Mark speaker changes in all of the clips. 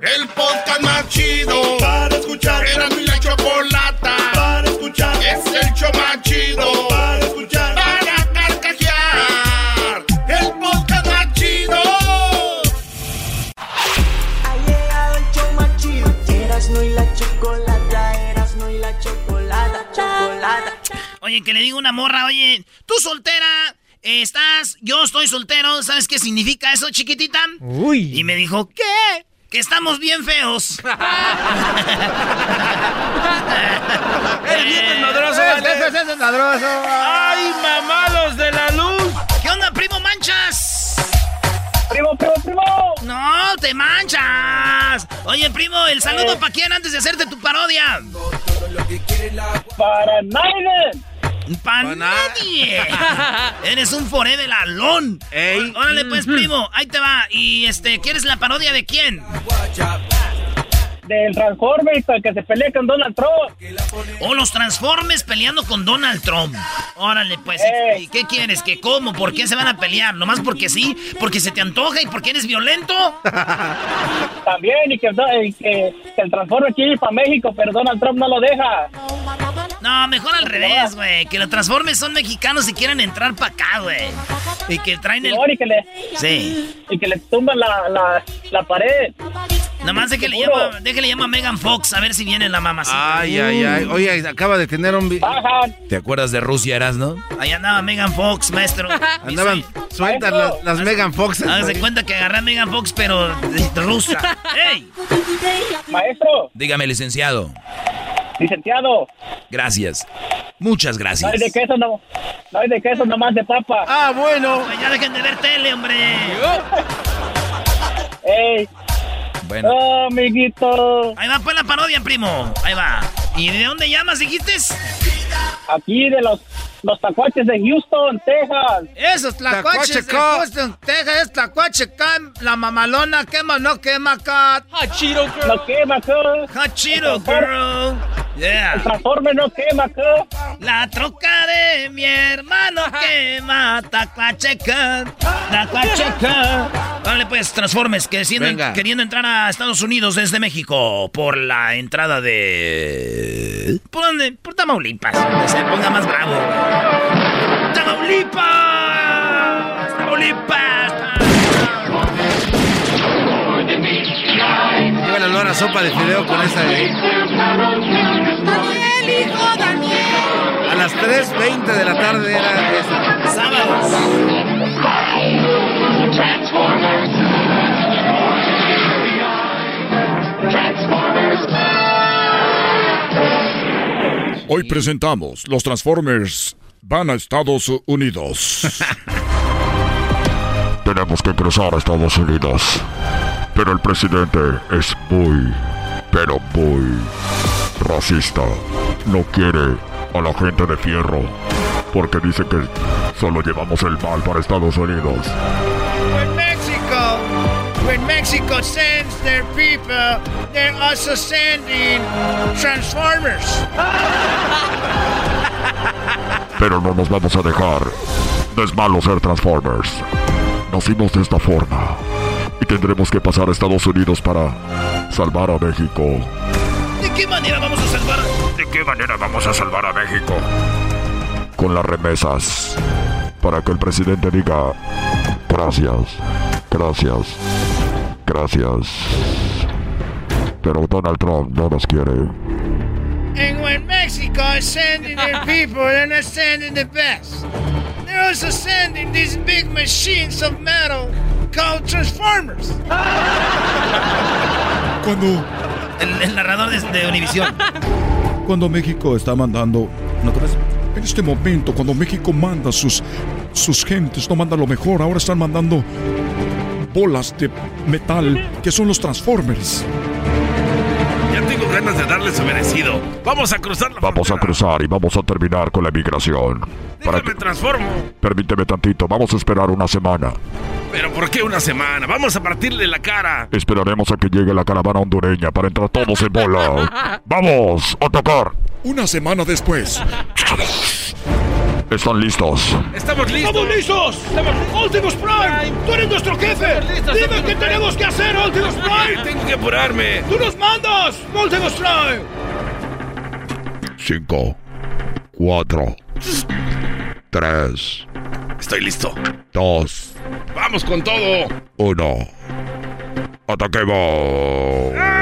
Speaker 1: El podcast más chido para escuchar. Era mi la chocolata para escuchar. Es el show más chido para escuchar. Para carcajear. El podcast más chido.
Speaker 2: Ha llegado el show más chido. Erasmo y la chocolata, Erasmo y la chocolata, chocolata.
Speaker 3: Oye, que le digo una morra, oye, tú soltera, estás, yo estoy soltero, ¿sabes qué significa eso, chiquitita?
Speaker 4: Uy.
Speaker 3: Y me dijo, ¿qué? Que estamos bien feos.
Speaker 5: ¡Ese es desmadroso!
Speaker 4: ¡Ay, mamalos de la luz!
Speaker 3: ¿Qué onda, primo Manchas?
Speaker 5: ¡Primo, primo, primo!
Speaker 3: No, te manchas. Oye, primo, el saludo para quién antes de hacerte tu parodia.
Speaker 5: ¡Para Naiden!
Speaker 3: Para
Speaker 4: Pa' na-
Speaker 3: nadie. Eres un forever alón.
Speaker 4: Ey.
Speaker 3: Órale, pues, primo, ahí te va. Y este, ¿quieres la parodia de quién?
Speaker 5: Del Transformers el que se pelea con Donald Trump.
Speaker 3: O los Transformes peleando con Donald Trump. Órale, pues. ¿y-
Speaker 5: Ey.
Speaker 3: ¿Y qué quieres? ¿Que cómo? ¿Por qué se van a pelear? ¿Nomás porque sí? ¿Porque se te antoja y porque eres violento?
Speaker 5: También, y que, y que, que el Transformers quiere ir para México, pero Donald Trump no lo deja.
Speaker 3: No, mejor al revés, güey. Que los Transformes son mexicanos y quieren entrar para acá, güey. Y que traen el...
Speaker 5: Y que le,
Speaker 3: Sí.
Speaker 5: y que le tumban la, la, la pared.
Speaker 3: Nomás de que le
Speaker 5: Seguro.
Speaker 3: llama, déjale llama a Megan Fox a ver si viene la mamacita.
Speaker 4: Ay, ay, ay. Oye, acaba de tener un...
Speaker 6: ¿Te acuerdas de Rusia, eras, no?
Speaker 3: Ahí andaba Megan Fox, maestro.
Speaker 4: Andaban sueltas las, las Megan Foxes.
Speaker 3: Hágase
Speaker 4: güey.
Speaker 3: cuenta que agarré a Megan Fox, pero de- de rusa. ¡Ey!
Speaker 5: Maestro,
Speaker 6: Dígame, licenciado.
Speaker 5: licenciado,
Speaker 6: Gracias. Muchas
Speaker 5: no hay
Speaker 6: gracias.
Speaker 5: de queso, no, no hay de queso, nomás de papa.
Speaker 4: Ah, bueno.
Speaker 3: Pues ya dejen de ver tele, hombre.
Speaker 5: ¡Ey!
Speaker 6: Bueno,
Speaker 5: ¡Oh, amiguito!
Speaker 3: Ahí va pues la parodia, primo. Ahí va. ¿Y de dónde llamas, dijiste?
Speaker 5: Aquí de los, los tacuaches de Houston, Texas.
Speaker 3: Esos
Speaker 4: tlacuaches de Houston,
Speaker 3: Texas, es tlacuache la mamalona quema, no quema acá.
Speaker 5: No quema acá.
Speaker 3: Hachiro, girl.
Speaker 5: El
Speaker 3: Yeah.
Speaker 5: Transformer no quema acá.
Speaker 3: La troca de mi hermano quema, tacuacheca, tacuacheca. Vale, pues, transformes, que siendo-
Speaker 4: Venga.
Speaker 3: queriendo entrar a Estados Unidos desde México por la entrada de... ¿Por dónde? Por Tamaulipas, donde se ponga más bravo. ¡Tamaulipas! ¡Tamaulipas!
Speaker 4: Iba a olor a sopa de fideo con esa de ahí.
Speaker 3: ¡Daniel, hijo, Daniel!
Speaker 4: A las 3.20 de la tarde era esa.
Speaker 3: Sábados.
Speaker 7: Hoy presentamos Los Transformers van a Estados Unidos. Tenemos que cruzar a Estados Unidos. Pero el presidente es muy, pero muy racista. No quiere a la gente de fierro. Porque dice que solo llevamos el mal para Estados Unidos.
Speaker 3: When Mexico, when Mexico sends their people, they're also sending transformers.
Speaker 7: Pero no nos vamos a dejar. No es malo ser Transformers. Nacimos de esta forma. Y tendremos que pasar a Estados Unidos para salvar a México.
Speaker 3: ¿De qué manera vamos a salvar?
Speaker 7: ¿De qué manera vamos a salvar a México? Con las remesas. Para que el presidente diga gracias. Gracias. Gracias. Pero Donald Trump no nos quiere.
Speaker 3: And when Mexico is sending their people, they're not sending the best. They're also sending these big machines of metal called Transformers.
Speaker 8: Cuando,
Speaker 4: El, el narrador de, de Univisión.
Speaker 8: cuando México está mandando... ¿no crees? En este momento, cuando México manda sus, sus gentes, no manda lo mejor, ahora están mandando bolas de metal que son los Transformers.
Speaker 9: Ya tengo ganas de darle su merecido. Vamos a cruzar la
Speaker 7: Vamos a cruzar y vamos a terminar con la emigración. Para
Speaker 9: Me transformo.
Speaker 7: Permíteme tantito, vamos a esperar una semana.
Speaker 9: ¿Pero por qué una semana? Vamos a partirle la cara.
Speaker 7: Esperaremos a que llegue la caravana hondureña para entrar todos en bola. ¡Vamos! ¡A tocar!
Speaker 8: Una semana después.
Speaker 7: ¿Están listos?
Speaker 9: ¡Estamos listos!
Speaker 3: ¡Estamos listos! ¡Optimus Prime! ¡Tú eres nuestro jefe! ¡Dime qué tenemos que hacer, Optimus Prime!
Speaker 9: Tengo que apurarme.
Speaker 3: ¡Tú nos mandas, Optimus Prime!
Speaker 7: Cinco, cuatro, tres,
Speaker 9: Estoy listo.
Speaker 7: dos,
Speaker 9: ¡Vamos con todo!
Speaker 7: uno. ¡Ataquemos!
Speaker 3: ¡Ay,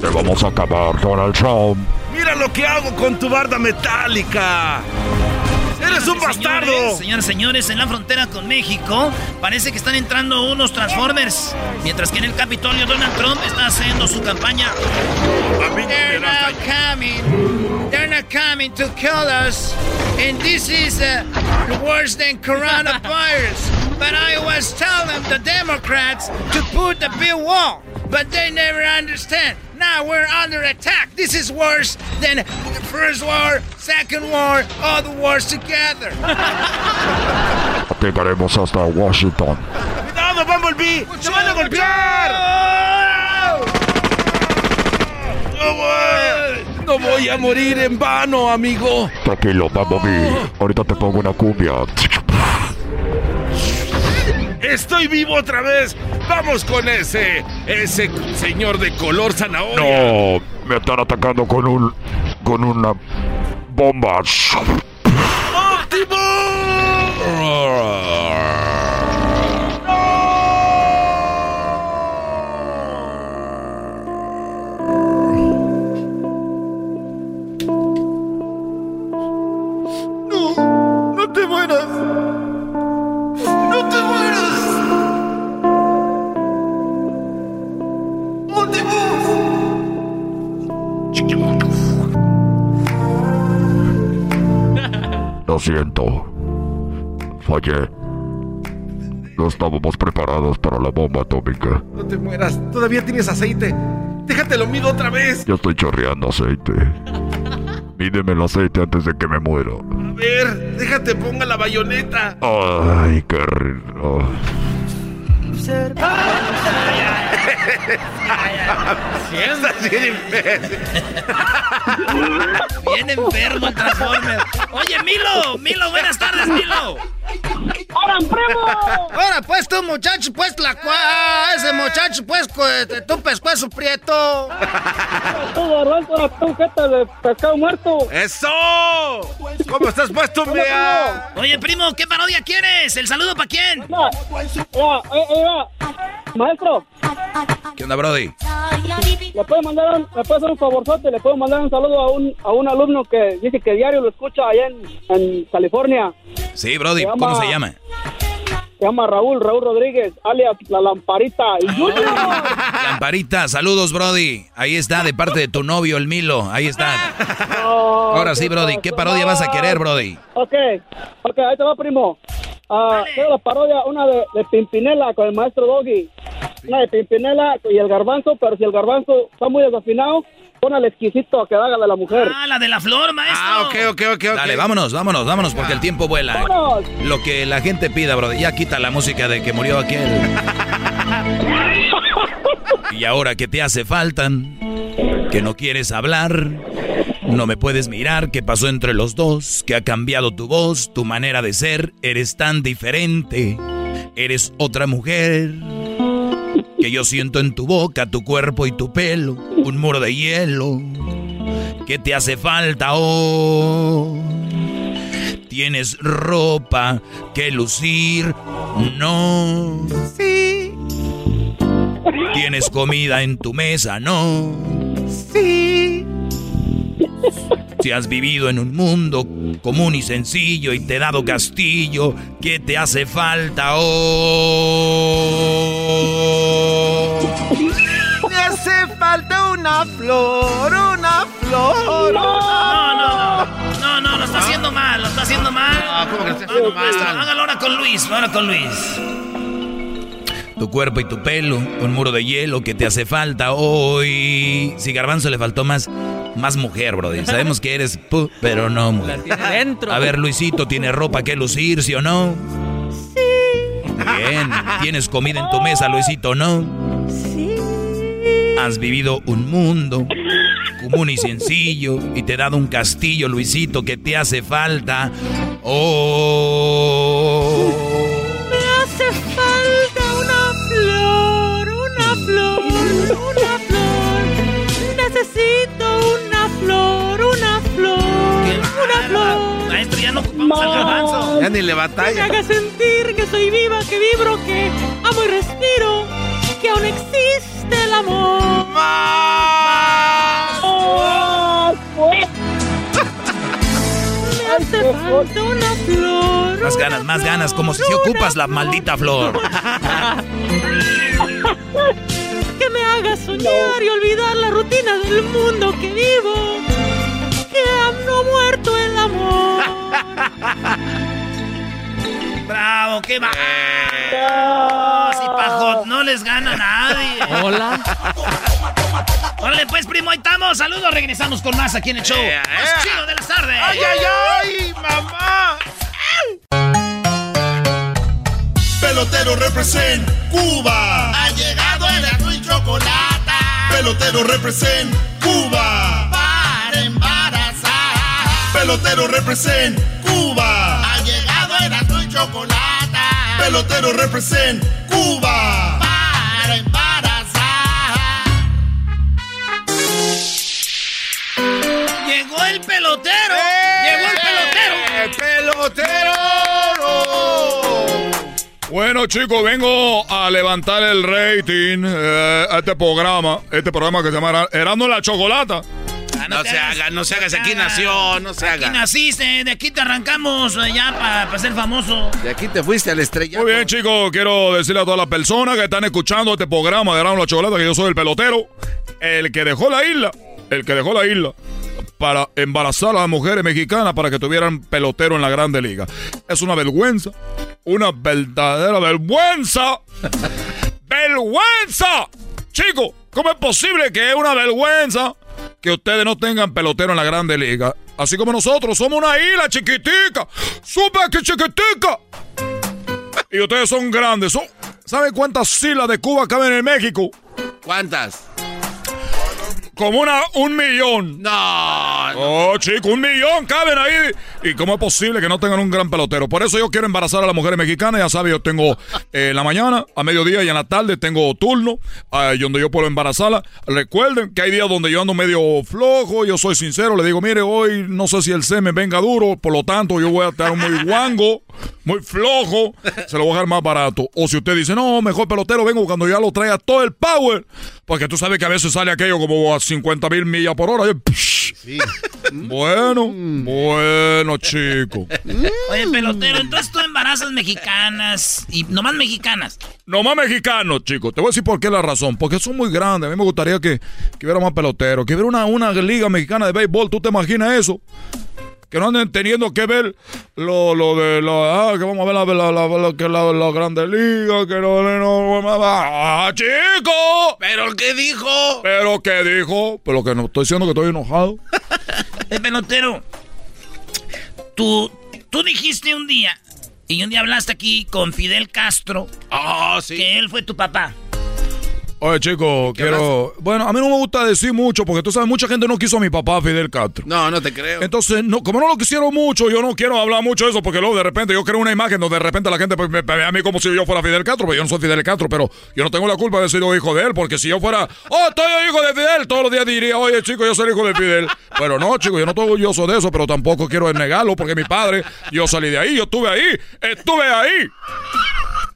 Speaker 7: ¡Te vamos a acabar, Donald Trump!
Speaker 9: ¡Mira lo que hago con tu barda metálica! ¡Eres un bastardo!
Speaker 4: Señores, señores, señores, en la frontera con México parece que están entrando unos Transformers. Mientras que en el Capitolio Donald Trump está haciendo su campaña.
Speaker 3: They're not coming. They're not coming to kill us. And this is uh, worse than coronavirus. But I was telling the Democrats to put the big wall. But they never understand. Now we're under attack. This is worse than the first war, second war, all the wars together.
Speaker 7: Llegaremos hasta Washington.
Speaker 9: ¡Cuidado, Bumblebee! ¡Se van a golpear! No voy, no voy a morir en vano, amigo.
Speaker 7: Tranquilo, Bumblebee. Oh. Ahorita te pongo una cumbia.
Speaker 9: Estoy vivo otra vez. Vamos con ese, ese señor de color zanahoria.
Speaker 7: No, me están atacando con un. con una bomba. Estábamos preparados para la bomba atómica.
Speaker 9: No te mueras. Todavía tienes aceite. Déjate lo mido otra vez.
Speaker 7: Ya estoy chorreando aceite. Mídeme el aceite antes de que me muera.
Speaker 9: A ver, déjate ponga la bayoneta.
Speaker 7: Ay, qué rico.
Speaker 9: Bien
Speaker 4: enfermo el Transformer. Oye, Milo, Milo, buenas tardes, Milo.
Speaker 3: ¡Ahora, primo! Ahora, pues, tú, muchacho, pues, la cua... Ese muchacho, pues, cu- este, tu pescuezo prieto.
Speaker 10: Tú, garbanzo, tú, jeta de pescado muerto.
Speaker 9: ¡Eso! ¿Cómo estás puesto, mea?
Speaker 4: Oye, primo, ¿qué parodia quieres? ¿El saludo para quién?
Speaker 10: Mira, mira, eh, eh, mira. Maestro,
Speaker 6: ¿Qué onda, Brody?
Speaker 10: le puedo mandar un, le puedo hacer un favorzote, le puedo mandar un saludo a un, a un alumno que dice que diario lo escucha allá en, en California.
Speaker 6: Sí, Brody,
Speaker 10: Se
Speaker 6: ¿cómo
Speaker 10: llama-
Speaker 6: se llama?
Speaker 10: Se llama Raúl, Raúl Rodríguez, alias La Lamparita. Y Junior.
Speaker 6: Lamparita, saludos, Brody. Ahí está, de parte de tu novio, el Milo. Ahí está. Ahora sí, Brody, ¿qué parodia vas a querer, Brody?
Speaker 10: Ok, ok, ahí te va, primo. Quiero la parodia, una de, de Pimpinela con el maestro Doggy. Una de Pimpinela y el garbanzo, pero si el garbanzo está muy desafinado, pon al exquisito que haga de la mujer.
Speaker 4: Ah, la de la flor, maestro.
Speaker 9: Ah, ok, ok, ok.
Speaker 6: Dale, vámonos, vámonos, vámonos, porque el tiempo vuela.
Speaker 10: ¡Vámonos!
Speaker 6: Lo que la gente pida, Brody. Ya quita la música de que murió aquel. Y ahora que te hace faltan, que no quieres hablar, no me puedes mirar, ¿qué pasó entre los dos? Que ha cambiado tu voz, tu manera de ser, eres tan diferente. Eres otra mujer que yo siento en tu boca, tu cuerpo y tu pelo, un muro de hielo. ¿Qué te hace falta hoy? Tienes ropa que lucir, no. Sí. Tienes comida en tu mesa, no. Sí. Si has vivido en un mundo común y sencillo y te he dado castillo, ¿qué te hace falta hoy?
Speaker 11: Me hace falta una flor, una flor.
Speaker 3: No, no, no, no, lo está haciendo mal, lo está haciendo mal.
Speaker 4: Ah, ¿cómo que lo está haciendo mal?
Speaker 3: Hágalo ahora con Luis, ahora con Luis.
Speaker 6: Tu cuerpo y tu pelo, un muro de hielo que te hace falta hoy. Si Garbanzo le faltó más, más mujer, brother. Sabemos que eres pu, pero no mujer.
Speaker 12: dentro.
Speaker 6: A ver, Luisito, ¿tiene ropa que lucir, sí o no? Sí. Bien. ¿Tienes comida en tu mesa, Luisito, no? Sí. Has vivido un mundo común y sencillo y te he dado un castillo, Luisito, que te hace falta. Oh.
Speaker 11: Me hace falta
Speaker 3: ya
Speaker 4: ni le
Speaker 11: Que me
Speaker 4: batalla.
Speaker 11: haga sentir que soy viva, que vibro, que amo y respiro, que aún existe el amor. Me hace falta una flor.
Speaker 6: Más ganas, más ganas, como si ocupas la maldita flor.
Speaker 11: que me haga soñar y olvidar la rutina del mundo que vivo. Que aún no ha muerto el amor.
Speaker 3: Bravo, qué va. Si Pajot no les gana a nadie.
Speaker 12: Hola.
Speaker 3: Órale, pues, primo, ahí estamos. Saludos, regresamos con más aquí en el show.
Speaker 4: Eh,
Speaker 3: Más
Speaker 4: eh.
Speaker 3: chido de las tardes.
Speaker 4: ¡Ay, ay, ay, mamá!
Speaker 1: Pelotero represent Cuba.
Speaker 4: Ha llegado el azul y chocolate
Speaker 1: Pelotero represent Cuba.
Speaker 4: para embarazar.
Speaker 1: Pelotero represent Cuba.
Speaker 4: Ha llegado el y chocolate
Speaker 1: Pelotero represent Cuba.
Speaker 4: para embarazar.
Speaker 3: Llegó el pelotero. Llegó el pelotero.
Speaker 4: ¡Eh, pelotero!
Speaker 8: Bueno, chicos, vengo a levantar el rating eh, a este programa, este programa que se llama Erando la Chocolata.
Speaker 3: Ah,
Speaker 4: No se
Speaker 3: hagas,
Speaker 4: haga, no se haga,
Speaker 3: te
Speaker 4: aquí
Speaker 3: hagas.
Speaker 4: nació, no se
Speaker 3: Aquí
Speaker 4: haga.
Speaker 3: naciste, de aquí te arrancamos eh, ya para ser famoso.
Speaker 4: De aquí te fuiste a la estrella.
Speaker 8: Muy bien, chicos, quiero decirle a todas las personas que están escuchando este programa de la Chocolata que yo soy el pelotero, el que dejó la isla, el que dejó la isla para embarazar a las mujeres mexicanas para que tuvieran pelotero en la Grande Liga. Es una vergüenza, una verdadera vergüenza. ¡Vergüenza! Chicos, ¿cómo es posible que es una vergüenza que ustedes no tengan pelotero en la Grande Liga? Así como nosotros somos una isla chiquitica, súper que chiquitica. Y ustedes son grandes. ¿Saben cuántas islas de Cuba caben en México?
Speaker 4: ¿Cuántas?
Speaker 8: Como una, un millón.
Speaker 4: No, no.
Speaker 8: Oh, chico, un millón caben ahí. ¿Y cómo es posible que no tengan un gran pelotero? Por eso yo quiero embarazar a las mujeres mexicanas. Ya sabes, yo tengo eh, en la mañana, a mediodía y en la tarde tengo turno eh, donde yo puedo embarazarla. Recuerden que hay días donde yo ando medio flojo. Yo soy sincero. Le digo, mire, hoy no sé si el semen venga duro. Por lo tanto, yo voy a estar muy guango, muy flojo. Se lo voy a dejar más barato. O si usted dice, no, mejor pelotero vengo cuando ya lo traiga todo el power. Porque tú sabes que a veces sale aquello como a 50 mil millas por hora. Yo, psh. Bueno, bueno, chico.
Speaker 3: Oye, pelotero, entonces tú embarazas mexicanas y nomás mexicanas.
Speaker 8: Nomás mexicanos, chicos. Te voy a decir por qué la razón. Porque son muy grandes. A mí me gustaría que, que hubiera más peloteros. Que hubiera una, una liga mexicana de béisbol. ¿Tú te imaginas eso? Que no anden teniendo que ver lo, lo de la... Ah, que vamos a ver la, la, la, la- que la, la grande liga. Que no... no, no ¡Ah, chico!
Speaker 4: ¿Pero qué dijo?
Speaker 8: ¿Pero qué dijo? Pero que no estoy diciendo que estoy enojado.
Speaker 3: El pelotero, tú, tú dijiste un día, y un día hablaste aquí con Fidel Castro,
Speaker 4: Oh, sí.
Speaker 3: que él fue tu papá.
Speaker 8: Oye, chico, quiero. Bueno, a mí no me gusta decir mucho porque tú sabes, mucha gente no quiso a mi papá Fidel Castro.
Speaker 9: No, no te creo.
Speaker 8: Entonces, no, como no lo quisieron mucho, yo no quiero hablar mucho de eso porque luego de repente yo creo una imagen donde de repente la gente pues, me, me ve a mí como si yo fuera Fidel Castro, pero yo no soy Fidel Castro, pero yo no tengo la culpa de ser hijo de él porque si yo fuera, oh, estoy hijo de Fidel, todos los días diría, oye, chico, yo soy hijo de Fidel. Pero no, chico, yo no estoy orgulloso de eso, pero tampoco quiero negarlo porque mi padre, yo salí de ahí, yo estuve ahí, estuve ahí.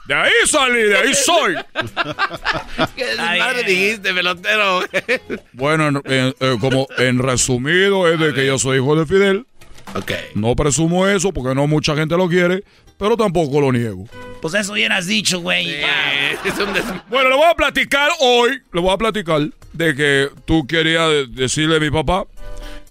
Speaker 8: De ahí salí, de ahí soy.
Speaker 9: ¿Qué madre dijiste, pelotero?
Speaker 8: Bueno, en- en- eh, como en resumido es de que yo soy hijo de Fidel.
Speaker 9: Ok.
Speaker 8: No presumo eso porque no mucha gente lo quiere, pero tampoco lo niego.
Speaker 13: Pues eso hubieras dicho, güey.
Speaker 8: Bueno, le voy a platicar hoy, le voy a platicar de que tú querías de- decirle a mi papá.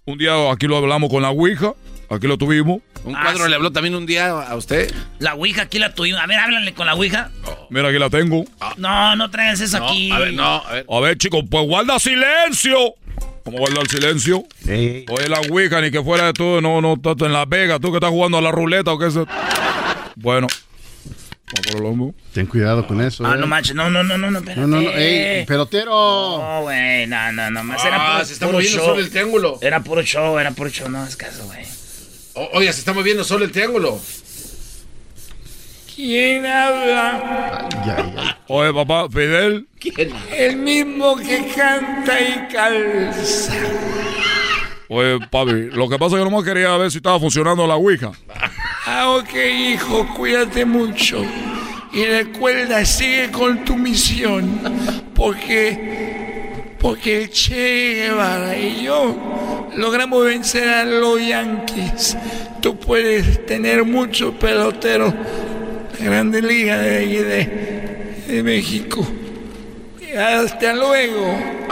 Speaker 8: Un día aquí lo hablamos con la Ouija, aquí lo tuvimos.
Speaker 9: ¿Un cuadro le habló también un día a usted?
Speaker 13: La Ouija aquí la tuvimos. A ver, háblale con la Ouija.
Speaker 8: Mira, aquí la tengo.
Speaker 13: No, no traigas eso aquí.
Speaker 9: a ver, no, a ver.
Speaker 8: A ver, chicos, pues guarda silencio. ¿Cómo guardar silencio? Oye, la Ouija, ni que fuera de tú, no, no, estás en Las Vegas, tú que estás jugando a la ruleta o qué es eso. Bueno, vamos por el hombro.
Speaker 14: Ten cuidado con eso.
Speaker 13: Ah,
Speaker 14: eh.
Speaker 13: no manches, no, no, no, no, no, espérate.
Speaker 14: No, no, no, ey, pelotero.
Speaker 13: No, güey, no, no, no, más era
Speaker 9: Ah,
Speaker 13: puro,
Speaker 9: se está
Speaker 13: puro
Speaker 9: moviendo
Speaker 13: show.
Speaker 9: solo el triángulo.
Speaker 13: Era puro show, era puro show, no es caso, güey.
Speaker 9: O- oiga, se está moviendo solo el triángulo.
Speaker 11: ¿Quién habla?
Speaker 8: Oye, papá, Fidel.
Speaker 11: El mismo que canta y calza.
Speaker 8: Oye, papi, lo que pasa es que nomás quería ver si estaba funcionando la Ouija.
Speaker 11: Ah, ok, hijo, cuídate mucho. Y recuerda, sigue con tu misión. Porque, porque el Che Guevara y yo logramos vencer a los Yankees. Tú puedes tener muchos peloteros de Grandes Ligas de, ahí de, de México. Hasta luego.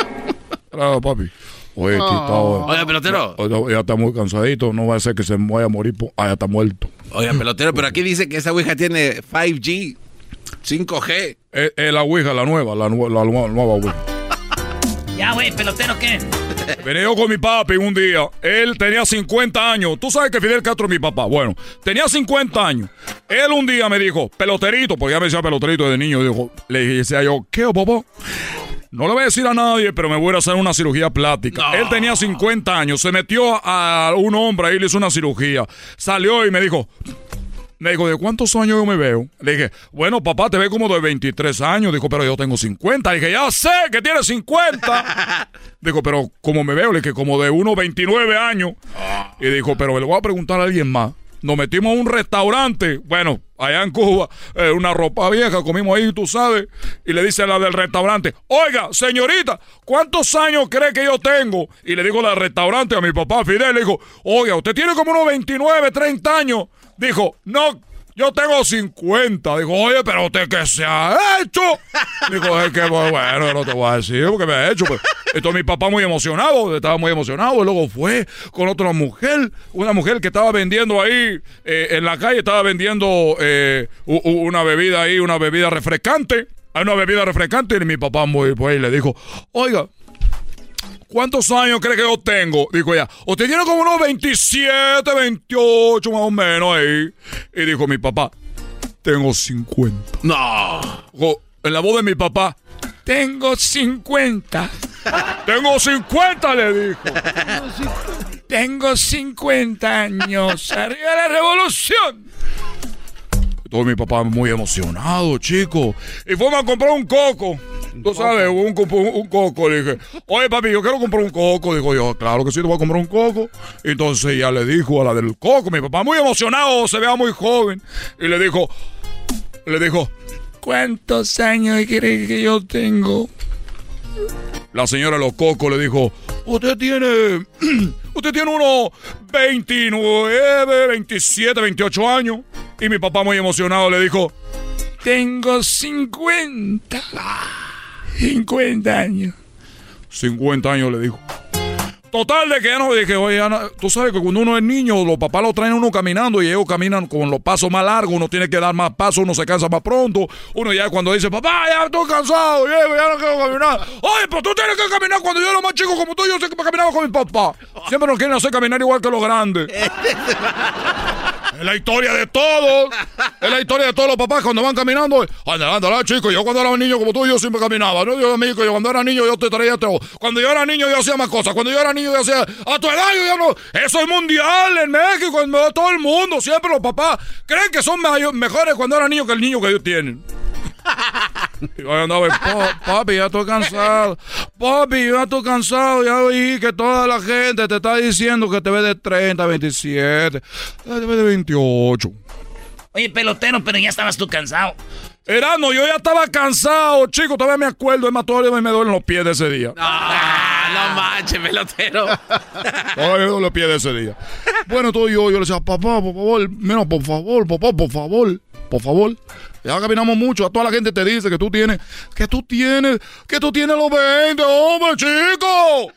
Speaker 8: Claro, papi. Oye,
Speaker 9: No.
Speaker 8: quitado.
Speaker 9: Oiga, pelotero.
Speaker 8: Oye, ya está muy cansadito, no va a ser que se vaya a morir. Ah, ya está muerto.
Speaker 9: Oiga, pelotero, pero aquí dice que esa Ouija tiene 5G, 5G.
Speaker 8: Es, es la Ouija, la nueva, la, la nue- nueva Ouija.
Speaker 13: Ya, güey, pelotero, ¿qué?
Speaker 8: Venía yo con mi papi un día. Él tenía 50 años. Tú sabes que Fidel Castro es mi papá. Bueno, tenía 50 años. Él un día me dijo, peloterito, porque ya me decía peloterito desde niño. Dijo, le decía yo, ¿qué, papá? No le voy a decir a nadie, pero me voy a hacer una cirugía plástica. Él tenía 50 años. Se metió a un hombre ahí, le hizo una cirugía. Salió y me dijo, me dijo, ¿de cuántos años yo me veo? Le dije, bueno, papá, te ve como de 23 años. Dijo, pero yo tengo 50. Le dije, ya sé que tienes 50. Dijo, pero como me veo, le dije, como de unos 29 años. Y dijo, pero le voy a preguntar a alguien más. Nos metimos a un restaurante, bueno, allá en Cuba, eh, una ropa vieja, comimos ahí, tú sabes, y le dice a la del restaurante, oiga, señorita, ¿cuántos años cree que yo tengo? Y le digo la del restaurante a mi papá Fidel, le dijo, oiga, usted tiene como unos 29, 30 años. Dijo, no, yo tengo 50. Dijo, oye, pero usted qué se ha hecho. Dijo, es que pues, bueno, no te voy a decir porque me ha hecho. Pues. Entonces mi papá muy emocionado, estaba muy emocionado. Y luego fue con otra mujer, una mujer que estaba vendiendo ahí eh, en la calle, estaba vendiendo eh, una bebida ahí, una bebida refrescante. Hay una bebida refrescante y mi papá muy, pues, le dijo, oiga, ¿Cuántos años cree que yo tengo? Dijo ella, usted tiene como unos 27, 28 más o menos ahí. Y dijo mi papá, tengo 50.
Speaker 9: No.
Speaker 8: Dijo, en la voz de mi papá,
Speaker 11: Tengo 50.
Speaker 8: tengo 50, le dijo.
Speaker 11: Tengo 50 años. ¡Arriba la revolución!
Speaker 8: Todo mi papá muy emocionado, chico. Y fuimos a comprar un coco. Tú sabes, un, un, un coco. Le dije, oye papi, yo quiero comprar un coco. Dijo yo, claro que sí, te voy a comprar un coco. Entonces ya le dijo a la del coco, mi papá muy emocionado, se vea muy joven. Y le dijo, le dijo,
Speaker 11: ¿Cuántos años cree que yo tengo?
Speaker 8: La señora de los cocos le dijo, usted tiene, usted tiene unos 29, 27, 28 años. Y mi papá muy emocionado le dijo,
Speaker 11: Tengo 50. 50 años.
Speaker 8: 50 años le dijo. Total de que ya no dije, oye, Ana, tú sabes que cuando uno es niño, los papás lo traen a uno caminando y ellos caminan con los pasos más largos, uno tiene que dar más pasos, uno se cansa más pronto. Uno ya cuando dice, papá, ya estoy cansado, llego, ya no quiero caminar. Oye, pero tú tienes que caminar cuando yo era más chico como tú, yo sé que caminaba con mi papá. Siempre nos quieren hacer caminar igual que los grandes. Es la historia de todos. Es la historia de todos los papás cuando van caminando. Anda, anda, chico. Yo cuando era niño como tú, yo siempre caminaba. No, yo, amigo, yo cuando era niño, yo te traía todo. Cuando yo era niño, yo hacía más cosas. Cuando yo era niño, hacía. A tu edad, yo ya no. Eso es mundial en México, en todo el mundo. Siempre los papás creen que son mejores cuando eran niños que el niño que ellos tienen. yo andaba, papi, ya estoy cansado. Papi, ya estoy cansado. Ya oí que toda la gente te está diciendo que te ve de 30, 27, te ve de 28.
Speaker 13: Oye, pelotero, pero ya estabas tú cansado.
Speaker 8: Erano, yo ya estaba cansado, chico. Todavía me acuerdo. Es más, todavía me duelen los pies de ese día.
Speaker 4: no manches, pelotero.
Speaker 8: todavía me duelen los pies de ese día. Bueno, todo yo, yo le decía, papá, por favor, mira, por favor, papá, por favor, por favor. Ya caminamos mucho. A toda la gente te dice que tú tienes, que tú tienes, que tú tienes los 20, hombre, chico.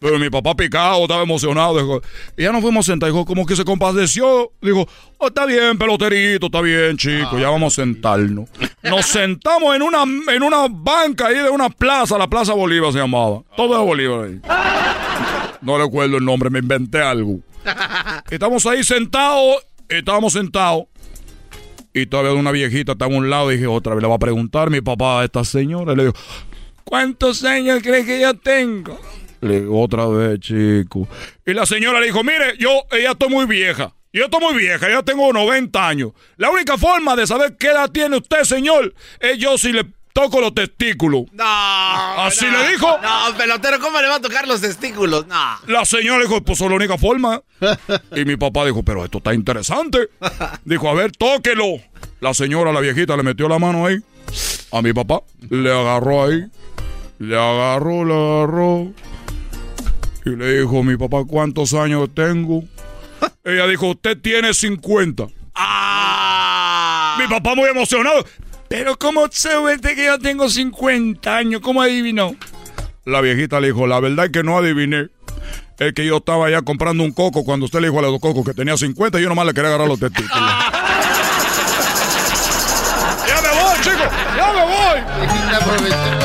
Speaker 8: Pero mi papá picado, estaba emocionado. Dijo, y ya nos fuimos sentados. Dijo, como que se compadeció. Dijo, oh, está bien, peloterito, está bien, chico. Ya vamos a sentarnos. Nos sentamos en una, en una banca ahí de una plaza. La Plaza Bolívar se llamaba. Todo es Bolívar ahí. No recuerdo el nombre, me inventé algo. Estamos ahí sentados. Estábamos sentados. Y todavía una viejita estaba a un lado. Y dije, otra vez le va a preguntar mi papá a esta señora. Y le digo, ¿cuántos años cree que yo tengo? Le digo, otra vez, chico. Y la señora le dijo, mire, yo ya estoy muy vieja. Yo estoy muy vieja, ya tengo 90 años. La única forma de saber qué edad tiene usted, señor, es yo si le toco los testículos.
Speaker 4: No.
Speaker 8: ¿Así le dijo?
Speaker 4: No, pelotero, ¿cómo le va a tocar los testículos? No.
Speaker 8: La señora dijo, pues es la única forma. y mi papá dijo, pero esto está interesante. Dijo, a ver, tóquelo. La señora, la viejita, le metió la mano ahí. A mi papá. Le agarró ahí. Le agarró, le agarró. Y le dijo, mi papá, ¿cuántos años tengo? Ella dijo, usted tiene 50.
Speaker 4: ¡Ah!
Speaker 8: Mi papá muy emocionado. Pero ¿cómo sabe usted que yo tengo 50 años? ¿Cómo adivinó? La viejita le dijo, la verdad es que no adiviné. Es que yo estaba ya comprando un coco cuando usted le dijo a los cocos que tenía 50 y yo nomás le quería agarrar los testículos. ¡Ya me voy, chicos! ¡Ya me voy!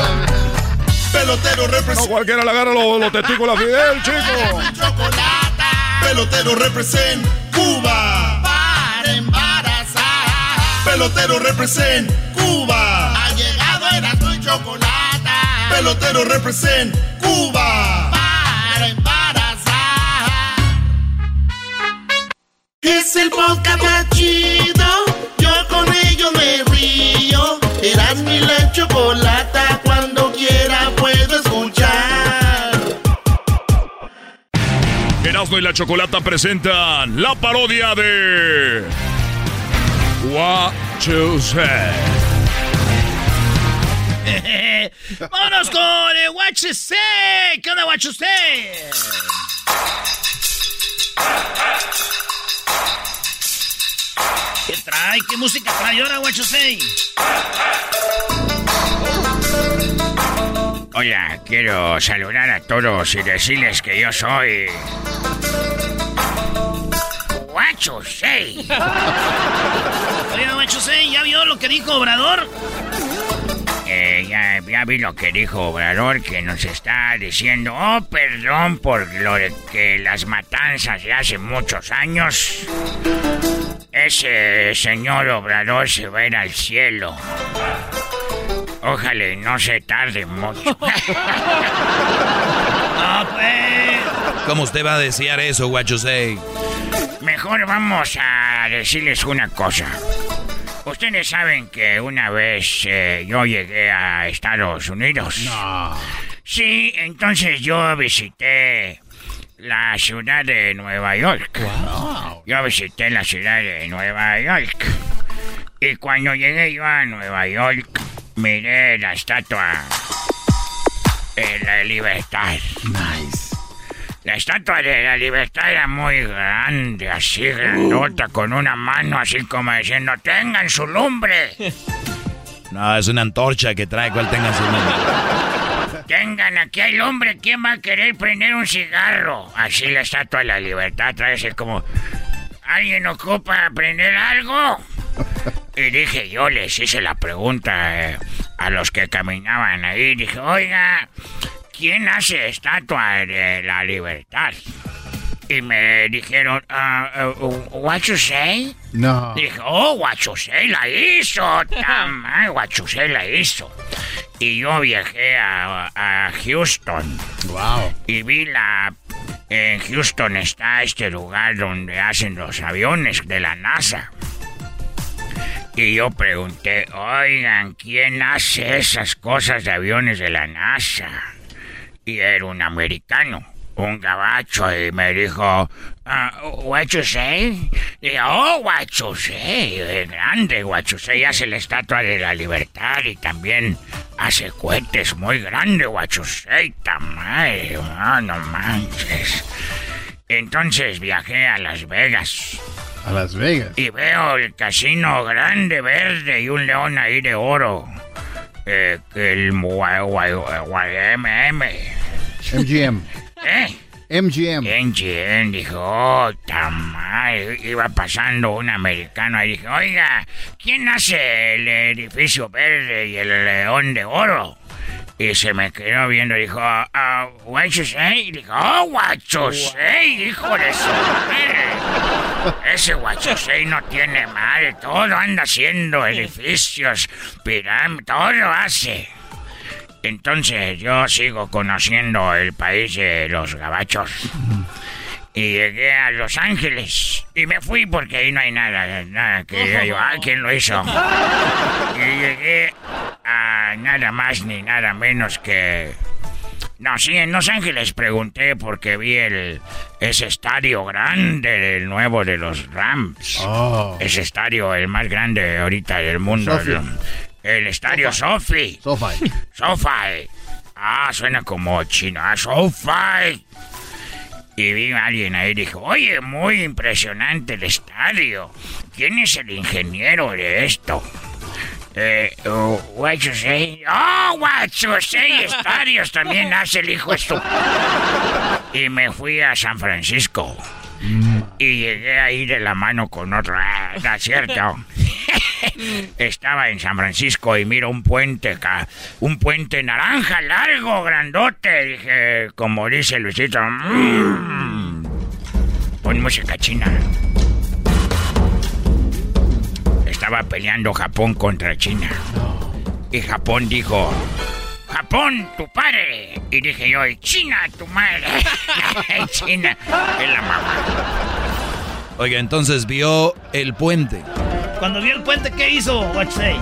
Speaker 1: Pelotero representa.
Speaker 8: No cualquiera le agarra los, los testículos a Fidel, chico.
Speaker 1: Pelotero represent Cuba.
Speaker 15: Para embarazar.
Speaker 1: Pelotero represent Cuba.
Speaker 15: Ha llegado el azul y chocolate.
Speaker 1: Pelotero represent Cuba.
Speaker 15: Para embarazar. Es el podcast más chido. Yo con ello me río. Eras mi la chocolata. Cuando
Speaker 8: Erasmo y la Chocolata presentan la parodia de What You Say.
Speaker 13: Vámonos con el What You Say. ¿Qué onda, What You Say? ¿Qué trae? ¿Qué música trae ahora, What You Say?
Speaker 16: Hola, quiero saludar a todos y decirles que yo soy. You say?
Speaker 13: Oiga, You Say, ¿ya vio lo que dijo Obrador?
Speaker 16: Eh, ya, ya vi lo que dijo Obrador, que nos está diciendo, oh, perdón por lo de que las matanzas de hace muchos años. Ese señor Obrador se va a ir al cielo. Ojalá y no se tarde mucho.
Speaker 13: Ah, pues.
Speaker 6: ¿Cómo usted va a desear eso, what you say?
Speaker 16: Mejor vamos a decirles una cosa. Ustedes saben que una vez eh, yo llegué a Estados Unidos.
Speaker 4: No.
Speaker 16: Sí, entonces yo visité la ciudad de Nueva York. Yo visité la ciudad de Nueva York. Y cuando llegué yo a Nueva York, miré la estatua de la libertad.
Speaker 4: Nice.
Speaker 16: La estatua de la libertad era muy grande, así grandota, con una mano así como diciendo, tengan su lumbre.
Speaker 6: No, es una antorcha que trae cual tenga su nombre.
Speaker 16: Tengan, aquí hay lumbre, ¿quién va a querer prender un cigarro? Así la estatua de la libertad trae así como, ¿alguien ocupa prender algo? Y dije, yo les hice la pregunta eh, a los que caminaban ahí. Dije, oiga, ¿quién hace estatua de la libertad? y me dijeron, uh, uh, what you say?
Speaker 14: No.
Speaker 16: Dije, oh, what you say la hizo, tamay, what you say la hizo. Y yo viajé a, a Houston.
Speaker 14: Wow.
Speaker 16: Y vi la... En Houston está este lugar donde hacen los aviones de la NASA. Y yo pregunté, oigan, ¿quién hace esas cosas de aviones de la NASA? Y era un americano, un gabacho, y me dijo, ah, what you say? Y yo, oh, what you say, es grande, what you say, hace la estatua de la libertad y también hace cohetes muy grandes, what you say, tamay, ah, no manches. Entonces viajé a Las Vegas.
Speaker 14: A Las Vegas.
Speaker 16: Y veo el casino grande, verde y un león ahí de oro. Eh, que el YMM.
Speaker 14: MGM.
Speaker 16: ¿Eh?
Speaker 14: MGM.
Speaker 16: MGM dijo, oh, tamal. Iba pasando un americano y dije, oiga, ¿quién hace el edificio verde y el león de oro? Y se me quedó viendo y dijo, ah, what you say? Y dijo, oh, what you say, hijo de su madre. Ese what you say no tiene madre, todo anda haciendo edificios, pirámides, todo lo hace. Entonces yo sigo conociendo el país de los gabachos. Y llegué a Los Ángeles. Y me fui porque ahí no hay nada, nada que diga yo, ah, ¿quién lo hizo? Y llegué a nada más ni nada menos que... No, sí, en Los Ángeles pregunté porque vi el ese estadio grande, el nuevo de los Rams.
Speaker 14: Oh.
Speaker 16: Ese estadio, el más grande ahorita del mundo.
Speaker 14: Sophie.
Speaker 16: El, el estadio Sofi.
Speaker 14: Sofi.
Speaker 16: Sofi. Ah, suena como chino. Ah, Sofi. Y vi a alguien ahí y dijo, oye, muy impresionante el estadio. ¿Quién es el ingeniero de esto? Eh, uh, what you say? Oh, what you say, estadios también hace el hijo esto. Y me fui a San Francisco. Y llegué ahí de la mano con otro. Ah, no es cierto. Estaba en San Francisco y miro un puente, un puente naranja largo, grandote. Dije, como dice Luisito, "Mm". pon música china. Estaba peleando Japón contra China. Y Japón dijo, Japón, tu padre. Y dije yo, "Y China, tu madre. China es la mamá.
Speaker 6: Oiga, entonces vio el puente.
Speaker 13: Cuando vio el puente, ¿qué hizo? What say?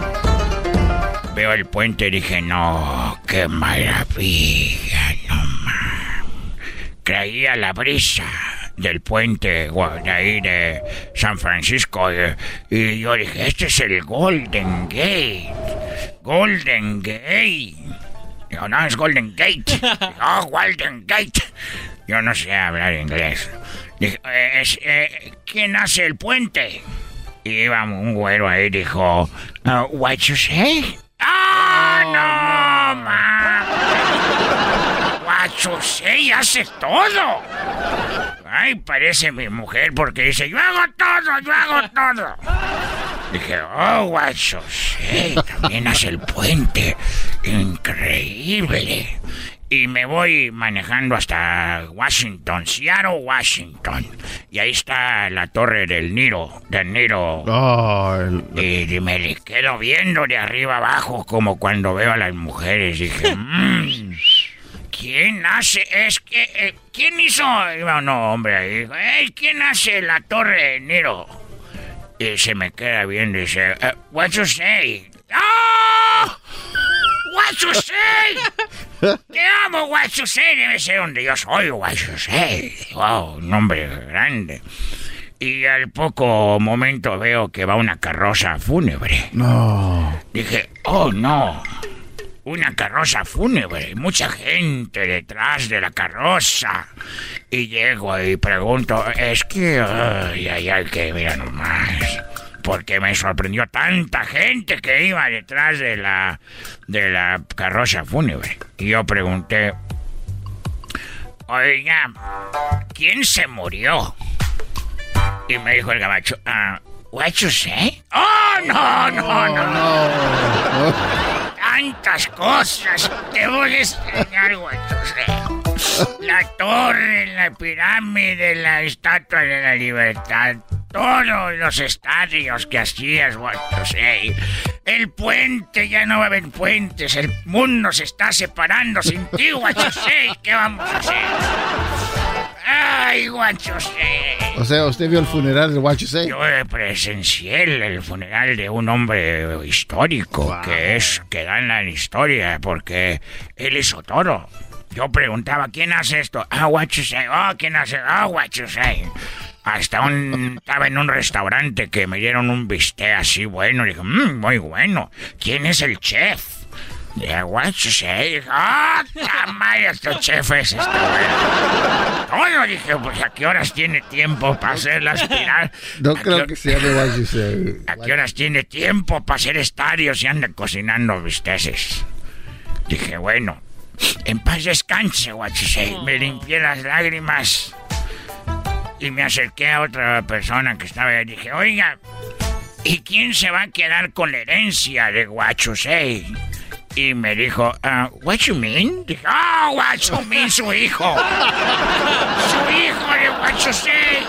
Speaker 16: Veo el puente y dije, no, qué maravilla, no man. Creía la brisa del puente de ahí de San Francisco y, y yo dije, este es el Golden Gate. Golden Gate. Digo, no, es Golden Gate. Oh, Golden Gate. Yo no sé hablar inglés. Dije, "Eh, es, eh, ¿quién hace el puente? Y iba un güero ahí dijo, "Uh, what you say? ¡Ah, no, ma! What you say hace todo. Ay, parece mi mujer porque dice, yo hago todo, yo hago todo. Dije, oh, what you say, también hace el puente. Increíble. Y me voy manejando hasta Washington, Seattle, Washington. Y ahí está la torre del Niro, del Niro.
Speaker 14: Oh, el-
Speaker 16: Y, y me quedo viendo de arriba abajo como cuando veo a las mujeres. Dije, "Mm, ¿quién hace? Es que, eh, ¿quién hizo? Un hombre ahí. dijo, "Ey, ¿quién hace la torre de Niro? Y se me queda viendo y dice, "Eh, what you say? ¡Ah! Say? Te amo, say. Debe ser donde yo soy, say. Wow, un nombre grande. Y al poco momento veo que va una carroza fúnebre.
Speaker 14: No.
Speaker 16: Dije, oh no, una carroza fúnebre, mucha gente detrás de la carroza. Y llego y pregunto, es que, ay, ay, ay, que mira nomás. Porque me sorprendió tanta gente que iba detrás de la, de la carroza fúnebre. Y yo pregunté, oiga, ¿quién se murió? Y me dijo el gabacho, ah, what you say? ¡Oh, no, no, no! cuántas cosas te voy a enseñar, Guachusei. La torre, la pirámide, la estatua de la libertad. Todos los estadios que hacías, Guachusei. El puente, ya no va a haber puentes. El mundo se está separando sin ti, Guachusei. ¿Qué vamos a hacer? ¡Ay, Guachusei!
Speaker 14: O sea, usted vio el funeral de What You Say.
Speaker 16: Yo presencié el, funeral de un hombre histórico que es que gana en historia porque él hizo todo. Yo preguntaba, ¿quién hace esto? Ah, you say. Oh, ¿quién hace? Ah, you say. Hasta un... Estaba en un restaurante que me dieron un bistec así bueno. Dije, mmm, muy bueno. ¿Quién es el chef? Dije, what you say. Ah, madre, este chef es este. Todo, dije, pues a qué horas tiene tiempo para hacer las pirámides.
Speaker 14: No creo que se llame What You Say.
Speaker 16: ¿A qué horas tiene tiempo para hacer estadios y anda cocinando bisteces? Dije, bueno, en paz descanse, what you say. Me limpié las lágrimas y me acerqué a otra persona que estaba ahí. Dije, oiga, ¿y quién se va a quedar con la herencia de say? Y me dijo, ah, what you mean? Dije, ah, what you mean, su hijo. Su hijo de say.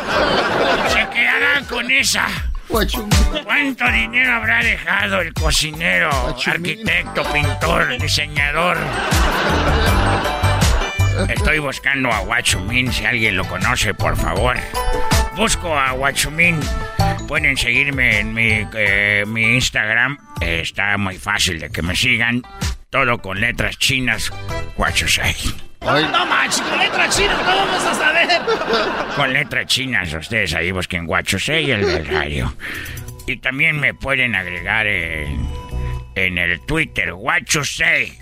Speaker 16: Se quedará con esa. ¿Cuánto dinero habrá dejado el cocinero, arquitecto, pintor, diseñador? Estoy buscando a Guachumin, si alguien lo conoce, por favor. Busco a Guachumin. Pueden seguirme en mi, eh, mi Instagram. Eh, está muy fácil de que me sigan. Todo con letras chinas. Guachusei.
Speaker 3: No manches, con letra china, ¿cómo vamos a saber?
Speaker 16: Con letras chinas, ustedes ahí busquen Guachusei el del radio. Y también me pueden agregar en, en el Twitter, Guachusei,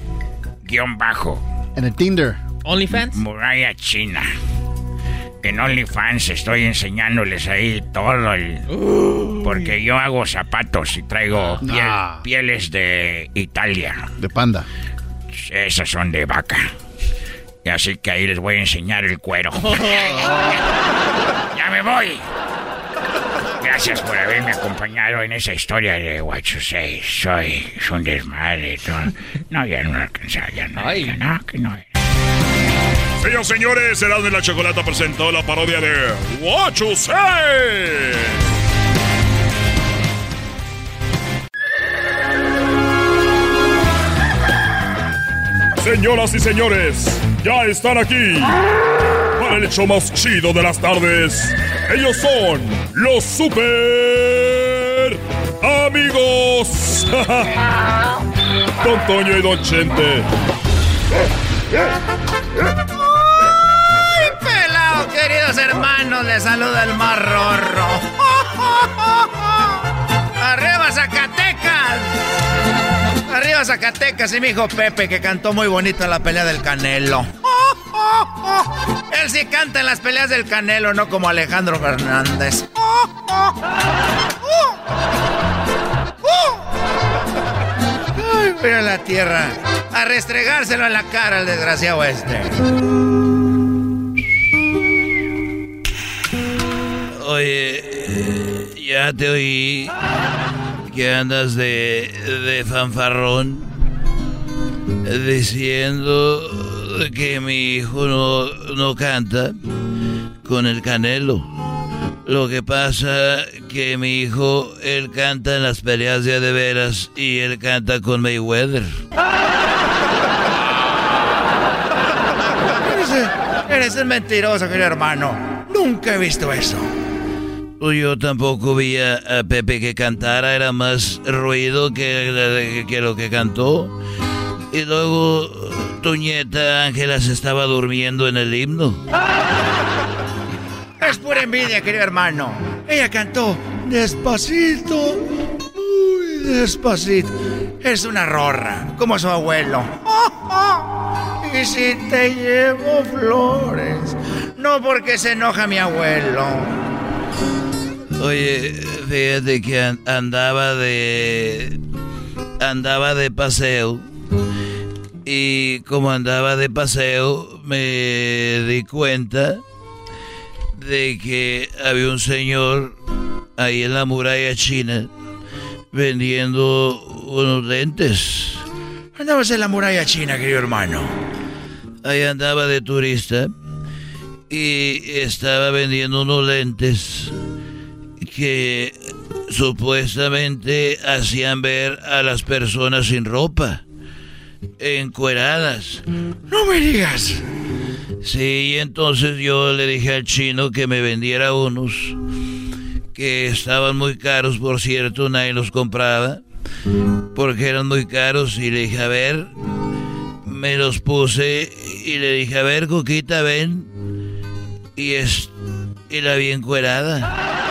Speaker 16: guion bajo.
Speaker 14: En el Tinder.
Speaker 12: OnlyFans.
Speaker 16: Muralla China. En OnlyFans estoy enseñándoles ahí todo el... Porque yo hago zapatos y traigo piel-
Speaker 14: Ah.
Speaker 16: pieles de Italia.
Speaker 14: De panda.
Speaker 16: Esas son de vaca. Y así que ahí les voy a enseñar el cuero. ¡Ya me voy! Gracias por haberme acompañado en esa historia de What You Say. Soy es un desmadre. No, ya no alcanzaba, ya no. ya no, que no.
Speaker 8: Señoras y señores, Erasmo y la Chocolata presentó la parodia de What You. Señoras y señores, ya están aquí para el hecho más chido de las tardes. Ellos son los super amigos. Don Toño y Don Chente.
Speaker 3: ¡Ay, pelado, queridos hermanos! Les saluda el mar rorro. ¡Arriba, Zacatecas! Arriba, Zacatecas y mi hijo Pepe, que cantó muy bonito en la pelea del Canelo. Él sí canta en las peleas del Canelo, no como Alejandro Fernández. Ay, voy a la tierra a restregárselo en la cara al desgraciado este.
Speaker 6: Oye, ya te oí que andas de, fanfarrón diciendo que mi hijo no, no canta con el canelo. Lo que pasa que mi hijo, él canta en las peleas de de veras y él canta con Mayweather.
Speaker 3: Eres, eres mentiroso, querido hermano. Nunca he visto eso.
Speaker 6: Yo tampoco vi a, a Pepe que cantara, era más ruido que, que lo que cantó. Y luego tu nieta Ángela se estaba durmiendo en el himno.
Speaker 3: Es pura envidia, querido hermano. Ella cantó despacito, muy despacito. Es una rorra, como su abuelo. Y si te llevo flores, no porque se enoja mi abuelo.
Speaker 6: Oye, fíjate que an- andaba de. andaba de paseo. Y como andaba de paseo, me di cuenta de que había un señor ahí en la muralla china vendiendo unos lentes.
Speaker 13: andabas en la muralla china, querido hermano?
Speaker 6: Ahí andaba de turista y estaba vendiendo unos lentes que supuestamente hacían ver a las personas sin ropa, encueradas.
Speaker 13: No me digas.
Speaker 6: Sí, entonces yo le dije al chino que me vendiera unos que estaban muy caros, por cierto, nadie los compraba, porque eran muy caros y le dije, a ver, me los puse y le dije, a ver, Coquita, ven, y es, y la vi encuerada.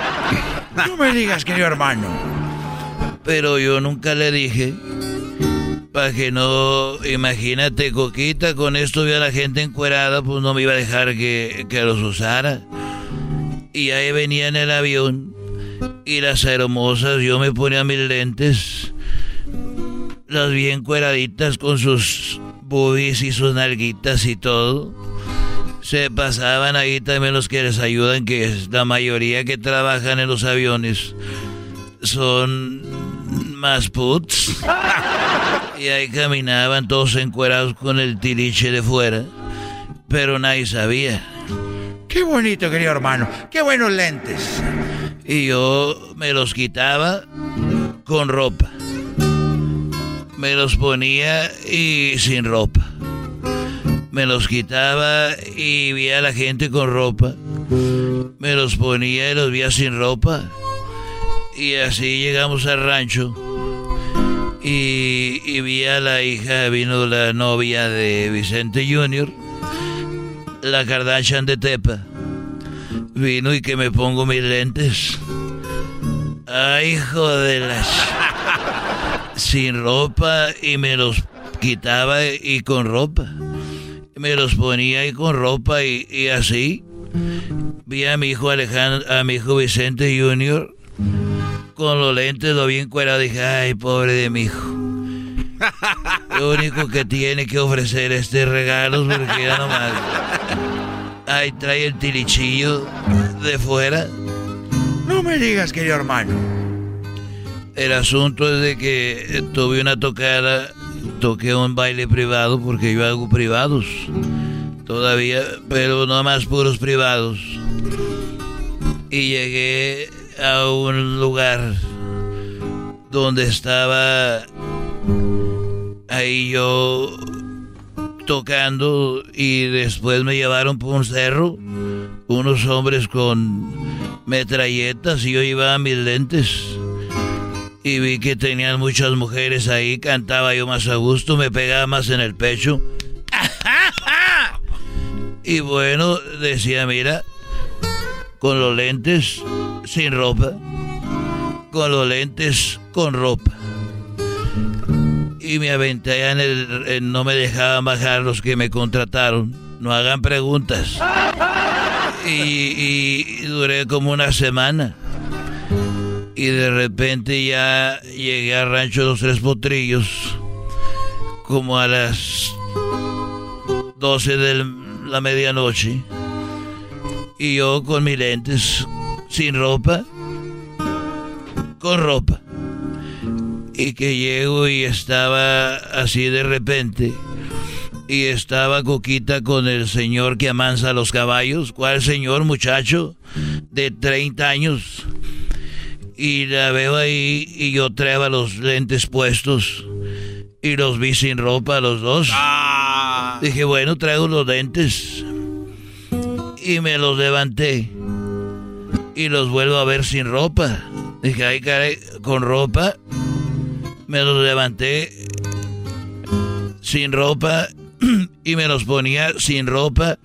Speaker 13: No me digas, querido hermano.
Speaker 6: Pero yo nunca le dije, para que no, imagínate, Coquita, con esto vi a la gente encuerada, pues no me iba a dejar que, que los usara. Y ahí venía en el avión y las hermosas, yo me ponía mis lentes, las bien cueraditas con sus boobies y sus nalguitas y todo. Se pasaban ahí también los que les ayudan, que es la mayoría que trabajan en los aviones son más puts. y ahí caminaban todos encuerados con el tiliche de fuera. Pero nadie sabía.
Speaker 13: Qué bonito, querido hermano. Qué buenos lentes.
Speaker 6: Y yo me los quitaba con ropa. Me los ponía y sin ropa. Me los quitaba y vi a la gente con ropa. Me los ponía y los vi sin ropa. Y así llegamos al rancho. Y, y vi a la hija, vino la novia de Vicente Jr., la Kardashian de Tepa. Vino y que me pongo mis lentes. Ay, hijo de las... Sin ropa y me los quitaba y con ropa. Me los ponía y con ropa y, y así. Vi a mi hijo Alejandro, a mi hijo Vicente Jr. con los lentes lo bien cuerado. Dije, ay, pobre de mi hijo. Lo único que tiene que ofrecer este regalo porque ya nomás. Ahí trae el tilichillo de fuera.
Speaker 13: No me digas, querido hermano.
Speaker 6: El asunto es de que tuve una tocada, toqué un baile privado porque yo hago privados todavía, pero no más puros privados. Y llegué a un lugar donde estaba ahí yo tocando y después me llevaron por un cerro unos hombres con metralletas y yo iba a mis lentes y vi que tenían muchas mujeres ahí, cantaba yo más a gusto, me pegaba más en el pecho. Y bueno, decía, mira, con los lentes sin ropa, con los lentes con ropa. Y me aventé en el... no me dejaban bajar los que me contrataron. No hagan preguntas. Y duré como una semana. Y de repente ya llegué al rancho de los tres potrillos. Como a las 12 de la medianoche. Y yo con mis lentes, sin ropa, con ropa. Y que llego y estaba así de repente. Y estaba Coquita con el señor que amansa los caballos. ¿Cuál señor, muchacho? De 30 años. Y la veo ahí y yo traía los lentes puestos. Y los vi sin ropa los dos. Dije, bueno, traigo los lentes. Y me los levanté. Y los vuelvo a ver sin ropa. Dije, ay, caray, con ropa. Me los levanté sin ropa. Y me los ponía sin ropa.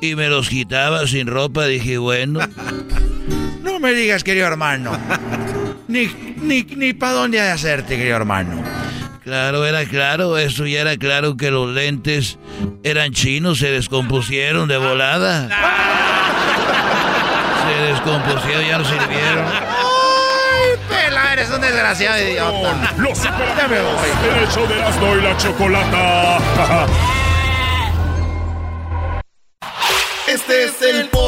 Speaker 6: Y me los quitaba sin ropa. Dije, bueno.
Speaker 13: No me digas, querido hermano. Ni, ni, ni para dónde ha de hacerte, querido hermano.
Speaker 6: Claro, era claro, eso ya era claro que los lentes eran chinos, se descompusieron de volada. Se descompusieron, ya no sirvieron.
Speaker 13: ¡Ay, pela! Eres un desgraciado idiota.
Speaker 8: Los
Speaker 13: Ya me voy.
Speaker 8: El hecho de Erasmo y la chocolata.
Speaker 1: Este es el podcast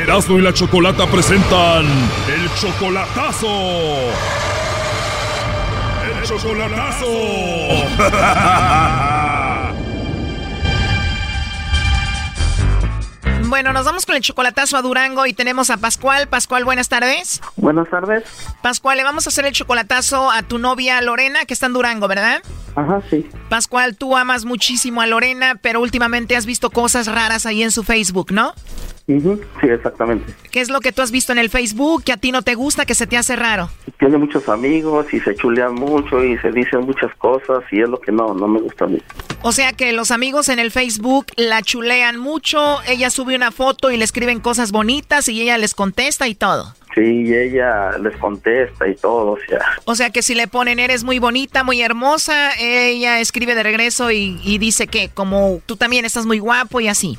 Speaker 7: Erasmo y la Chocolata presentan el chocolatazo. El chocolatazo.
Speaker 17: Bueno, nos vamos con el chocolatazo a Durango y tenemos a Pascual. Pascual, buenas tardes.
Speaker 18: Buenas tardes.
Speaker 17: Pascual, le vamos a hacer el chocolatazo a tu novia Lorena, que está en Durango, ¿verdad?
Speaker 18: Ajá, sí.
Speaker 17: Pascual, tú amas muchísimo a Lorena, pero últimamente has visto cosas raras ahí en su Facebook, ¿no?
Speaker 18: Sí, exactamente.
Speaker 17: ¿Qué es lo que tú has visto en el Facebook que a ti no te gusta, que se te hace raro?
Speaker 18: Tiene muchos amigos y se chulean mucho y se dicen muchas cosas y es lo que no, no me gusta a mí.
Speaker 17: O sea que los amigos en el Facebook la chulean mucho, ella sube una foto y le escriben cosas bonitas y ella les contesta y todo.
Speaker 18: Sí, y ella les contesta y todo, o sea.
Speaker 17: O sea que si le ponen eres muy bonita, muy hermosa, ella escribe de regreso y, y dice que como tú también estás muy guapo y así.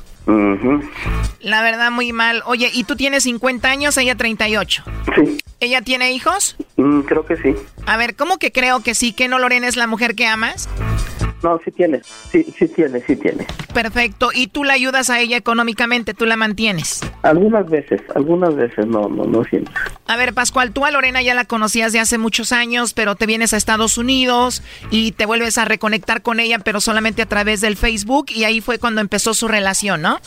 Speaker 17: La verdad muy mal. Oye, ¿y tú tienes 50 años, ella 38?
Speaker 18: Sí.
Speaker 17: ¿Ella tiene hijos?
Speaker 18: Mm, creo que sí.
Speaker 17: A ver, ¿cómo que creo que sí? ¿Que no Lorena es la mujer que amas?
Speaker 18: No, sí tiene. Sí, sí tiene, sí tiene.
Speaker 17: Perfecto. ¿Y tú la ayudas a ella económicamente? ¿Tú la mantienes?
Speaker 18: Algunas veces, algunas veces no, no, no siempre.
Speaker 17: A ver, Pascual, tú a Lorena ya la conocías de hace muchos años, pero te vienes a Estados Unidos y te vuelves a reconectar con ella, pero solamente a través del Facebook y ahí fue cuando empezó su relación, ¿no?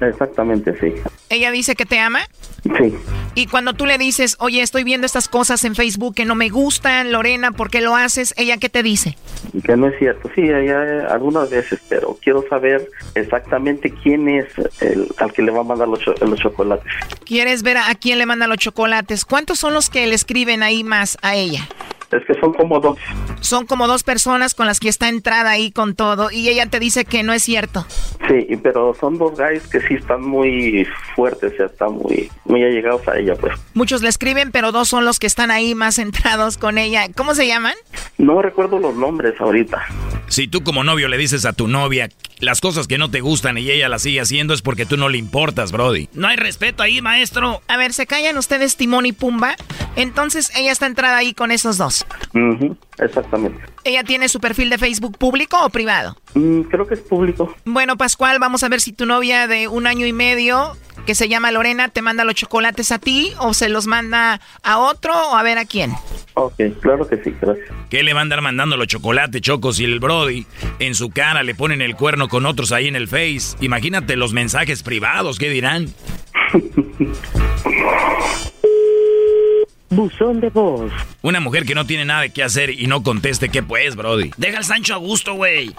Speaker 18: Exactamente, sí.
Speaker 17: Ella dice que te ama.
Speaker 18: Sí.
Speaker 17: Y cuando tú le dices, oye, estoy viendo estas cosas en Facebook que no me gustan, Lorena, ¿por qué lo haces? ¿Ella qué te dice?
Speaker 18: Que no es cierto. Sí, ella, algunas veces, pero quiero saber exactamente quién es el al que le va a mandar los, los chocolates.
Speaker 17: ¿Quieres ver a, a quién le manda los chocolates? ¿Cuántos son los que le escriben ahí más a ella?
Speaker 18: Es que son como dos.
Speaker 17: Son como dos personas con las que está entrada ahí con todo y ella te dice que no es cierto.
Speaker 18: Sí, pero son dos guys que sí están muy fuertes, o sea, están muy, muy allegados a ella, pues.
Speaker 17: Muchos le escriben, pero dos son los que están ahí más entrados con ella. ¿Cómo se llaman?
Speaker 18: No recuerdo los nombres ahorita.
Speaker 6: Si tú como novio le dices a tu novia las cosas que no te gustan y ella las sigue haciendo es porque tú no le importas, Brody.
Speaker 17: No hay respeto ahí, maestro. A ver, ¿se callan ustedes Timón y Pumba? Entonces ella está entrada ahí con esos dos.
Speaker 18: Exactamente.
Speaker 17: ¿Ella tiene su perfil de Facebook público o privado?
Speaker 18: Mm, creo que es público.
Speaker 17: Bueno, Pascual, vamos a ver si tu novia de un año y medio, que se llama Lorena, te manda los chocolates a ti o se los manda a otro o a ver a quién.
Speaker 18: Ok, claro que sí, gracias.
Speaker 6: ¿Qué le va a andar mandando los chocolates, Chocos? Y el Brody en su cara le ponen el cuerno con otros ahí en el Face. Imagínate los mensajes privados, ¿qué dirán?
Speaker 19: Buzón de voz.
Speaker 6: Una mujer que no tiene nada que hacer y no conteste, ¿qué pues, Brody?
Speaker 17: Deja al Sancho a gusto, güey.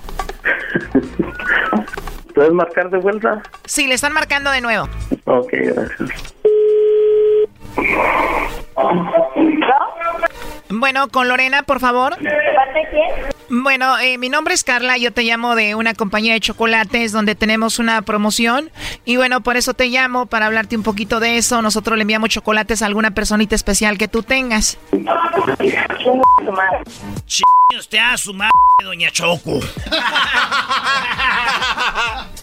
Speaker 18: ¿Puedes marcar de vuelta?
Speaker 17: Sí, le están marcando de nuevo.
Speaker 18: Ok, gracias.
Speaker 17: Bueno, con Lorena, por favor. Bueno, eh, mi nombre es Carla, yo te llamo de una compañía de chocolates donde tenemos una promoción y bueno, por eso te llamo para hablarte un poquito de eso. Nosotros le enviamos chocolates a alguna personita especial que tú tengas.
Speaker 16: Ch usted a su madre, doña Choco.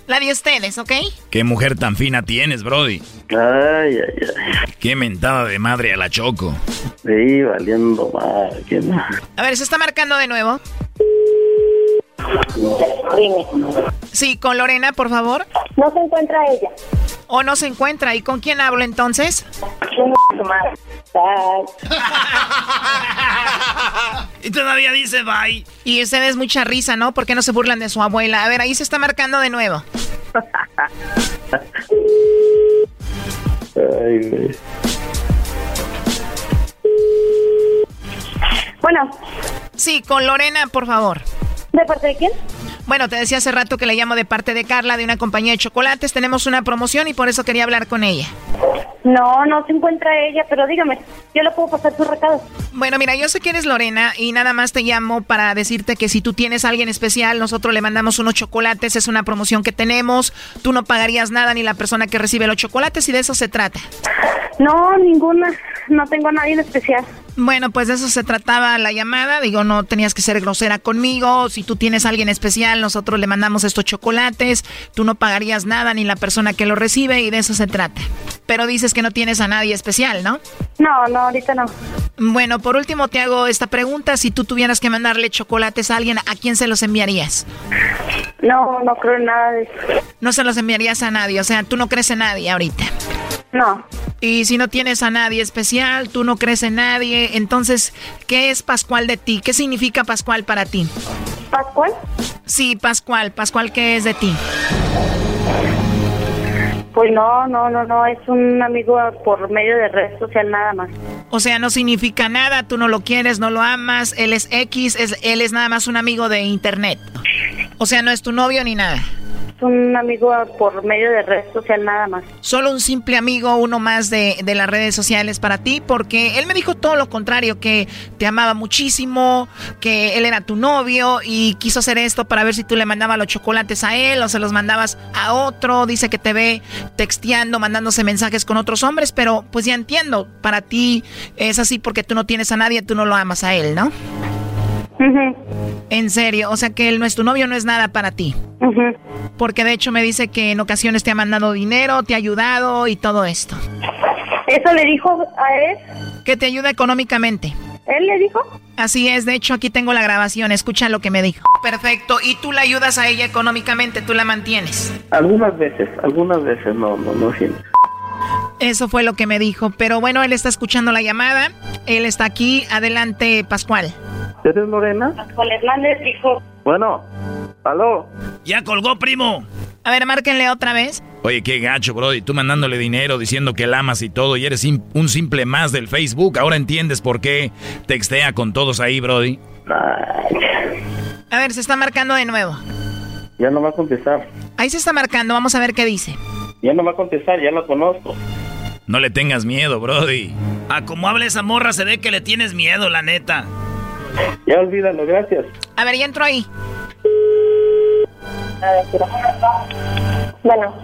Speaker 17: La de ustedes, ¿ok?
Speaker 6: ¿Qué mujer tan fina tienes, Brody?
Speaker 18: Ay, ay, ay.
Speaker 6: Qué mentada de madre a la Choco.
Speaker 18: Sí, valiendo mal.
Speaker 17: A ver, se está marcando de nuevo. Sí, con Lorena, por favor.
Speaker 20: No se encuentra ella.
Speaker 17: ¿O no se encuentra? ¿Y con quién hablo entonces?
Speaker 16: Y todavía dice bye.
Speaker 17: Y ustedes mucha risa, ¿no? ¿Por qué no se burlan de su abuela? A ver, ahí se está marcando de nuevo.
Speaker 18: Ay.
Speaker 20: Bueno,
Speaker 17: Sí, con Lorena, por favor.
Speaker 20: ¿de parte de quién?
Speaker 17: Bueno, te decía hace rato que le llamo de parte de Carla, de una compañía de chocolates. Tenemos una promoción y por eso quería hablar con ella.
Speaker 20: No, no se encuentra ella, pero dígame, yo le puedo pasar su recado.
Speaker 17: Bueno, mira, yo sé que eres Lorena y nada más te llamo para decirte que si tú tienes a alguien especial, nosotros le mandamos unos chocolates, es una promoción que tenemos. Tú no pagarías nada ni la persona que recibe los chocolates y de eso se trata.
Speaker 20: No, ninguna. no tengo a nadie en especial.
Speaker 17: Bueno, pues de eso se trataba la llamada. Digo, no tenías que ser grosera conmigo. Si tú tienes a alguien especial, nosotros le mandamos estos chocolates. Tú no pagarías nada ni la persona que lo recibe y de eso se trata. Pero dices que no tienes a nadie especial, ¿no?
Speaker 20: No, no, ahorita no.
Speaker 17: Bueno, por último te hago esta pregunta. Si tú tuvieras que mandarle chocolates a alguien, ¿a quién se los enviarías?
Speaker 20: No, no creo en nada de eso.
Speaker 17: No se los enviarías a nadie. O sea, tú no crees en nadie ahorita.
Speaker 20: No.
Speaker 17: Y si no tienes a nadie especial, tú no crees en nadie, entonces, ¿qué es Pascual de ti? ¿Qué significa Pascual para ti?
Speaker 20: ¿Pascual?
Speaker 17: Sí, Pascual. Pascual, ¿qué es de ti?
Speaker 20: Pues no, no, no, no, es un amigo por medio de red social nada más.
Speaker 17: O sea, no significa nada, tú no lo quieres, no lo amas, él es X, es, él es nada más un amigo de internet. O sea, no es tu novio ni nada.
Speaker 20: Un amigo por medio de red social nada más.
Speaker 17: Solo un simple amigo, uno más de, de las redes sociales para ti, porque él me dijo todo lo contrario, que te amaba muchísimo, que él era tu novio y quiso hacer esto para ver si tú le mandabas los chocolates a él o se los mandabas a otro. Dice que te ve texteando, mandándose mensajes con otros hombres, pero pues ya entiendo, para ti es así porque tú no tienes a nadie, tú no lo amas a él, ¿no? En serio, o sea que él no es tu novio, no es nada para ti. Porque de hecho me dice que en ocasiones te ha mandado dinero, te ha ayudado y todo esto.
Speaker 20: ¿Eso le dijo a él?
Speaker 17: Que te ayuda económicamente.
Speaker 20: ¿Él le dijo?
Speaker 17: Así es, de hecho aquí tengo la grabación, escucha lo que me dijo. Perfecto, y tú la ayudas a ella económicamente, tú la mantienes.
Speaker 18: Algunas veces, algunas veces no, no, no siempre.
Speaker 17: Eso fue lo que me dijo, pero bueno, él está escuchando la llamada, él está aquí, adelante Pascual.
Speaker 18: ¿Eres Lorena?
Speaker 20: Pascual Hernández dijo.
Speaker 18: Bueno, aló.
Speaker 6: Ya colgó, primo.
Speaker 17: A ver, márquenle otra vez.
Speaker 6: Oye, qué gacho, bro. Y tú mandándole dinero, diciendo que la amas y todo, y eres un simple más del Facebook. Ahora entiendes por qué textea con todos ahí, Brody.
Speaker 17: A ver, se está marcando de nuevo.
Speaker 18: Ya no va a contestar.
Speaker 17: Ahí se está marcando, vamos a ver qué dice.
Speaker 18: Ya no va a contestar, ya lo conozco.
Speaker 6: No le tengas miedo, Brody. A como habla esa morra se ve que le tienes miedo, la neta.
Speaker 18: Ya olvídalo, gracias.
Speaker 17: A ver, ya entro ahí.
Speaker 20: A ver, tira. Bueno.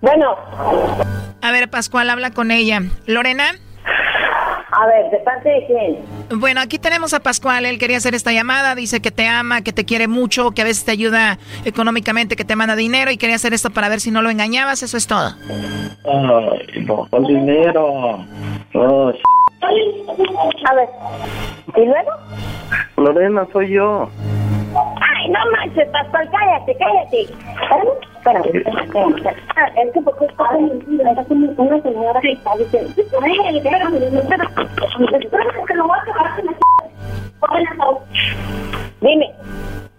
Speaker 20: Bueno.
Speaker 17: A ver, Pascual, habla con ella. Lorena.
Speaker 20: A ver, ¿de parte de quién?
Speaker 17: Bueno, aquí tenemos a Pascual, él quería hacer esta llamada, dice que te ama, que te quiere mucho, que a veces te ayuda económicamente, que te manda dinero y quería hacer esto para ver si no lo engañabas, eso es todo.
Speaker 18: Ay, no, con dinero. Oh,
Speaker 20: A ver. ¿Y luego?
Speaker 18: Lorena, soy yo.
Speaker 20: Ay, no manches, Pascual, cállate, cállate. Espérame, espérame. Ah, es que porque está una señora que está diciendo. Ay, espérame, espérame. Espérame, que lo voy a acabar con la Dime.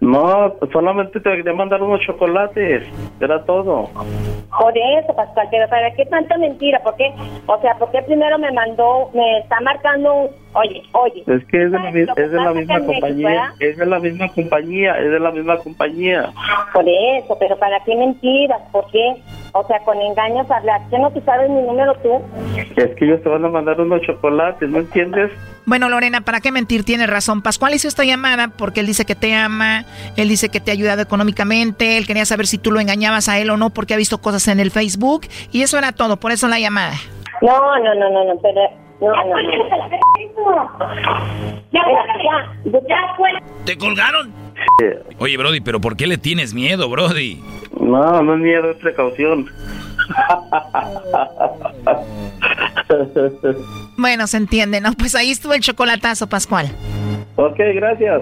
Speaker 18: No, solamente te quería mandar unos chocolates. Era todo.
Speaker 20: Por eso, Pascual, pero ¿para qué tanta mentira? ¿Por qué? O sea, ¿por qué primero me mandó, me está marcando un... Oye, oye.
Speaker 18: Es que es de la, mi-
Speaker 20: Lo que
Speaker 18: es de la
Speaker 20: pasa
Speaker 18: misma
Speaker 20: México,
Speaker 18: compañía. Es de la misma compañía. Es de la misma compañía.
Speaker 20: Por eso, pero ¿para qué mentiras? ¿Por qué? O sea, con engaños hablar. ¿Qué no te sabes mi número tú?
Speaker 18: Es que ellos te van a mandar unos chocolates, ¿no entiendes?
Speaker 17: Bueno, Lorena, ¿para qué mentir? Tiene razón. Pascual hizo esta llamada porque él dice que te ama, él dice que te ha ayudado económicamente, él quería saber si tú lo engañabas a él o no porque ha visto cosas en el Facebook y eso era todo, por eso la llamada.
Speaker 20: No, no, no, no, no, pero... No, no, no. Ya, ya, ya fue.
Speaker 6: ¿Te colgaron? Oye, Brody, pero ¿por qué le tienes miedo, Brody?
Speaker 18: No, no es miedo, es precaución.
Speaker 17: Bueno, se entiende, ¿no? Pues ahí estuvo el chocolatazo, Pascual.
Speaker 18: ok, gracias.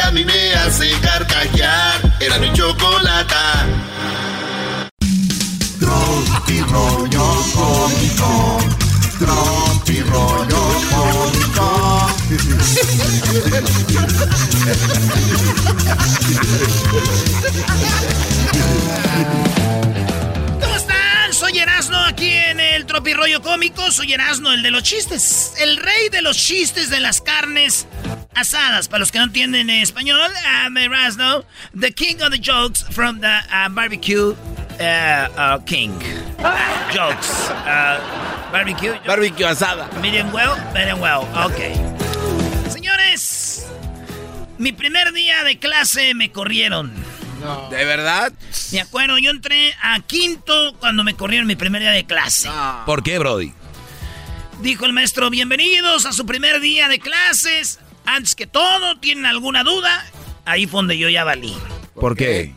Speaker 1: a mí me hace carcajear. Era mi chocolata. Tropi rollo cómico. Tropi rollo
Speaker 11: ¿Cómo están? Soy Erasmo aquí en el
Speaker 3: Tropi Rollo Cómico, soy Erasmo, el de los chistes. El rey de los chistes de las carnes asadas. Para los que no entienden español, I'm Erasmo, the king of the jokes from the uh, barbecue uh, uh, king. jokes. Barbecue.
Speaker 4: Barbecue asada.
Speaker 3: Medium well, medium well. Ok. Señores, mi primer día de clase me corrieron.
Speaker 4: ¿De verdad?
Speaker 3: Me acuerdo, yo entré a quinto cuando me corrieron mi primer día de clase.
Speaker 6: ¿Por qué, Brody?
Speaker 3: Dijo el maestro, bienvenidos a su primer día de clases. Antes que todo, ¿tienen alguna duda? Ahí fue donde yo ya valí.
Speaker 6: ¿Por qué?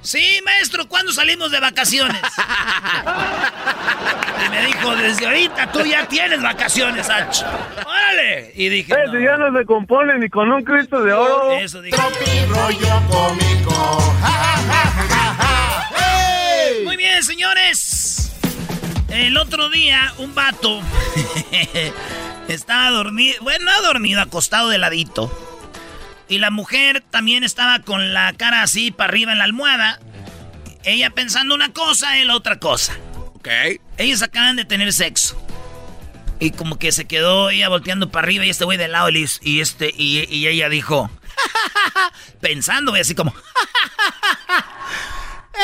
Speaker 3: Sí, maestro, ¿cuándo salimos de vacaciones? y me dijo, desde ahorita tú ya tienes vacaciones, H. ¡Órale! Y dije,
Speaker 21: Ese
Speaker 3: no.
Speaker 21: ya no se compone ni con un Cristo de oro.
Speaker 3: Eso dije.
Speaker 1: rollo cómico.
Speaker 3: Muy bien, señores. El otro día, un vato estaba dormido, bueno, no dormido, acostado de ladito. Y la mujer también estaba con la cara así para arriba en la almohada. Ella pensando una cosa, él otra cosa.
Speaker 4: Ok.
Speaker 3: Ellos acaban de tener sexo. Y como que se quedó ella volteando para arriba y este güey de lado y, y este y, y ella dijo, pensando, güey, así como,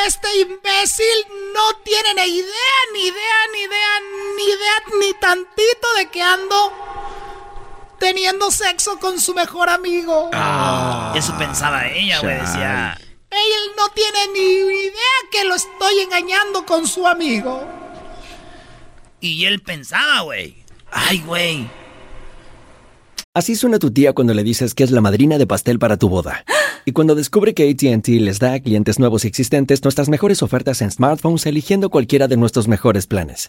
Speaker 22: Este imbécil no tiene ni idea, ni idea, ni idea, ni idea, ni tantito de que ando teniendo sexo con su mejor amigo.
Speaker 3: eso pensaba ella, güey, decía.
Speaker 22: Él no tiene ni idea que lo estoy engañando con su amigo.
Speaker 3: Y él pensaba, güey. Ay, güey.
Speaker 23: Así suena tu tía cuando le dices que es la madrina de pastel para tu boda. Y cuando descubre que ATT les da a clientes nuevos y existentes nuestras mejores ofertas en smartphones eligiendo cualquiera de nuestros mejores planes.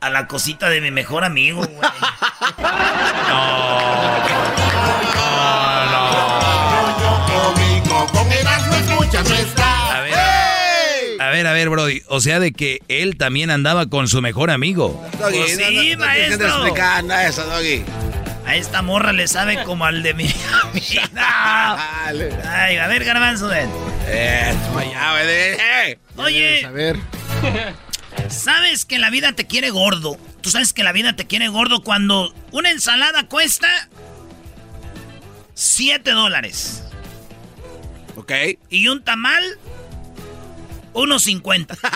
Speaker 3: a la cosita de mi mejor amigo, güey.
Speaker 1: Nuestra.
Speaker 6: A ver, a ver, a ver, Brody. O sea, de que él también andaba con su mejor amigo.
Speaker 4: Doggy,
Speaker 3: Pues
Speaker 4: no,
Speaker 3: sí,
Speaker 4: no, no
Speaker 3: maestro.
Speaker 4: explicar nada eso, Doggy.
Speaker 3: A esta morra le sabe como al de mi amiga. Ay, a ver, garbanzo, ven.
Speaker 4: Eh, eh.
Speaker 3: Oye,
Speaker 14: A ver.
Speaker 3: ¿Sabes que la vida te quiere gordo? Tú sabes que la vida te quiere gordo cuando una ensalada cuesta 7 dólares.
Speaker 4: Ok.
Speaker 3: Y un tamal, unos 50.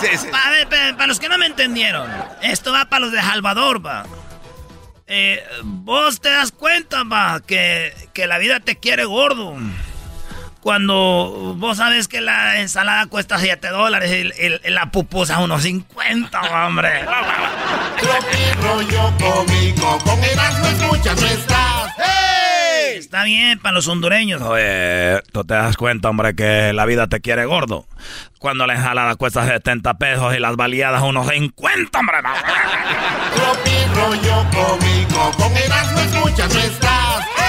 Speaker 4: Sí, sí.
Speaker 3: A ver, pa- para los que no me entendieron, esto va para los de Salvador, va. Eh, vos te das cuenta, va, que, que la vida te quiere gordo. Cuando vos sabes que la ensalada cuesta 7 dólares y, la pupusa unos 50, hombre.
Speaker 1: Tropi rollo cómico, con Erasmo escuchas.
Speaker 3: Está bien para los hondureños. Oye, tú te das cuenta, hombre, que la vida te quiere gordo. Cuando la ensalada cuesta 70 pesos y las baleadas unos 50, hombre.
Speaker 1: Tropi rollo cómico, con Erasmo escuchas nuestras. ¡Hey!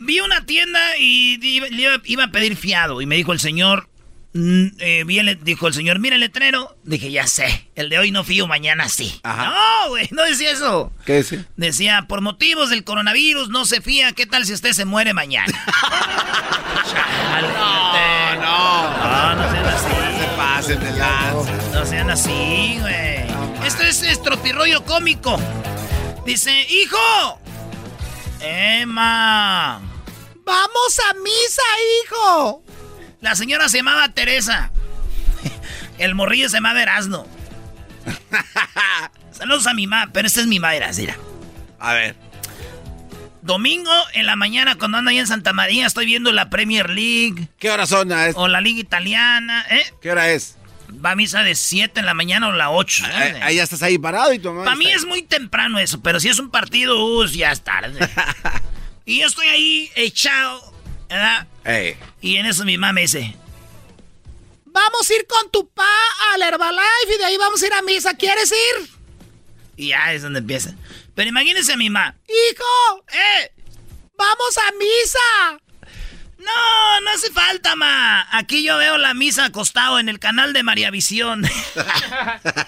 Speaker 3: Vi una tienda y iba, iba a pedir fiado y me dijo el señor, Mm, eh, vi el- dijo el señor, mira el letrero. Dije, ya sé, el de hoy no fío, mañana sí. No, güey, no decía eso.
Speaker 4: ¿Qué decía?
Speaker 3: Decía, por motivos del coronavirus no se fía, ¿qué tal si usted se muere mañana? Chale,
Speaker 4: No, no.
Speaker 3: No, no sean así.
Speaker 4: Se pasen de lanza.
Speaker 3: No sean así, güey. Esto es estropirroyo cómico. Dice, hijo. Emma. Vamos a misa, hijo. La señora se llamaba Teresa. El morrillo se llamaba Erasno. Saludos a mi mamá, pero esta es mi madre, mira.
Speaker 4: A ver.
Speaker 3: Domingo en la mañana cuando ando ahí en Santa María estoy viendo la Premier League.
Speaker 4: ¿Qué hora son? ah, es-
Speaker 3: O la Liga Italiana, ¿eh?
Speaker 4: ¿Qué hora es?
Speaker 3: Va a misa de 7 en la mañana o la 8.
Speaker 4: Ahí, ahí ya estás ahí parado y tu mamá
Speaker 3: Para mí es muy temprano eso, pero si es un partido, uh, ya es tarde. y yo estoy ahí echado, ¿verdad?
Speaker 4: Ey.
Speaker 3: Y en eso mi mamá me dice, vamos a ir con tu pa al Herbalife y de ahí vamos a ir a misa, ¿quieres ir? Y ya es donde empieza. Pero imagínense a mi mamá, hijo, eh, vamos a misa. No, no hace falta, ma. Aquí yo veo la misa acostado en el canal de María Visión.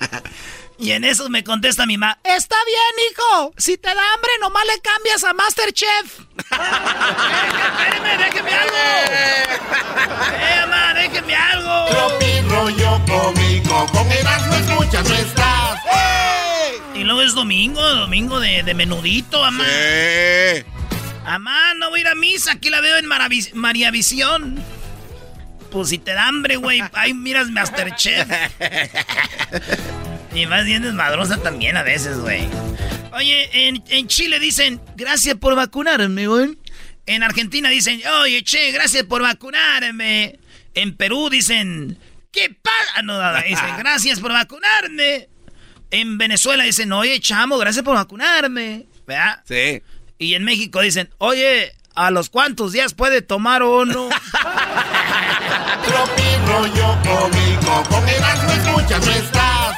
Speaker 3: y en eso me contesta mi mamá. Está bien, hijo. Si te da hambre, nomás le cambias a Masterchef. Espérame, déjeme algo. Eh, mamá, déjeme algo.
Speaker 1: Tropi rollo cómico, con Erasmo escuchas no estás.
Speaker 3: Y luego es domingo, domingo de, de menudito, mamá.
Speaker 4: Sí.
Speaker 3: No voy a ir a misa, aquí la veo en Maravi- María Visión. Pues si te da hambre, güey, ahí miras Masterchef. y más bien desmadrosa también a veces, güey. Oye, en, en Chile dicen, gracias por vacunarme, güey. En Argentina dicen, oye, che, gracias por vacunarme. En Perú dicen, ¿qué pasa? No, nada, dicen, gracias por vacunarme. En Venezuela dicen, oye, chamo, gracias por vacunarme. ¿Verdad?
Speaker 4: Sí.
Speaker 3: Y en México dicen, oye, ¿a los cuántos días puede tomar uno?
Speaker 1: Tropi rollo cómico, con Erasmo escuchas no estás.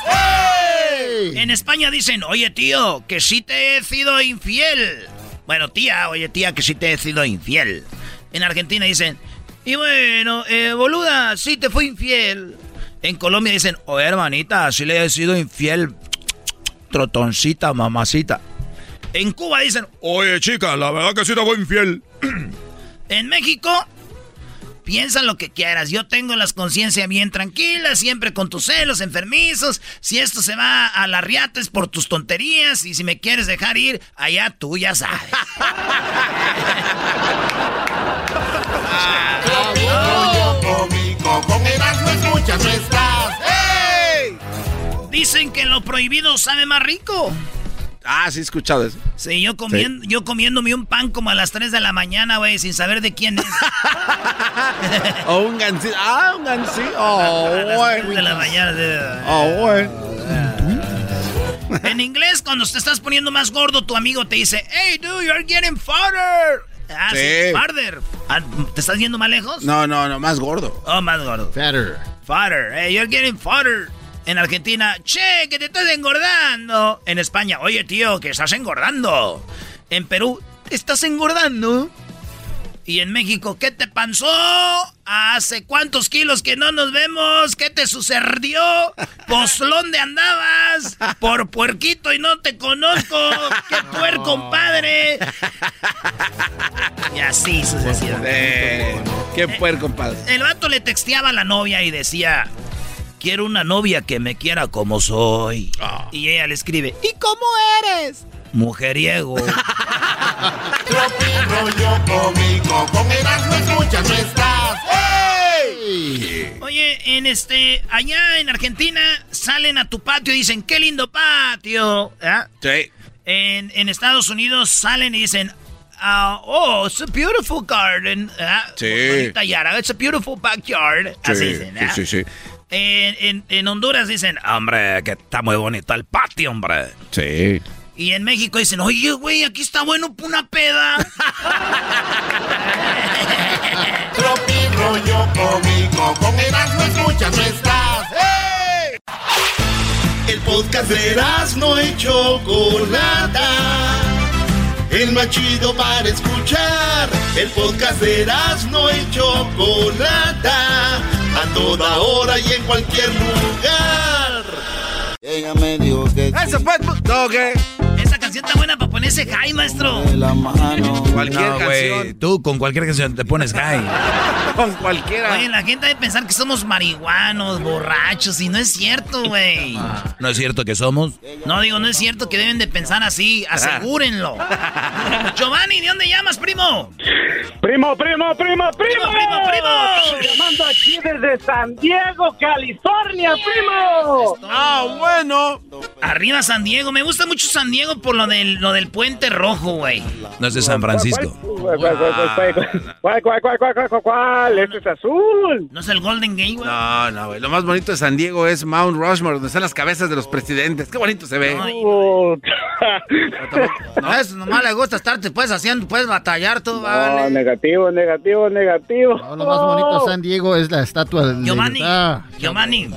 Speaker 3: En España dicen, oye tío, que sí te he sido infiel. Bueno, tía, oye tía, que sí te he sido infiel. En Argentina dicen, y bueno, eh, boluda, sí te fui infiel. En Colombia dicen, oye hermanita, sí le he sido infiel. Trotoncita, mamacita. En Cuba dicen,
Speaker 8: Oye, chica, la verdad que sí te voy infiel.
Speaker 3: En México, piensa lo que quieras. Yo tengo las conciencias bien tranquilas, siempre con tus celos enfermizos. Si esto se va a la riata es por tus tonterías. Y si me quieres dejar ir, allá tú ya sabes.
Speaker 1: Tropi rollo cómico, con Erasmo escuchas no estás.
Speaker 3: Dicen que lo prohibido sabe más rico.
Speaker 4: Ah, sí he escuchado eso.
Speaker 3: Sí, yo, comiendo, yo comiéndome un pan como a las 3 de la mañana, güey, sin saber de quién es.
Speaker 4: O un gancito. Ah, un gancito. Oh,
Speaker 3: a las 3
Speaker 4: bueno.
Speaker 3: de la mañana. sí.
Speaker 4: Oh, bueno.
Speaker 3: En inglés, cuando te estás poniendo más gordo, tu amigo te dice, hey, dude, you're getting fatter. Ah, sí,
Speaker 4: Sí.
Speaker 3: farther. Ah, ¿Te estás yendo más lejos?
Speaker 4: No, no, no, más gordo.
Speaker 3: Oh, más gordo.
Speaker 14: Fatter.
Speaker 3: Fatter. Hey, you're getting fatter. En Argentina, che, que te estás engordando. En España, oye, tío, que estás engordando. En Perú, ¿te estás engordando? Y en México, ¿qué te pasó? ¿Hace cuántos kilos que no nos vemos? ¿Qué te sucedió? ¿Pues dónde andabas? Por puerquito y no te conozco. ¡Qué puerco, padre! Y así sucesivamente.
Speaker 4: Eh, qué puerco, compadre.
Speaker 3: El vato le texteaba a la novia y decía, quiero una novia que me quiera como soy. Y ella le escribe, ¿y cómo eres? Mujeriego.
Speaker 1: Cómico, con escuchas no estás.
Speaker 3: Oye, en este, allá en Argentina salen a tu patio y dicen, qué lindo patio. ¿Ah?
Speaker 4: Sí.
Speaker 3: En, en Estados Unidos salen y dicen, ah, oh, it's a beautiful garden. ¿Ah?
Speaker 4: Sí.
Speaker 3: Bonita yara, it's a beautiful backyard. Así
Speaker 4: Sí,
Speaker 3: dicen,
Speaker 4: sí,
Speaker 3: ¿ah?
Speaker 4: sí, sí.
Speaker 3: En, en- en Honduras dicen, hombre, que está muy bonito el patio, hombre.
Speaker 4: Sí.
Speaker 3: Y en México dicen, oye, güey, aquí está bueno para una peda.
Speaker 1: Tropi rollo cómico, con Erasmo escuchas no estás. El podcast de Erasmo y Chocolata. El más chido para escuchar. El podcast de Erasmo y Chocolata. A toda hora y en cualquier lugar.
Speaker 24: Ella me dijo que.
Speaker 4: Eso fue. Doge.
Speaker 3: Canción buena para ponerse high, maestro.
Speaker 24: La mano.
Speaker 4: Cualquier
Speaker 6: No,
Speaker 4: canción.
Speaker 6: tú con cualquier canción te pones high.
Speaker 4: Con cualquiera.
Speaker 3: Oye, la gente debe pensar que somos marihuanos, borrachos, y no es cierto, güey.
Speaker 6: ¿No es cierto que somos?
Speaker 3: No digo, no es cierto que deben de pensar así, asegúrenlo. Giovanni, ¿de dónde llamas, primo?
Speaker 19: Primo, primo, primo, primo.
Speaker 3: Primo, primo, primo.
Speaker 19: Llamando aquí desde San Diego, California, primo.
Speaker 4: Ah, bueno.
Speaker 3: Arriba San Diego, me gusta mucho San Diego por lo lo del, puente rojo, güey.
Speaker 6: No es de San Francisco.
Speaker 19: ¿Cuál, cuál, cuál, cuál, cuál, Este es azul.
Speaker 3: No es el Golden Gate, güey.
Speaker 4: No, no, güey. Lo más bonito de San Diego es Mount Rushmore, donde están las cabezas de los presidentes. Qué bonito se ve.
Speaker 3: no, eso nomás le gusta estarte pues haciendo, puedes batallar
Speaker 19: todo,
Speaker 3: vale.
Speaker 19: No, negativo, negativo, negativo.
Speaker 14: No, lo más bonito de San Diego es la estatua de
Speaker 3: Giovanni. Giovanni.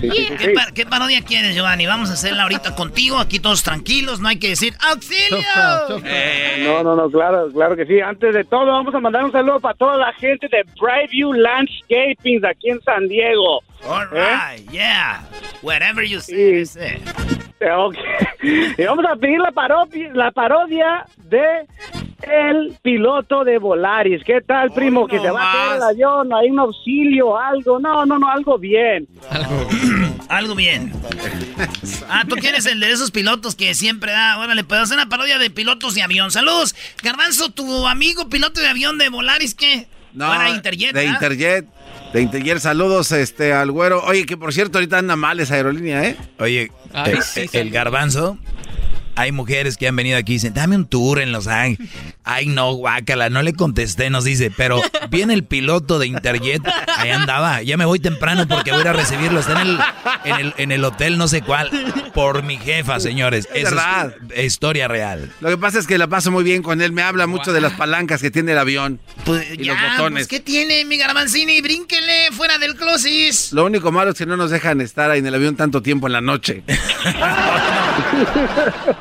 Speaker 19: Sí, sí, sí,
Speaker 3: ¿qué,
Speaker 19: sí.
Speaker 3: pa- qué parodia quieres, Giovanni? Vamos a hacerla ahorita contigo, aquí todos tranquilos, no hay que decir ¡Auxilio!
Speaker 19: No, no, no, claro, claro que sí. Antes de todo, vamos a mandar un saludo para toda la gente de Brightview Landscaping aquí en San Diego.
Speaker 3: All right, yeah. Whatever you
Speaker 19: Sí.
Speaker 3: say.
Speaker 19: Eh, ok. Y vamos a pedir la parodia, la parodia de el piloto de Volaris. ¿Qué tal, primo? que se va a caer el avión, hay un auxilio, algo. No, no, no, algo bien.
Speaker 3: Algo bien. Ah, tú quieres el de esos pilotos que siempre da. Órale, puedo hacer una parodia de pilotos de avión. Saludos. Garbanzo, tu amigo piloto de avión de Volaris, ¿qué?
Speaker 4: No,
Speaker 3: Para Interjet,
Speaker 4: De. Interjet. De Interjet, saludos este, al güero. Oye, que por cierto, ahorita anda mal esa aerolínea, ¿eh?
Speaker 6: Oye,
Speaker 4: Ay,
Speaker 6: eh,
Speaker 4: sí, sí.
Speaker 6: el garbanzo. Hay mujeres que han venido aquí y dicen, dame un tour en Los Ángeles. Ay, no, guácala, no le contesté, nos dice, pero viene el piloto de Interjet, ahí andaba, ya me voy temprano porque voy a ir a recibirlo, está en el, en el, en el hotel no sé cuál, por mi jefa, señores.
Speaker 4: Es
Speaker 6: Esa
Speaker 4: verdad.
Speaker 6: es historia real.
Speaker 4: Lo que pasa es que la paso muy bien con él. Me habla mucho de las palancas que tiene el avión y
Speaker 3: Ya,
Speaker 4: los botones.
Speaker 3: pues, ¿qué tiene, mi Garbanzini? Brínquele fuera del closet.
Speaker 4: Lo único malo es que no nos dejan estar ahí en el avión tanto tiempo en la noche.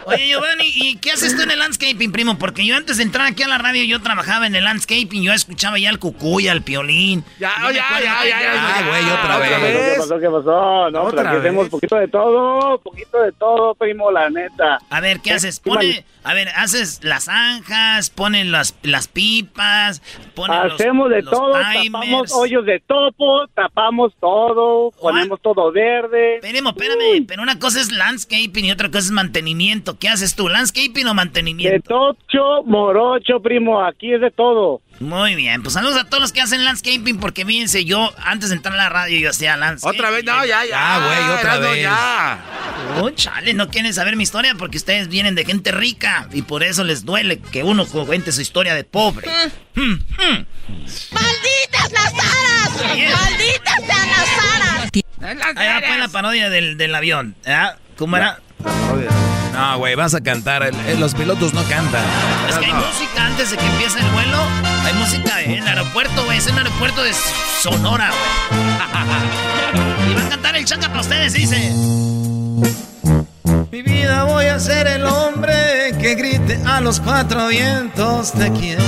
Speaker 3: Oye, Giovanni, ¿y qué haces tú en el landscaping, primo? Porque yo antes de entrar entrar aquí a la radio, yo trabajaba en el landscaping, yo escuchaba ya al cucuy, al piolín.
Speaker 4: Ya, ya, ya, ya, ya,
Speaker 6: güey, otra vez.
Speaker 19: ¿Qué pasó? ¿Qué pasó? No, pero aquí hacemos poquito de todo, poquito de todo, primo, la neta.
Speaker 3: A ver, ¿qué eh,
Speaker 19: haces?
Speaker 3: Pone, a ver, haces las zanjas, ponen las, las pipas, ponen
Speaker 19: Hacemos de todo, tapamos hoyos de topo, tapamos todo, ponemos todo verde.
Speaker 3: Espérame, espérame, mm. pero una cosa es landscaping y otra cosa es mantenimiento. ¿Qué haces tú, landscaping o mantenimiento?
Speaker 19: De tocho morón 8, primo, aquí es de todo.
Speaker 3: Muy bien, pues saludos a todos los que hacen landscaping, porque fíjense, yo antes de entrar a la radio yo hacía landscaping.
Speaker 4: Otra vez, no, ya, ya.
Speaker 6: Ah, güey, otra vez.
Speaker 4: No, ya.
Speaker 3: Oh, chale, no quieren saber mi historia porque ustedes vienen de gente rica y por eso les duele que uno cuente su historia de pobre. Mm. Mm, mm.
Speaker 25: ¡Malditas las aras! ¡Malditas sean las aras!
Speaker 3: Ahí va pues, la parodia del, del avión, ¿eh? ¿Cómo era?
Speaker 6: No, güey, vas a cantar, el- el- los pilotos no cantan.
Speaker 3: Es que hay música antes de que empiece el vuelo. Hay música en el aeropuerto, güey. Es el aeropuerto de Sonora, güey. Y va a cantar el chaca para ustedes, dice. Mi vida voy a ser el hombre que grite a los cuatro vientos te quiero.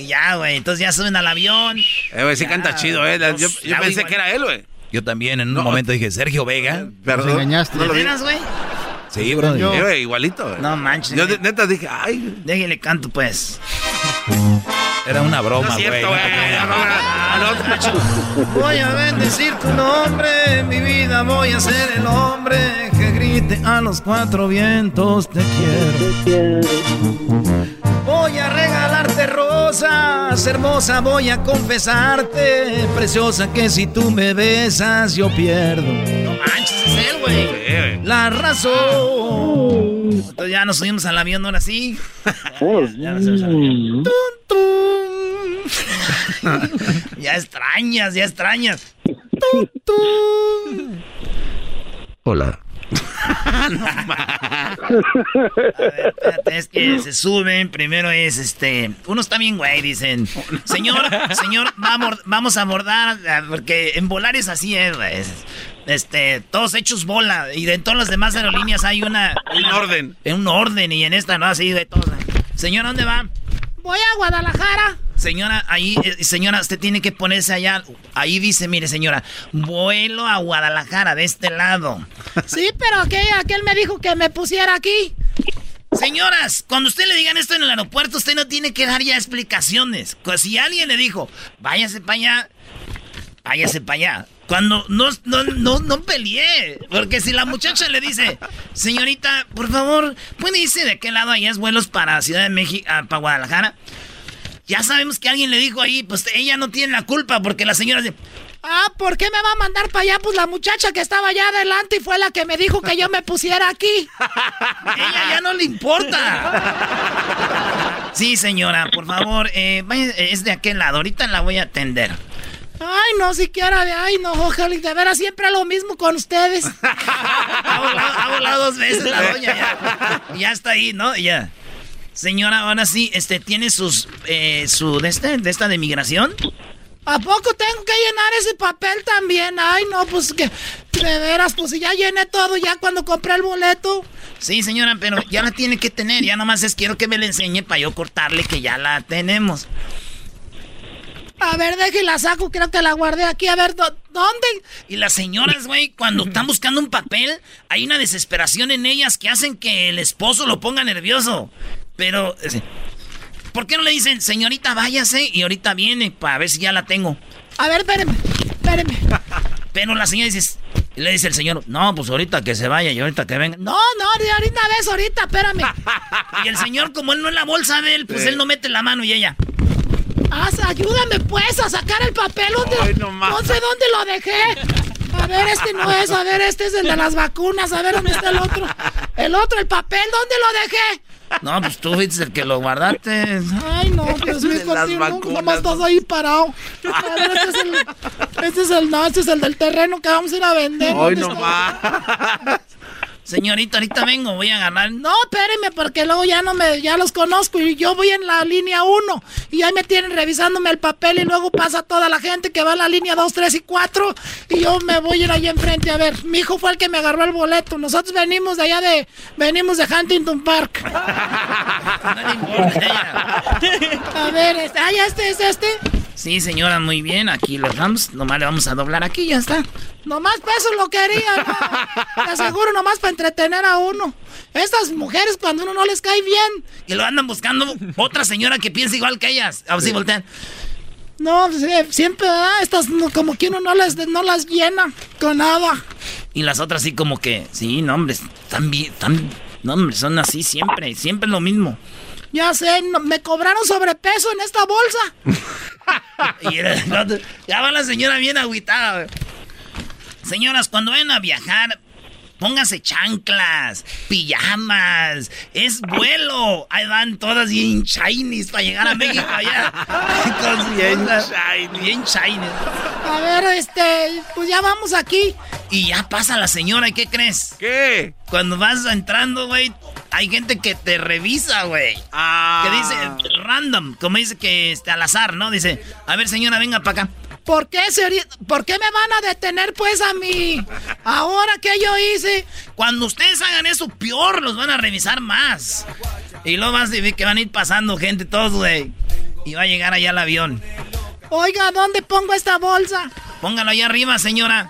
Speaker 3: Y ya, güey. Entonces ya suben al avión.
Speaker 4: Eh, güey, sí canta chido, ¿eh? Yo, yo
Speaker 3: Ya,
Speaker 4: pensé que era él, güey.
Speaker 6: Yo también en un momento dije, Sergio Vega.
Speaker 4: Perdón.
Speaker 14: engañaste.
Speaker 4: No lo
Speaker 3: ¿De
Speaker 4: vi.
Speaker 3: veras, güey?
Speaker 6: Sí, bro.
Speaker 4: Güey, igualito.
Speaker 3: No manches.
Speaker 4: Yo de- neta dije, ay.
Speaker 3: Déjale canto, pues.
Speaker 6: Era una broma, güey. no
Speaker 4: no.
Speaker 3: Voy a bendecir tu nombre, mi vida voy a ser el hombre que grite a los cuatro vientos te quiero. Voy a hermosa, voy a confesarte, preciosa que si tú me besas yo pierdo. No manches, es él, güey. La razón. Entonces ya nos subimos al avión ahora sí. Ya nos subimos al avión. Tun, tun. ya extrañas, ya extrañas. Tun, tun.
Speaker 6: Hola.
Speaker 3: A ver, espérate, es que se suben. Primero es este. Uno está bien, güey. Dicen, señor, señor, vamos, vamos a abordar. Porque en volar es así, es, güey. es, Este, todos hechos bola. Y de todas las demás aerolíneas hay una.
Speaker 4: Un orden.
Speaker 3: En un orden. Y en esta no, así de todos. Señor, ¿dónde va? Voy a Guadalajara. Señora, ahí, eh, señora, usted tiene que ponerse allá. Ahí dice, mire, señora, vuelo a Guadalajara, de este lado.
Speaker 22: Sí, pero aquel, aquel me dijo que me pusiera aquí.
Speaker 3: Señoras, cuando usted le digan esto en el aeropuerto, usted no tiene que dar ya explicaciones. Pues si alguien le dijo, váyase para allá, váyase para allá. Cuando no, no, no, no peleé. Porque si la muchacha le dice, señorita, por favor, ¿puede irse de qué lado allá es vuelos para Ciudad de México, ah, para Guadalajara? Ya sabemos que alguien le dijo ahí, pues ella no tiene la culpa porque la señora dice,
Speaker 22: Ah, ¿por qué me va a mandar para allá? Pues la muchacha que estaba allá adelante y fue la que me dijo que yo me pusiera aquí.
Speaker 3: ella ya no le importa. Sí, señora, por favor, eh, vaya, es de aquel lado. Ahorita la voy a atender.
Speaker 22: Ay, no, siquiera de ay, no, ojalá, de veras siempre lo mismo con ustedes.
Speaker 3: ha, volado, dos veces la doña, ya, ya está ahí, ¿no? Ya. Señora, ahora sí, este, ¿tiene sus, eh, su, de, este, de esta de migración?
Speaker 22: ¿A poco tengo que llenar ese papel también? Ay, no, pues que de veras, pues ya llené todo ya cuando compré el boleto.
Speaker 3: Sí, señora, pero ya la tiene que tener. Ya nomás es quiero que me la enseñe para yo cortarle que ya la tenemos.
Speaker 22: A ver, deje la saco, creo que la guardé aquí. A ver, ¿dónde?
Speaker 3: Y las señoras, güey, cuando están buscando un papel, hay una desesperación en ellas que hacen que el esposo lo ponga nervioso. Pero, ¿Por qué no le dicen, señorita, váyase y ahorita viene para ver si ya la tengo?
Speaker 22: A ver, espéreme, espéreme.
Speaker 3: Pero la señora dice, le dice el señor, no, pues ahorita que se vaya y ahorita que venga.
Speaker 22: No, no, de ahorita ves, ahorita, espérame.
Speaker 3: y el señor, como él no es la bolsa de él, pues él no mete la mano y ella.
Speaker 22: Haz, ayúdame pues a sacar el papel. ¿Dónde, no, no sé dónde lo dejé. A ver, este no es, a ver, este es el de las vacunas, a ver dónde está el otro. El otro, el papel, ¿dónde lo dejé?
Speaker 3: No, pues tú fuiste el que lo guardaste.
Speaker 22: Ay, no, Dios mío, no, nomás estás ahí parado. Ver, este es el, este es el, no, este es el del terreno que vamos a ir a vender.
Speaker 4: Ay, no más.
Speaker 3: Señorita, ahorita vengo, voy a ganar.
Speaker 22: No, espéreme, porque luego ya no me, ya los conozco y yo voy en la línea 1 y ahí me tienen revisándome el papel y luego pasa toda la gente que va en la línea 2, 3 y 4 y yo me voy a ir ahí enfrente. A ver, mi hijo fue el que me agarró el boleto. Nosotros venimos de allá de, venimos de Huntington Park. a ver, este, ah, ya este es este.
Speaker 3: Sí, señora, muy bien. Aquí los vamos. Nomás le vamos a doblar aquí ya está.
Speaker 22: Nomás para eso lo quería, ¿no? Te aseguro, nomás para entretener a uno. Estas mujeres, cuando uno no les cae bien.
Speaker 3: Y lo andan buscando otra señora que piensa igual que ellas. A ver si voltean.
Speaker 22: No, siempre, ¿verdad? Estas como que uno no, les, no las llena con nada.
Speaker 3: Y las otras sí como que, sí, no, hombre, están bien, están, no, hombre, son así siempre, siempre lo mismo.
Speaker 22: Ya sé, me cobraron sobrepeso en esta bolsa.
Speaker 3: ya va la señora bien agüitada. Señoras, cuando vayan a viajar, póngase chanclas, pijamas, es vuelo. Ahí van todas bien shinies para llegar a México allá. bien shiny. Bien shiny.
Speaker 22: A ver, este, pues ya vamos aquí.
Speaker 3: Y ya pasa la señora, ¿y qué crees?
Speaker 4: ¿Qué?
Speaker 3: Cuando vas entrando, güey, hay gente que te revisa, güey.
Speaker 4: Ah.
Speaker 3: Que dice random, como dice que este, al azar, ¿no? Dice, a ver, señora, venga para acá.
Speaker 22: ¿Por qué, ¿Por qué me van a detener pues a mí? Ahora que yo hice.
Speaker 3: Cuando ustedes hagan eso, peor, los van a revisar más. Y luego vas a ver que van a ir pasando gente todos, güey. Y va a llegar allá el avión.
Speaker 22: Oiga, ¿dónde pongo esta bolsa?
Speaker 3: Póngalo allá arriba, señora.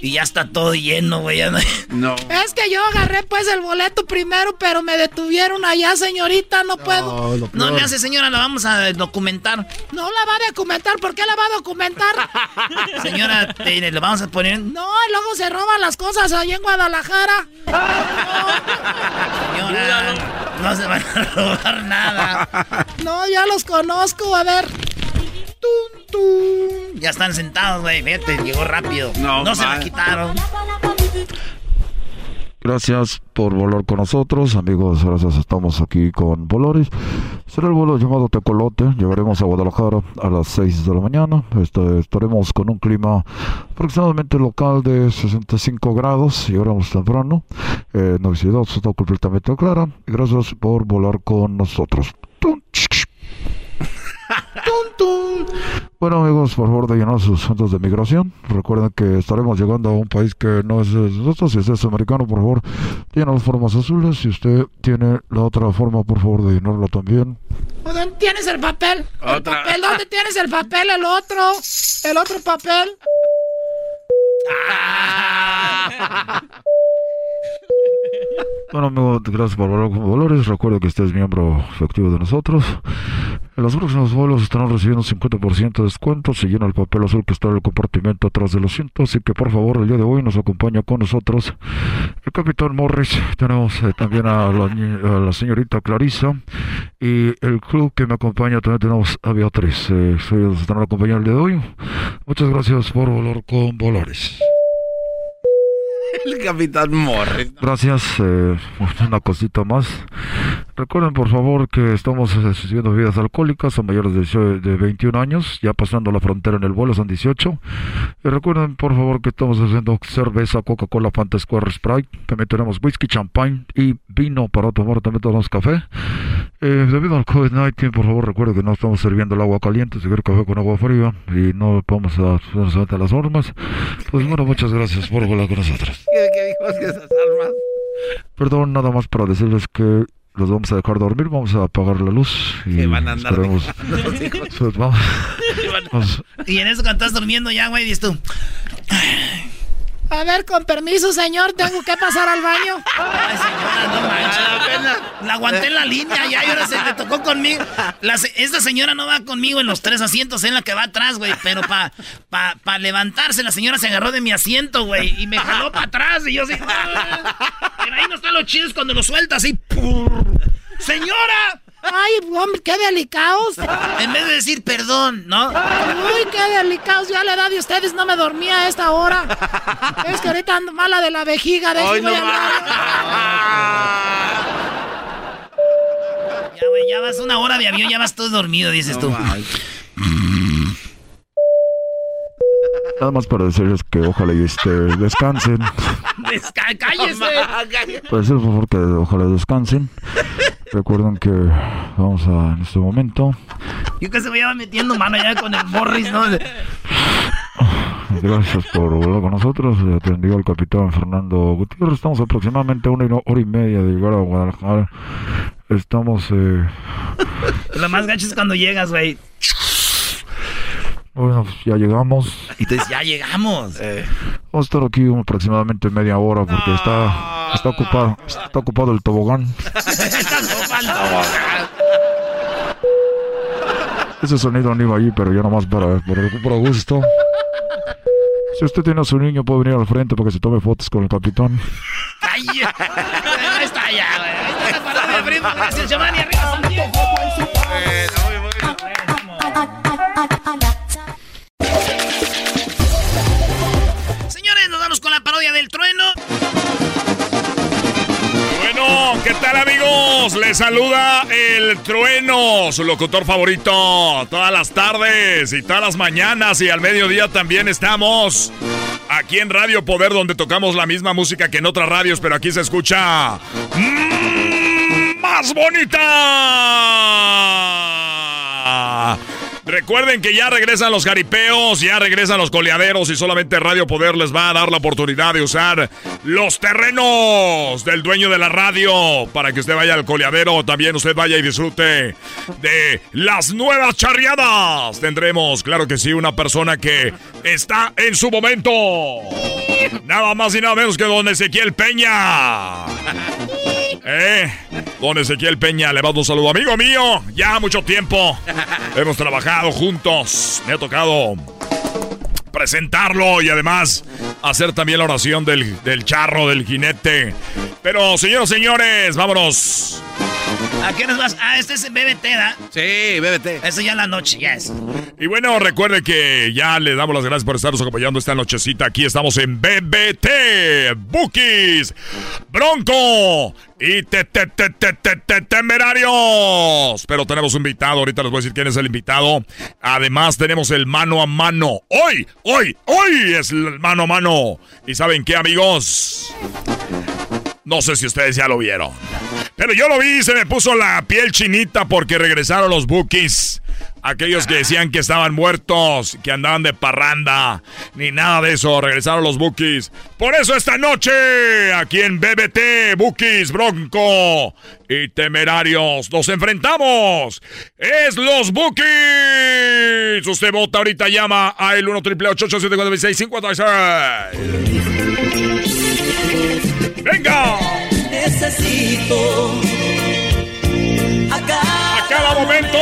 Speaker 3: Y ya está todo lleno, güey.
Speaker 4: No.
Speaker 22: Es que yo agarré pues el boleto primero, pero me detuvieron allá, señorita. No, puedo.
Speaker 3: No le hace, señora, la vamos a documentar.
Speaker 22: No la va a documentar. ¿Por qué la va a documentar?
Speaker 3: señora, le vamos a poner.
Speaker 22: No, luego se roban las cosas allá en Guadalajara.
Speaker 3: Señora, no se van a robar nada.
Speaker 22: No, ya los conozco. A ver.
Speaker 3: Ya están sentados, güey. Vete, llegó rápido. No, no se la quitaron.
Speaker 8: Gracias por volar con nosotros, amigos. Gracias, estamos aquí con Volaris. Será el vuelo llamado Tecolote. Llegaremos a Guadalajara a las 6 de la mañana. Este, estaremos con un clima aproximadamente local de 65 grados. Llegaremos temprano. Eh, no está completamente clara. Gracias por volar con nosotros.
Speaker 26: Bueno amigos, por favor de llenar sus centros de migración. Recuerden que estaremos llegando a un país que no es de nosotros. Si usted es americano, por favor, llena las formas azules. Si usted tiene la otra forma, por favor de llenarla también.
Speaker 22: ¿Dónde tienes el papel? ¿El papel? ¿Dónde tienes el papel? El otro. El otro papel.
Speaker 26: Bueno, amigo, gracias por hablar con Valores. Recuerda que usted es miembro efectivo de nosotros. En los próximos vuelos estarán recibiendo un 50% de descuento si llena el papel azul que está en el compartimento atrás del asiento. Así que, por favor, el día de hoy nos acompaña con nosotros el capitán Morris. Tenemos eh, también a la, a la señorita Clarisa. Y el club que me acompaña también tenemos a Beatriz. Eh, ellos estarán acompañando el día de hoy. Muchas gracias por volar con Valores.
Speaker 4: El capitán Morris.
Speaker 26: Gracias. eh, una cosita más. Recuerden, por favor, que estamos eh, sirviendo bebidas alcohólicas a mayores de, 18 de 21 años, ya pasando la frontera en el vuelo, son 18. Y recuerden, por favor, que estamos haciendo cerveza, Coca-Cola, Fanta, Square, Sprite. También tenemos whisky, champagne y vino para tomar. También tenemos café. Eh, debido al COVID-19, por favor, recuerden que no estamos sirviendo el agua caliente, si quiere café con agua fría y no vamos a solamente las normas. Pues bueno, muchas gracias por volar con nosotros.
Speaker 4: ¿Qué, qué dijo que esas armas?
Speaker 26: Perdón, nada más para decirles que los vamos a dejar dormir, vamos a apagar la luz y
Speaker 4: Que van a andar
Speaker 26: esperemos- pues vamos-
Speaker 3: Y en eso cuando estás durmiendo ya, güey, dices tú.
Speaker 22: A ver, con permiso, señor, tengo que pasar al baño.
Speaker 3: Ay, señora, no manches. La aguanté en la línea ya y ahora se le tocó conmigo. La esta señora no va conmigo en los tres asientos, en la que va atrás, güey. Pero para pa, pa levantarse, la señora se agarró de mi asiento, güey. Y me jaló para atrás. Y yo así. "Ah". Pero ahí no están los chidos cuando lo suelta así. ¡Señora!
Speaker 22: Ay, hombre, qué delicados.
Speaker 3: En vez de decir perdón, ¿no?
Speaker 22: Uy, qué delicados. Ya a la edad de ustedes no me dormía a esta hora. Es que ahorita ando mala de la vejiga. De
Speaker 3: Ay, no Ya, güey, ya vas una hora de avión, ya vas todo dormido, dices tú.
Speaker 26: nada más para decirles que ojalá y este, descansen.
Speaker 3: Desca- ¡Cállese!
Speaker 26: Para decirles por favor que ojalá descansen. Recuerden que vamos a en este momento.
Speaker 3: Yo que se me iba metiendo mano ya con el Morris, ¿no?
Speaker 26: Gracias por volar con nosotros. Atendió el capitán Fernando Gutiérrez. Estamos aproximadamente a una hora y media de llegar a Guadalajara. Estamos eh,
Speaker 3: Lo más gacho es cuando llegas, güey.
Speaker 26: Bueno, pues ya llegamos.
Speaker 3: Y tú dices, ya llegamos.
Speaker 26: Vamos a estar aquí aproximadamente media hora porque está, está ocupado, está ocupado el tobogán. Ese sonido no iba ahí, pero ya nomás para, por el puro gusto. Si usted tiene a su niño, puede venir al frente para que se tome fotos con el capitán.
Speaker 3: Ay, está ya, güey. Está de. Gracias, Giovanni. Arriba, San
Speaker 8: ¿qué tal amigos? Les saluda el trueno, su locutor favorito. Todas las tardes y todas las mañanas y al mediodía también estamos aquí en Radio Poder donde tocamos la misma música que en otras radios, pero aquí se escucha más bonita. Recuerden que ya regresan los jaripeos, ya regresan los coleaderos y solamente Radio Poder les va a dar la oportunidad de usar los terrenos del dueño de la radio para que usted vaya al coleadero, también usted vaya y disfrute de las nuevas charreadas. Tendremos, claro que sí, una persona que está en su momento. Nada más y nada menos que don Ezequiel Peña. Eh, don Ezequiel Peña, le mando un saludo, amigo mío. Ya mucho tiempo. Hemos trabajado juntos. Me ha tocado presentarlo y además hacer también la oración del, del charro, del jinete. Pero, señoras y señores, vámonos.
Speaker 3: ¿A qué nos vas? Ah, este es BBT, ¿da?
Speaker 4: Sí, BBT.
Speaker 3: Eso ya en la noche, ya es.
Speaker 8: Y bueno, recuerde que ya le damos las gracias por estarnos acompañando esta nochecita. Aquí estamos en BBT, Bookies, Bronco y te, te, te, te- Temerarios. Pero tenemos un invitado, ahorita les voy a decir quién es el invitado. Además tenemos el mano a mano. Hoy, hoy, hoy es el mano a mano. ¿Y saben qué, amigos? No sé si ustedes ya lo vieron. Pero yo lo vi se me puso la piel chinita porque regresaron los Bookies. Aquellos que decían que estaban muertos, que andaban de parranda, ni nada de eso, regresaron los Bookies. Por eso esta noche, aquí en BBT, Bookies, Bronco y Temerarios, nos enfrentamos. Es los Bookies. Usted vota ahorita, llama al 1 triple 888 ¡Venga!
Speaker 27: Necesito
Speaker 8: a cada momento.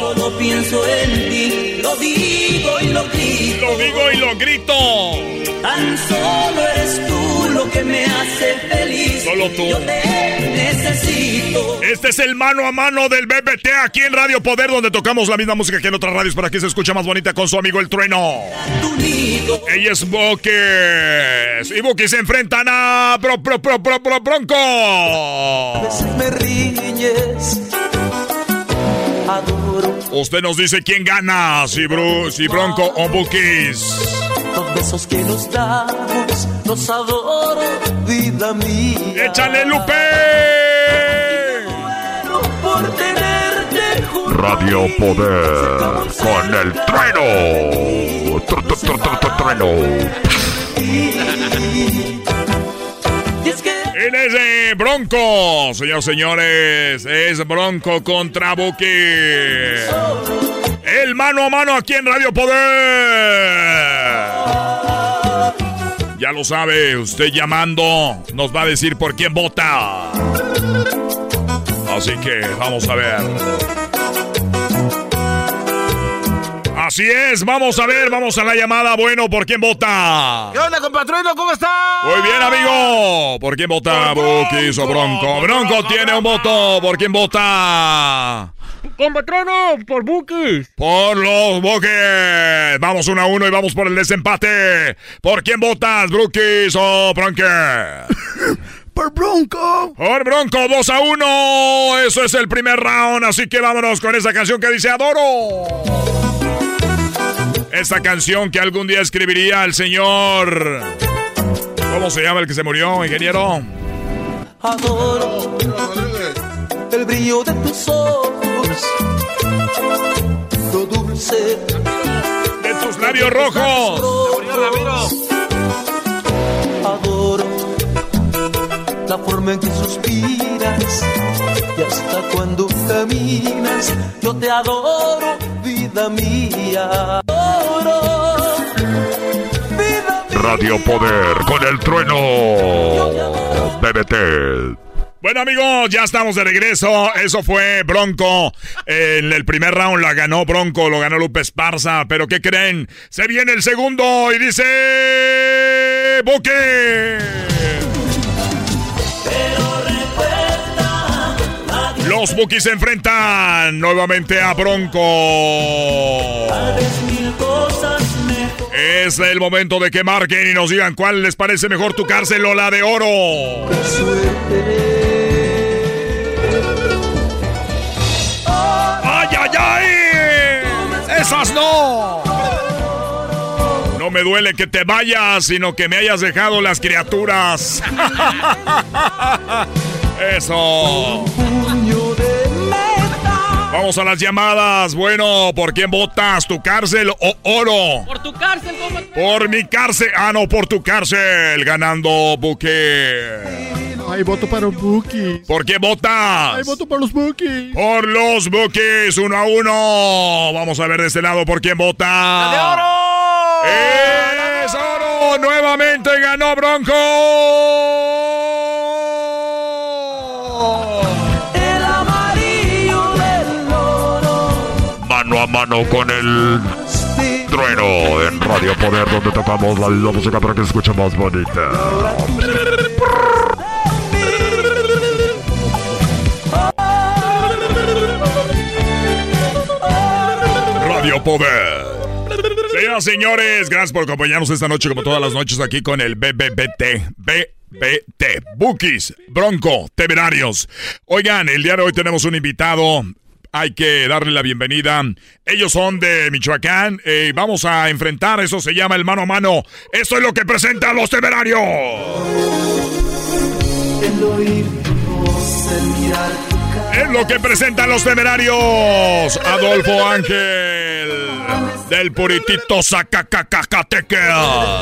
Speaker 27: Solo pienso en ti, lo digo y lo grito.
Speaker 8: Lo digo y lo grito.
Speaker 27: Tan solo eres tú que me hace feliz.
Speaker 8: Solo tú.
Speaker 27: Yo te necesito.
Speaker 8: Este es el mano a mano del BBT aquí en Radio Poder, donde tocamos la misma música que en otras radios para que se escuche más bonita con su amigo el trueno. Ella es Bokes. Y Bokes se enfrentan a Bro, Bro, Bro, Bro, Bro Bronco.
Speaker 27: A veces me riñes. Adoro.
Speaker 8: Usted nos dice quién gana, si, Bru, si Bronco o Bookies.
Speaker 27: Los besos que nos damos, los adoro, vida mía.
Speaker 8: ¡Échale, Lupe!
Speaker 27: Por tenerte junto
Speaker 7: Radio Poder con el trueno. Tr- tr- tr- tr- tr- Trueno.
Speaker 8: Él es eh, Bronco, señores, señores. Es Bronco contra Buki. El mano a mano aquí en Radio Poder. Ya lo sabe, usted llamando nos va a decir por quién vota. Así que vamos a ver. Así es, vamos a ver, vamos a la llamada. Bueno, ¿por quién vota?
Speaker 4: ¿Qué onda, compatrino? ¿Cómo está?
Speaker 8: Muy bien, amigo. ¿Por quién vota Bukis o Bronco? Bronco tiene un voto. ¿Por quién vota?
Speaker 19: Compatrono, por Bukis.
Speaker 8: Por los Bukis. Vamos uno a uno y vamos por el desempate. ¿Por quién votas, Brookies o Bronque?
Speaker 28: Por Bronco.
Speaker 8: Por Bronco, 2 a 1. Eso es el primer round. Así que vámonos con esa canción que dice Adoro. Esta canción que algún día escribiría el señor. ¿Cómo se llama el que se murió, ingeniero?
Speaker 27: Adoro el brillo de tus ojos, lo dulce
Speaker 8: de tus labios rojos.
Speaker 27: Adoro la forma en que suspiras y hasta cuando caminas. Yo te adoro, vida mía. Adoro, vida
Speaker 7: Radio Poder con el trueno. BBT.
Speaker 8: Bueno amigos, ya estamos de regreso. Eso fue Bronco. En el primer round la ganó Bronco, lo ganó Lupe Esparza. Pero ¿qué creen? Se viene el segundo y dice... Boque. Los Bookies se enfrentan nuevamente a Bronco. Es el momento de que marquen y nos digan cuál les parece mejor tu cárcel o la de oro. ¡Ay, ay, ay! ¡Esas no! No me duele que te vayas, sino que me hayas dejado las criaturas. Eso. Vamos a las llamadas. Bueno, ¿por quién votas? ¿Tu cárcel o oro?
Speaker 19: Por tu cárcel,
Speaker 8: Por mi cárcel. Ah, no, por tu cárcel. Ganando Buque.
Speaker 28: Ay, voto para los Bookies.
Speaker 8: ¿Por qué votas?
Speaker 28: Ay, voto por los Bookies.
Speaker 8: Por los Bookies, uno a uno. Vamos a ver de este lado por quién vota. ¡La
Speaker 27: de oro!
Speaker 8: ¡Es oro! Nuevamente ganó Bronco.
Speaker 7: Con el trueno en Radio Poder, donde tocamos la, la música para que se escuche más bonita.
Speaker 8: Radio Poder. Señoras y señores, gracias por acompañarnos esta noche como todas las noches aquí con el BBBT. BBT. Bookies, Bronco, Temerarios. Oigan, el día de hoy tenemos un invitado. Hay que darle la bienvenida. Ellos son de Michoacán. Eh, vamos a enfrentar, eso se llama el mano a mano. Esto es lo que presenta los temerarios. Es lo que presentan los temerarios. Adolfo Ángel. Del puritito Zacacacacateca.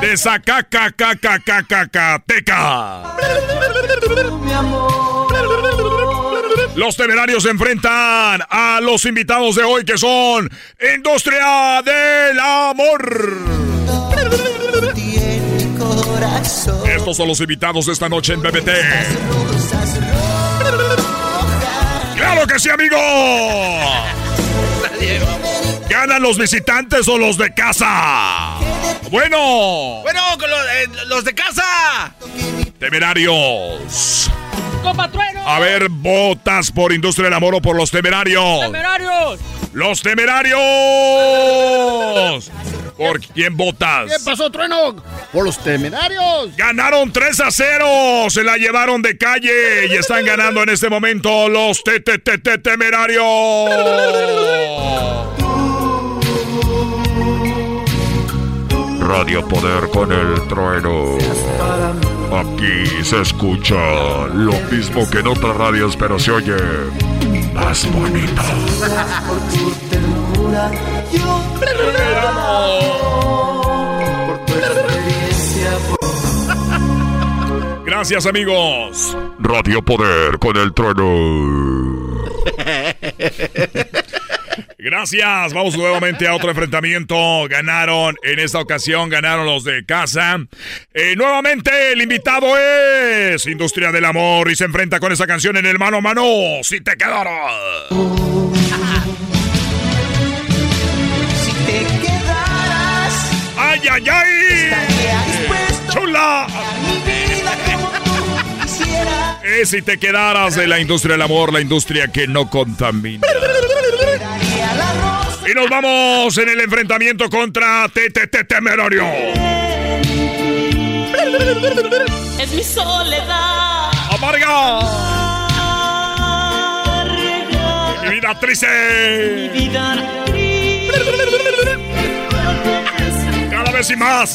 Speaker 8: De Zacacacacacateca. Los temerarios se enfrentan a los invitados de hoy que son Industria del Amor. Estos son los invitados de esta noche en BBT. ¡Claro que sí, amigo! ¿Ganan los visitantes o los de casa? Bueno.
Speaker 4: Bueno, con los, eh, los de casa.
Speaker 8: Temerarios.
Speaker 12: ¡Compatrueno!
Speaker 8: A ver, ¿votas por Industria del Amor o por los temerarios?
Speaker 12: ¡Temerarios!
Speaker 8: ¡Los temerarios! ¿Por quién votas?
Speaker 14: ¿Qué pasó, Trueno? Por los temerarios.
Speaker 8: Ganaron 3 a 0. Se la llevaron de calle y están ganando en este momento los te te te te temerarios.
Speaker 7: Radio Poder con el trueno. Aquí se escucha lo mismo que en otras radios, pero se oye más bonito.
Speaker 8: Gracias, amigos.
Speaker 7: Radio Poder con el trueno.
Speaker 8: Gracias. Vamos nuevamente a otro enfrentamiento. Ganaron en esta ocasión, ganaron los de casa. Eh, nuevamente el invitado es Industria del Amor y se enfrenta con esa canción en el mano a mano. Si te quedaras.
Speaker 27: Si te quedaras,
Speaker 8: ¡Ay, ay, ay! ¡Chula! Eh, si te quedaras de la industria del amor, la industria que no contamina. Y nos vamos en el enfrentamiento contra TTT Temerario.
Speaker 27: Es mi soledad.
Speaker 8: ¡Amarga! ¡Mi vida triste!
Speaker 27: Mi vida
Speaker 8: ¡Cada vez y más!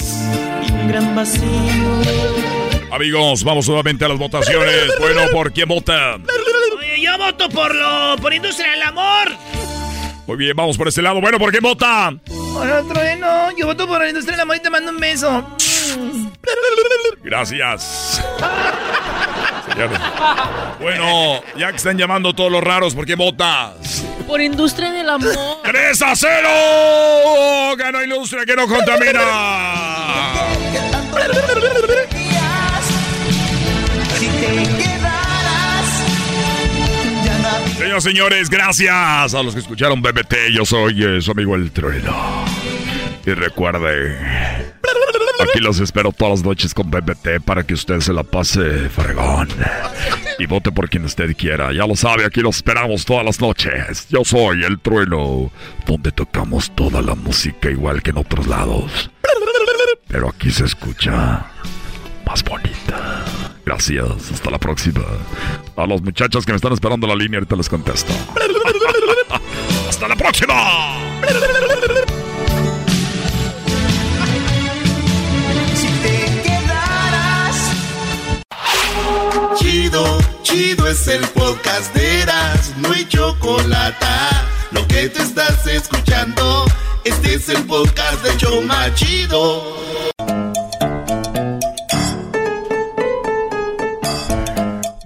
Speaker 27: un gran vacío.
Speaker 8: Amigos, vamos nuevamente a las votaciones. Bueno, ¿por quién votan?
Speaker 3: Oye, yo voto por lo por Industria del Amor.
Speaker 8: Muy bien, vamos por este lado. Bueno, ¿por quién votan?
Speaker 3: Hola, Trueno. Yo voto por la Industria del Amor y te mando un beso.
Speaker 8: Gracias. Bueno, ya que están llamando todos los raros, ¿por qué votas?
Speaker 12: Por Industria del Amor.
Speaker 8: 3 a 0. Ganó Industria que no contamina. Señoras y señores, gracias a los que escucharon BBT. Yo soy eh, su amigo El Trueno. Y recuerde, aquí los espero todas las noches con BBT para que usted se la pase fregón. Y vote por quien usted quiera. Ya lo sabe, aquí los esperamos todas las noches. Yo soy El Trueno, donde tocamos toda la música igual que en otros lados. Pero aquí se escucha más bonita. Gracias, hasta la próxima. A los muchachos que me están esperando la línea, ahorita les contesto. ¡Hasta la próxima!
Speaker 27: Si te quedaras,
Speaker 1: Chido, chido es el podcast de Eras, no hay chocolate. Lo que te estás escuchando, este es el podcast de Choma Chido.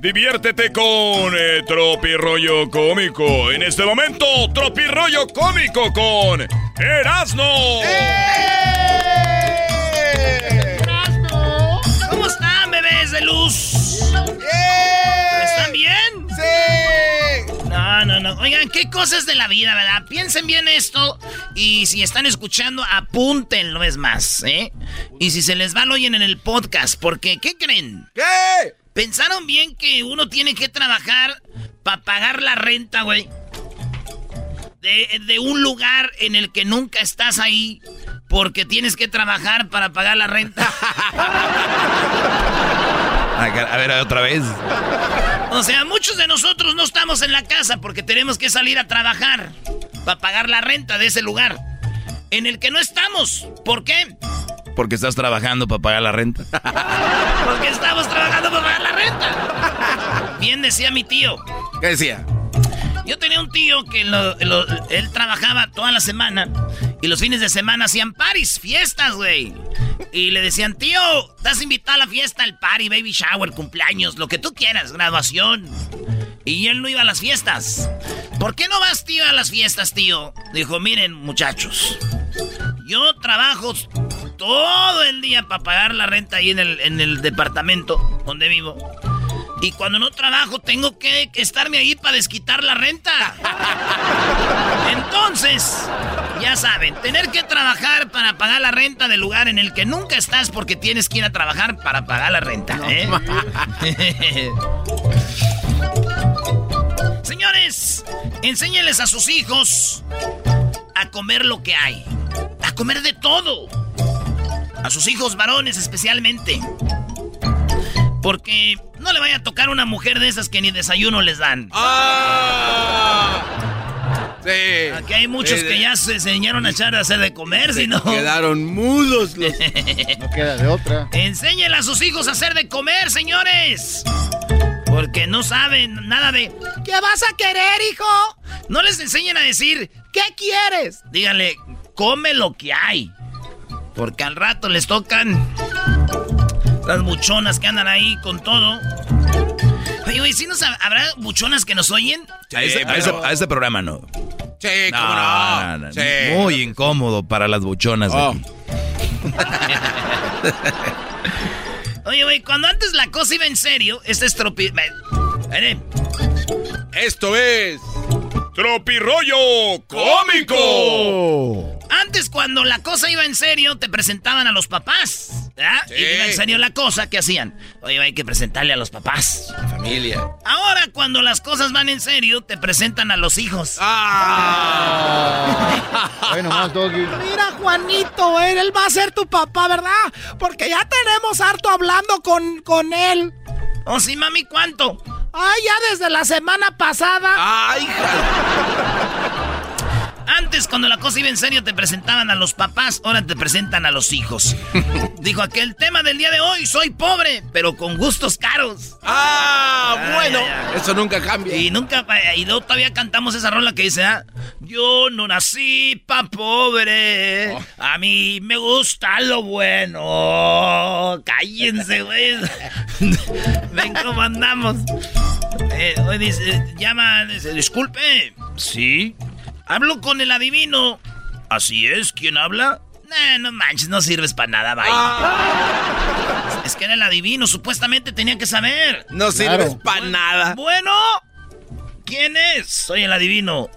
Speaker 8: Diviértete con eh, Tropirollo Cómico. En este momento, Tropirollo Cómico con Erasno.
Speaker 3: ¿Cómo están, bebés de luz? ¿Están bien?
Speaker 4: ¡Sí!
Speaker 3: No, no, no. Oigan, qué cosas de la vida, ¿verdad? Piensen bien esto. Y si están escuchando, apúntenlo, es más, ¿eh? Y si se les va, lo oyen en el podcast. Porque, ¿qué creen?
Speaker 4: ¿Qué?
Speaker 3: ¿Pensaron bien que uno tiene que trabajar para pagar la renta, güey? De, de un lugar en el que nunca estás ahí porque tienes que trabajar para pagar la renta.
Speaker 6: A ver, otra vez.
Speaker 3: O sea, muchos de nosotros no estamos en la casa porque tenemos que salir a trabajar para pagar la renta de ese lugar en el que no estamos. ¿Por qué?
Speaker 6: Porque estás trabajando para pagar la renta.
Speaker 3: Porque estamos trabajando para pagar la renta. Bien decía mi tío.
Speaker 4: ¿Qué decía?
Speaker 3: Yo tenía un tío que lo- lo- él trabajaba toda la semana y los fines de semana hacían paris, fiestas, güey. Y le decían, tío, estás invitado a la fiesta, al party, baby shower, cumpleaños, lo que tú quieras, graduación. Y él no iba a las fiestas. ¿Por qué no vas, tío, a las fiestas, tío? Dijo, miren, muchachos, yo trabajo todo el día para pagar la renta ahí en el, en el departamento donde vivo. Y cuando no trabajo tengo que, que estarme ahí para desquitar la renta. Entonces, ya saben, tener que trabajar para pagar la renta del lugar en el que nunca estás porque tienes que ir a trabajar para pagar la renta. ¿eh? Señores, enséñenles a sus hijos a comer lo que hay. A comer de todo. A sus hijos varones especialmente. Porque no le vaya a tocar una mujer de esas que ni desayuno les dan.
Speaker 4: Sí.
Speaker 3: Aquí hay muchos
Speaker 4: Sí,
Speaker 3: que ya se enseñaron a echar a hacer de comer, si no.
Speaker 4: Quedaron mudos los.
Speaker 14: No queda de otra.
Speaker 3: Enséñenle a sus hijos a hacer de comer, señores. Porque no saben nada de. ¿Qué vas a querer, hijo? No les enseñen a decir, ¿qué quieres? Díganle, come lo que hay. Porque al rato les tocan las buchonas que andan ahí con todo. Oye, güey, ¿sí nos hab- habrá buchonas que nos oyen?
Speaker 6: a, ese, a ese- a ese programa no.
Speaker 4: Sí, cómo no.
Speaker 6: no, no,
Speaker 4: Sí.
Speaker 6: Muy incómodo para las buchonas. de
Speaker 4: Oh.
Speaker 6: aquí.
Speaker 3: Oye, güey, cuando antes la cosa iba en serio, este es tropi...
Speaker 4: Esto es.
Speaker 15: ¡Tropirollo cómico!
Speaker 3: Antes, cuando la cosa iba en serio, te presentaban a los papás. ¿verdad?
Speaker 4: Sí.
Speaker 3: Y iba en serio la cosa, ¿qué hacían? Oye, hay que presentarle a los papás.
Speaker 4: Familia.
Speaker 3: Ahora, cuando las cosas van en serio, te presentan a los hijos.
Speaker 14: Bueno, más, Doggy.
Speaker 22: Mira, Juanito, él, él va a ser tu papá, ¿verdad? Porque ya tenemos harto hablando con, con él.
Speaker 3: Oh, sí, mami, ¿cuánto?
Speaker 22: Ay, ya desde la semana pasada.
Speaker 4: ¡Ay,
Speaker 3: Antes, cuando la cosa iba en serio, te presentaban a los papás, ahora te presentan a los hijos. Dijo aquel tema del día de hoy, soy pobre, pero con gustos caros.
Speaker 4: ¡Ah! Bueno, eso nunca cambia.
Speaker 3: Y nunca, y luego todavía cantamos esa rola que dice, ah, yo no nací pa' pobre, a mí me gusta lo bueno. Cállense, güey. Ven cómo andamos. Eh, hoy dice, llama, dice, disculpe. Sí. Hablo con el adivino. Así es, ¿quién habla? Nah, no manches, no sirves para nada, bye. Es que era el adivino, supuestamente tenía que saber.
Speaker 4: No sirves para nada.
Speaker 3: Bueno, ¿quién es? Soy el adivino.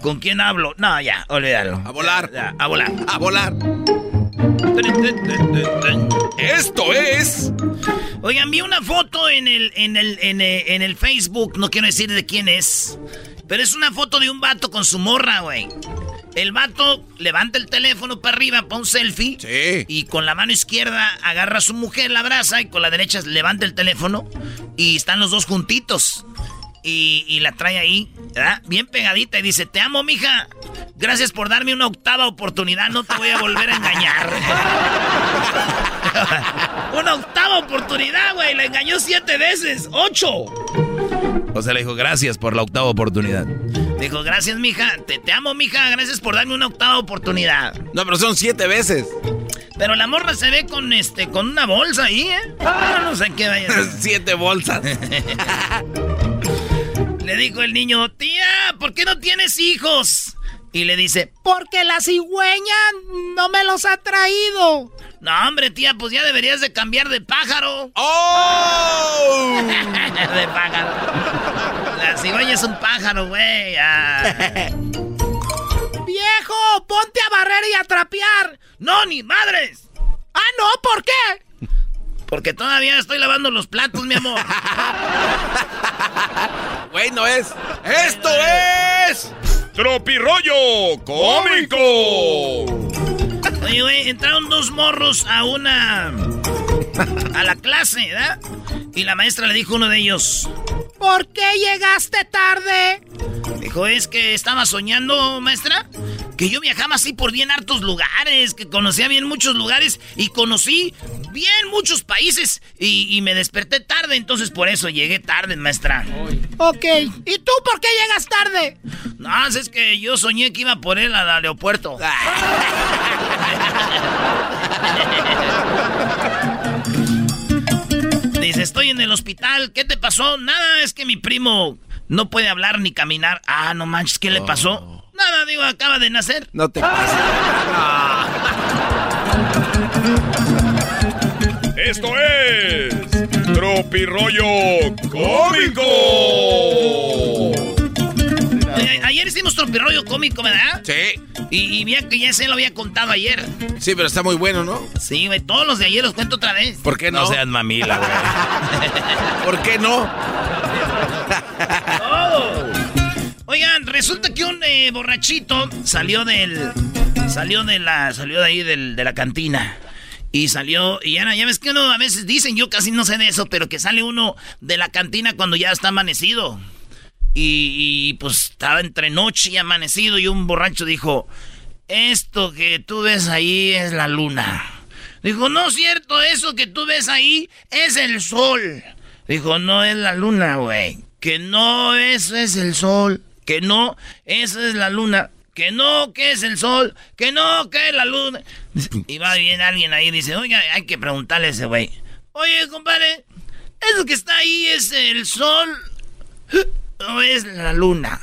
Speaker 3: ¿Con quién hablo? No, ya, olvídalo.
Speaker 4: A volar.
Speaker 3: Ya, ya, a volar.
Speaker 4: A volar. Esto es.
Speaker 3: Oigan, vi una foto en el, en el, en el, en el Facebook, no quiero decir de quién es, pero es una foto de un vato con su morra, güey. El vato levanta el teléfono para arriba para un selfie.
Speaker 4: Sí.
Speaker 3: Y con la mano izquierda agarra a su mujer, la abraza, y con la derecha levanta el teléfono. Y están los dos juntitos. Y, y la trae ahí, ¿verdad? Bien pegadita. Y dice, te amo, mija. Gracias por darme una octava oportunidad. No te voy a volver a engañar. una octava oportunidad, güey. La engañó siete veces. ¡Ocho!
Speaker 6: O sea, le dijo, gracias por la octava oportunidad.
Speaker 3: Dijo, gracias, mija. Te, te amo, mija. Gracias por darme una octava oportunidad.
Speaker 4: No, pero son siete veces.
Speaker 3: Pero la morra se ve con este, con una bolsa ahí, ¿eh? Ah, no sé qué vaya
Speaker 4: siete bolsas.
Speaker 3: Le dijo el niño, tía, ¿por qué no tienes hijos? Y le dice,
Speaker 22: Porque la cigüeña no me los ha traído.
Speaker 3: no, hombre, tía, pues ya deberías de cambiar de pájaro.
Speaker 4: ¡Oh!
Speaker 3: de pájaro. La cigüeña es un pájaro, güey. Ah.
Speaker 22: Viejo, ponte a barrer y a trapear.
Speaker 3: No, ni madres.
Speaker 22: Ah, no, ¿por qué?
Speaker 3: Porque todavía estoy lavando los platos, mi amor.
Speaker 4: Güey, no es. ¡Esto es!
Speaker 15: ¡Tropirollo cómico!
Speaker 3: Oye, güey, entraron dos morros a una... A la clase, ¿verdad? Y la maestra le dijo a uno de ellos...
Speaker 22: ¿Por qué llegaste tarde?
Speaker 3: Dijo, es que estaba soñando, maestra, que yo viajaba así por bien hartos lugares, que conocía bien muchos lugares y conocí bien muchos países y, y me desperté tarde, entonces por eso llegué tarde, maestra.
Speaker 22: Ok, ¿y tú por qué llegas tarde?
Speaker 3: No, es que yo soñé que iba por él al aeropuerto. Dice, estoy en el hospital, ¿qué te pasó? Nada, es que mi primo no puede hablar ni caminar. Ah, no manches, ¿qué le pasó? Nada, digo, acaba de nacer.
Speaker 4: No te pases.
Speaker 8: Esto es Tropirollo Cómico.
Speaker 3: Ayer hicimos tropirollo cómico, ¿verdad?
Speaker 4: Sí.
Speaker 3: Y, y bien que ya se lo había contado ayer.
Speaker 4: Sí, pero está muy bueno, ¿no?
Speaker 3: Sí, güey, todos los de ayer los cuento otra vez.
Speaker 4: ¿Por qué no?
Speaker 6: No seas mamila, güey.
Speaker 4: ¿Por qué no?
Speaker 3: Oigan, resulta que un eh, borrachito salió del. Salió de la. Salió de ahí del- de la cantina. Y salió. Y ya, ya ves que uno a veces dicen, yo casi no sé de eso, pero que sale uno de la cantina cuando ya está amanecido. Y, pues estaba entre noche y amanecido. Y un borracho dijo: Esto que tú ves ahí es la luna. Dijo: No es cierto, eso que tú ves ahí es el sol. Dijo: No es la luna, güey. Que no, eso es el sol. Que no, esa es la luna. Que no, que es el sol. Que no, que es la luna. Y va bien alguien ahí dice, oiga, hay que preguntarle a ese güey. Oye, compadre, ¿eso que está ahí es el sol o es la luna?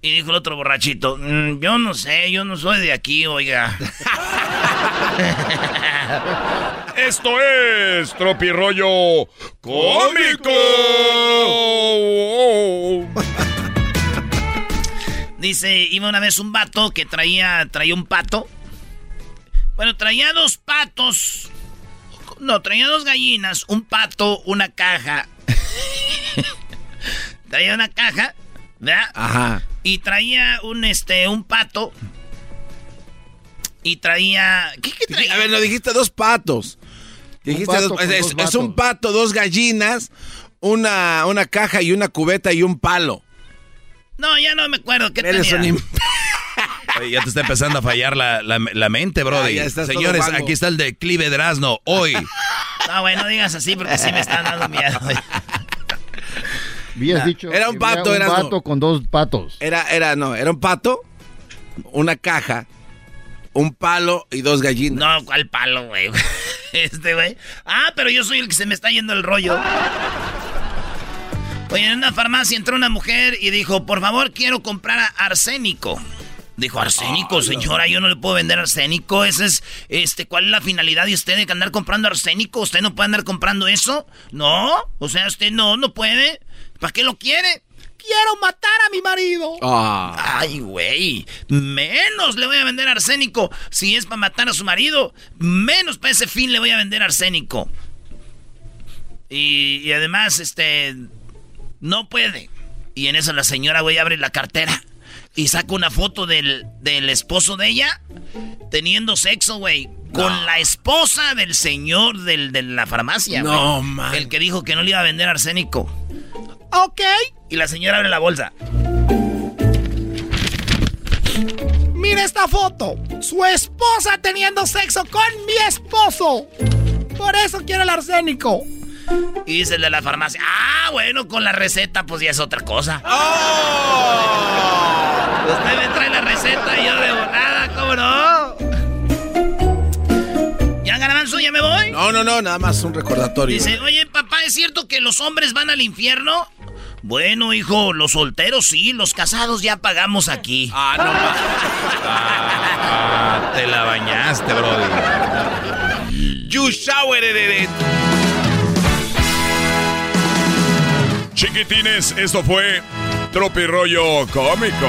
Speaker 3: Y dijo el otro borrachito, "Mm, yo no sé, yo no soy de aquí, oiga.
Speaker 8: Esto es Tropirollo Cómico.
Speaker 3: Dice, iba una vez un vato que traía, traía un pato. Bueno, traía dos patos. No, traía dos gallinas, un pato, una caja. traía una caja, ¿verdad?
Speaker 4: Ajá.
Speaker 3: Y traía un, este, un pato. Y traía... ¿Qué, qué traía?
Speaker 4: A ver, lo dijiste dos patos. Dijiste
Speaker 14: pato
Speaker 4: dos- es,
Speaker 14: dos
Speaker 4: es un pato, dos gallinas, una, una caja y una cubeta y un palo.
Speaker 3: No, ya no me acuerdo. ¿Qué
Speaker 4: Eres
Speaker 3: tenía?
Speaker 4: un
Speaker 6: Oye, ya te está empezando a fallar la, la- la mente, Brody.
Speaker 4: Ah,
Speaker 6: Señores, aquí está el declive de Erasmo. Hoy.
Speaker 3: No, güey, no digas así porque sí me están dando miedo.
Speaker 14: Habías dicho
Speaker 4: Era un pato,
Speaker 14: un
Speaker 4: era
Speaker 14: pato con dos patos.
Speaker 4: Era, era, no, era un pato, una caja, un palo y dos gallinas.
Speaker 3: No, ¿cuál palo, güey? Este, güey. Ah, pero yo soy el que se me está yendo el rollo. Oye, en una farmacia entró una mujer y dijo, por favor, quiero comprar arsénico. Dijo, arsénico, señora, yo no le puedo vender arsénico. Ese es, este, ¿cuál es la finalidad de usted de andar comprando arsénico? ¿Usted no puede andar comprando eso? No, o sea, usted no, no puede. ¿Para qué lo quiere?
Speaker 22: Quiero matar a mi marido.
Speaker 4: Ah.
Speaker 3: Ay, güey. Menos le voy a vender arsénico. Si es para matar a su marido, menos para ese fin le voy a vender arsénico. Y, y además, este. No puede. Y en eso la señora, güey, abre la cartera y saca una foto del, del esposo de ella teniendo sexo, güey. Con la esposa del señor del, de la farmacia,
Speaker 4: No, man.
Speaker 3: El que dijo que no le iba a vender arsénico.
Speaker 22: Ok.
Speaker 3: Y la señora abre la bolsa.
Speaker 22: Mira esta foto. Su esposa teniendo sexo con mi esposo. Por eso quiero el arsénico.
Speaker 3: Y dice el de la farmacia, ah, bueno, con la receta pues ya es otra cosa. Usted me trae la receta y yo de volada, ¿cómo no? ¿Ya Garbanzo, ya me voy?
Speaker 4: No, no, no, nada más un recordatorio.
Speaker 3: Dice, oye, papá, ¿es cierto que los hombres van al infierno? Bueno, hijo, los solteros sí, los casados ya pagamos aquí.
Speaker 4: Ah, no,
Speaker 6: Ah, te la bañaste, Brody.
Speaker 4: You showered it.
Speaker 8: Chiquitines, esto fue Tropirollo Cómico.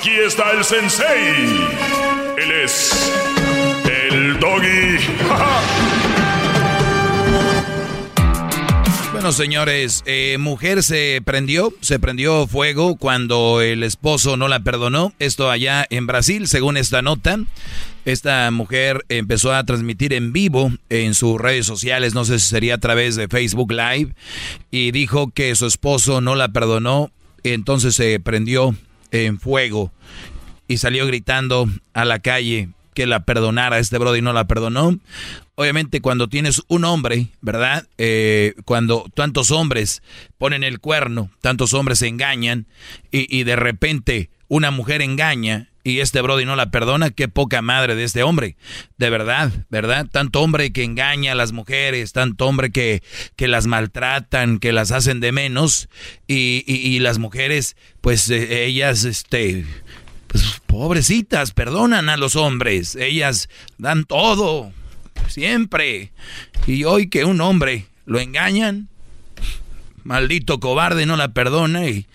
Speaker 7: Aquí está el sensei. Él es el doggy.
Speaker 6: Bueno, señores, eh, mujer se prendió, se prendió fuego cuando el esposo no la perdonó. Esto allá en Brasil, según esta nota. Esta mujer empezó a transmitir en vivo en sus redes sociales, no sé si sería a través de Facebook Live, y dijo que su esposo no la perdonó, entonces se prendió en fuego y salió gritando a la calle que la perdonara. Este Brody no la perdonó. Obviamente cuando tienes un hombre, ¿verdad? Eh, cuando tantos hombres ponen el cuerno, tantos hombres se engañan y, y de repente una mujer engaña y este Brody no la perdona, qué poca madre de este hombre. De verdad, ¿verdad? Tanto hombre que engaña a las mujeres, tanto hombre que, que las maltratan, que las hacen de menos y, y, las mujeres, pues eh, ellas, este, pues pobrecitas, perdonan a los hombres. Ellas dan todo, siempre. Y hoy que un hombre lo engañan, maldito cobarde no la perdona y,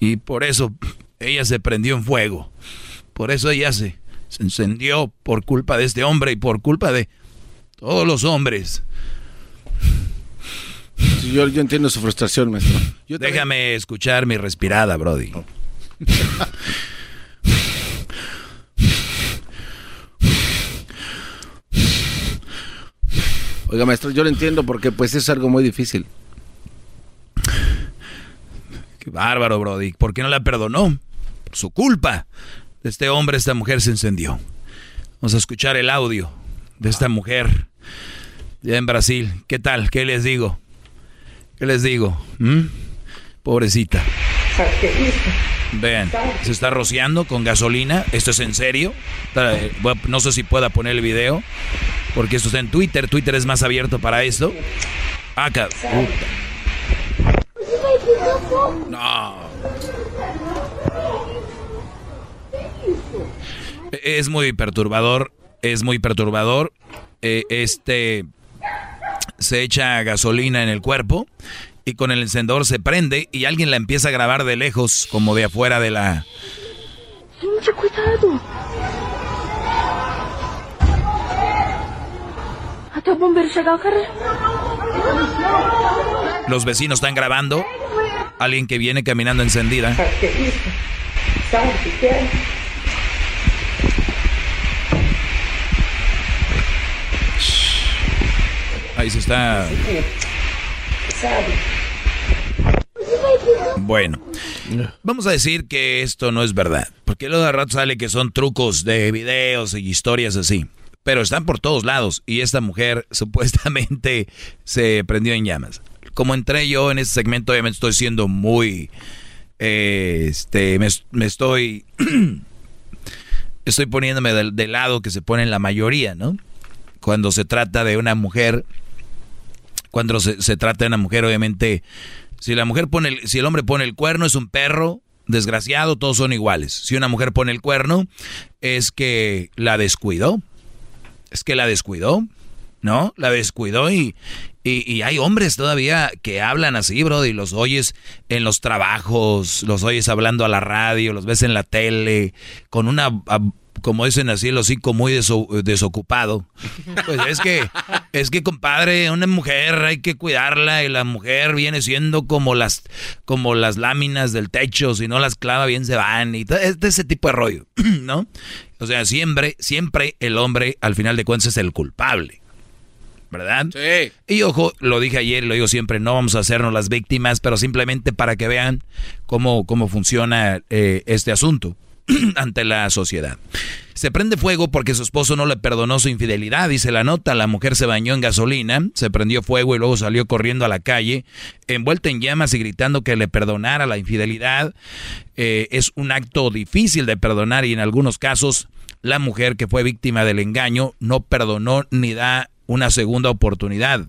Speaker 6: y por eso ella se prendió en fuego. Por eso ella se, se encendió por culpa de este hombre y por culpa de todos los hombres.
Speaker 4: Sí, yo, yo entiendo su frustración, maestro. Yo también-
Speaker 6: Déjame escuchar mi respirada, Brody.
Speaker 4: Oiga, maestro, yo lo entiendo porque pues es algo muy difícil.
Speaker 6: Qué bárbaro, Brody. ¿Por qué no la perdonó? Por su culpa. Este hombre, esta mujer se encendió. Vamos a escuchar el audio de esta mujer ya en Brasil. ¿Qué tal? ¿Qué les digo? ¿Qué les digo? ¿Mm? Pobrecita. Vean, se está rociando con gasolina. ¿Esto es en serio? Eh, No sé si pueda poner el video. Porque esto está en Twitter. Twitter es más abierto para esto. Acá. puta. No. Es muy perturbador. Es muy perturbador. Eh, este se echa gasolina en el cuerpo y con el encendedor se prende y alguien la empieza a grabar de lejos, como de afuera de la.
Speaker 29: Cuidado!
Speaker 6: Los vecinos están grabando. Alguien que viene caminando encendida. Está. Bueno, vamos a decir que esto no es verdad, porque luego de rato sale que son trucos de videos y historias así, pero están por todos lados y esta mujer supuestamente se prendió en llamas. Como entré yo en este segmento, obviamente estoy siendo muy, eh, este, me, estoy, estoy poniéndome del, del lado que se pone la mayoría, ¿no? Cuando se trata de una mujer cuando se, se trata de una mujer, obviamente, si la mujer pone, el, si el hombre pone el cuerno es un perro, desgraciado, todos son iguales. Si una mujer pone el cuerno es que la descuidó, es que la descuidó, ¿no? La descuidó y, y, y hay hombres todavía que hablan así, bro, y los oyes en los trabajos, los oyes hablando a la radio, los ves en la tele, con una... como dicen así, el hocico muy deso- desocupado. Pues es que, es que, compadre, una mujer hay que cuidarla y la mujer viene siendo como las, como las láminas del techo, si no las clava bien se van y todo ese tipo de rollo, ¿no? O sea, siempre, siempre el hombre al final de cuentas es el culpable. ¿Verdad? Sí. Y ojo, lo dije ayer y lo digo siempre, no vamos a hacernos las víctimas, pero simplemente para que vean cómo, cómo funciona eh, este asunto ante la sociedad. Se prende fuego porque su esposo no le perdonó su infidelidad, dice la nota. La mujer se bañó en gasolina, se prendió fuego y luego salió corriendo a la calle, envuelta en llamas y gritando que le perdonara la infidelidad. Eh, es un acto difícil de perdonar y en algunos casos la mujer que fue víctima del engaño no perdonó ni da una segunda oportunidad.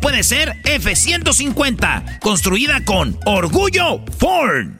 Speaker 3: puede ser F-150, construida con orgullo Ford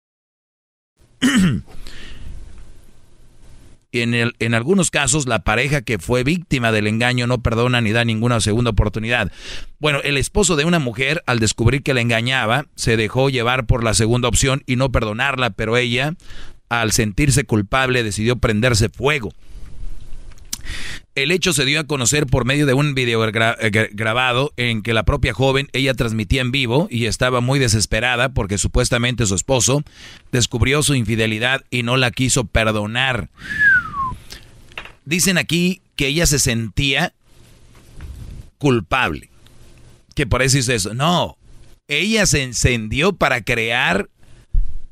Speaker 6: en, en algunos casos, la pareja que fue víctima del engaño no perdona ni da ninguna segunda oportunidad. Bueno, el esposo de una mujer, al descubrir que la engañaba, se dejó llevar por la segunda opción y no perdonarla, pero ella, al sentirse culpable, decidió prenderse fuego. El hecho se dio a conocer por medio de un video eh, grabado en que la propia joven, ella transmitía en vivo y estaba muy desesperada porque supuestamente su esposo descubrió su infidelidad y no la quiso perdonar. Dicen aquí que ella se sentía culpable. Que por eso hizo eso. No, ella se encendió para crear,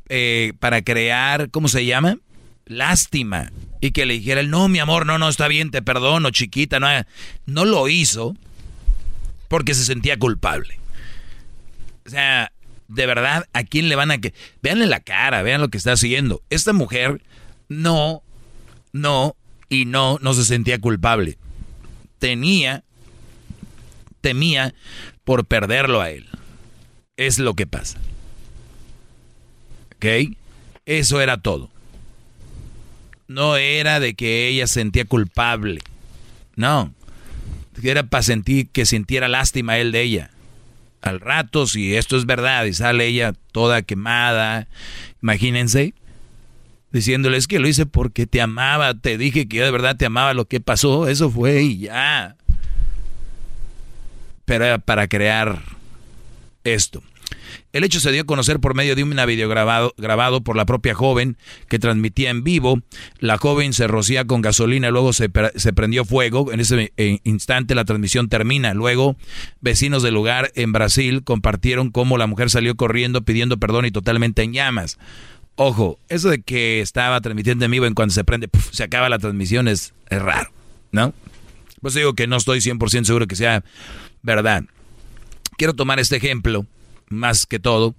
Speaker 6: eh, para crear, ¿cómo se llama? Lástima. Y que le dijera, no, mi amor, no, no, está bien, te perdono, chiquita. No, no lo hizo porque se sentía culpable. O sea, de verdad, ¿a quién le van a que... Veanle la cara, vean lo que está haciendo. Esta mujer no, no y no, no se sentía culpable. Tenía, temía por perderlo a él. Es lo que pasa. ¿Ok? Eso era todo. No era de que ella sentía culpable. No. Era para sentir que sintiera lástima él de ella. Al rato, si esto es verdad y sale ella toda quemada, imagínense, diciéndole, es que lo hice porque te amaba, te dije que yo de verdad te amaba, lo que pasó, eso fue y ya. Pero era para crear esto. El hecho se dio a conocer por medio de un video grabado, grabado por la propia joven que transmitía en vivo. La joven se rocía con gasolina, luego se, prendió fuego. En ese eh, instante la transmisión termina. Luego, vecinos del lugar en Brasil compartieron cómo la mujer salió corriendo pidiendo perdón y totalmente en llamas. Ojo, eso de que estaba transmitiendo en vivo en cuanto se prende, se acaba la transmisión es, es raro, ¿no? Pues digo que no estoy 100% seguro que sea verdad. Quiero tomar este ejemplo, más que todo,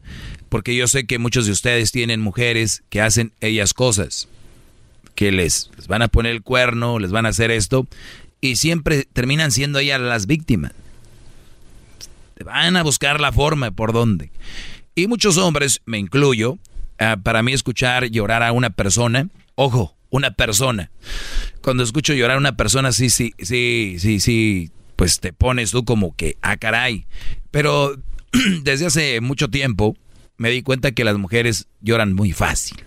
Speaker 6: porque yo sé que muchos de ustedes tienen mujeres que hacen ellas cosas, que les, les van a poner el cuerno, les van a hacer esto, y siempre terminan siendo ellas las víctimas. Van a buscar la forma por dónde. Y muchos hombres, me incluyo, Ah, para mí escuchar llorar a una persona, ojo, una persona. Cuando escucho llorar a una persona, sí, sí, sí, sí, sí, pues te pones tú como que, ah, caray. Pero desde hace mucho tiempo me di cuenta que las mujeres lloran muy fácil.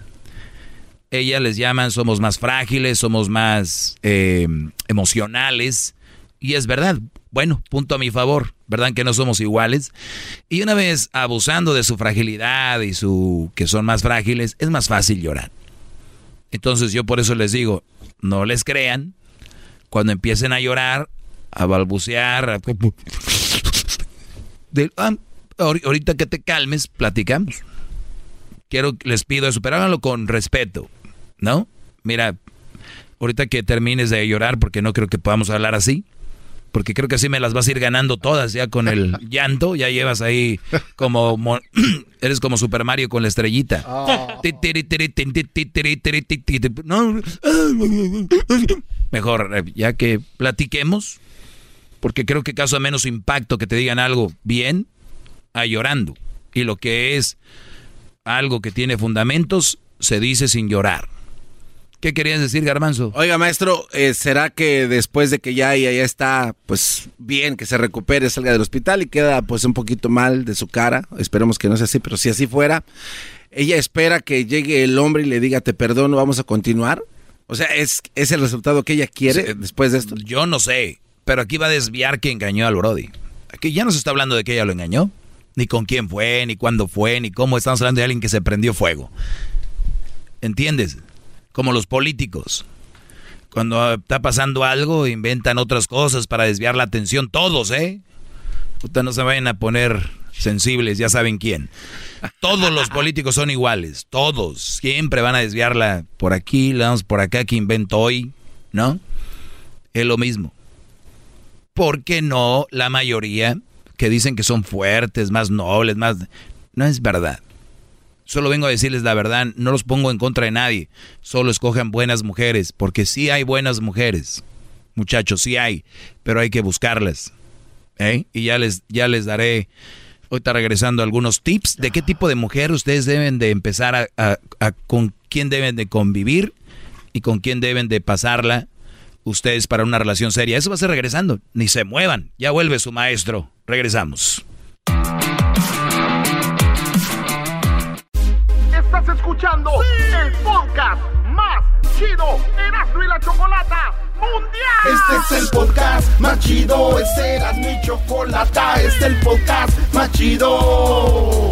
Speaker 6: Ellas les llaman, somos más frágiles, somos más eh, emocionales. Y es verdad, bueno, punto a mi favor, ¿verdad? Que no somos iguales. Y una vez abusando de su fragilidad y su que son más frágiles, es más fácil llorar. Entonces yo por eso les digo, no les crean. Cuando empiecen a llorar, a balbucear, ah, ahorita que te calmes, platicamos. Quiero, les pido eso, pero háganlo con respeto, ¿no? Mira, ahorita que termines de llorar, porque no creo que podamos hablar así, porque creo que así me las vas a ir ganando todas ya con el llanto, ya llevas ahí como eres como Super Mario con la estrellita. Mejor ya que platiquemos, porque creo que causa menos impacto que te digan algo bien a llorando. Y lo que es algo que tiene fundamentos se dice sin llorar. ¿Qué querías decir, Garbanzo?
Speaker 4: Oiga, maestro, eh, ¿será que después de que ya ella ya está, pues bien, que se recupere, salga del hospital y queda pues un poquito mal de su cara? Esperemos que no sea así, pero si así fuera, ella espera que llegue el hombre y le diga, te perdono, vamos a continuar. O sea, ¿es, es el resultado que ella quiere después de esto?
Speaker 6: Yo no sé, pero aquí va a desviar que engañó al Brody. Aquí ya no se está hablando de que ella lo engañó, ni con quién fue, ni cuándo fue, ni cómo. Estamos hablando de alguien que se prendió fuego. ¿Entiendes? Como los políticos. Cuando está pasando algo, inventan otras cosas para desviar la atención. Todos, ¿eh? Puta, no se vayan a poner sensibles, ya saben quién. Todos los políticos son iguales. Todos. Siempre van a desviarla por aquí, la damos por acá, que invento hoy. ¿No? Es lo mismo. ¿Por qué no la mayoría que dicen que son fuertes, más nobles, más... No es verdad. Solo vengo a decirles la verdad, no los pongo en contra de nadie. Solo escojan buenas mujeres, porque sí hay buenas mujeres. Muchachos, sí hay, pero hay que buscarlas. ¿eh? Y ya les, ya les daré, ahorita regresando, algunos tips de qué tipo de mujer ustedes deben de empezar a, a- a- con quién deben de convivir y con quién deben de pasarla ustedes para una relación seria. Eso va a ser regresando. Ni se muevan. Ya vuelve su maestro. Regresamos.
Speaker 15: Estás escuchando el podcast más chido Erasmo y la Chocolata Mundial.
Speaker 1: Este es el podcast más chido, este era mi chocolata, este es el podcast más chido.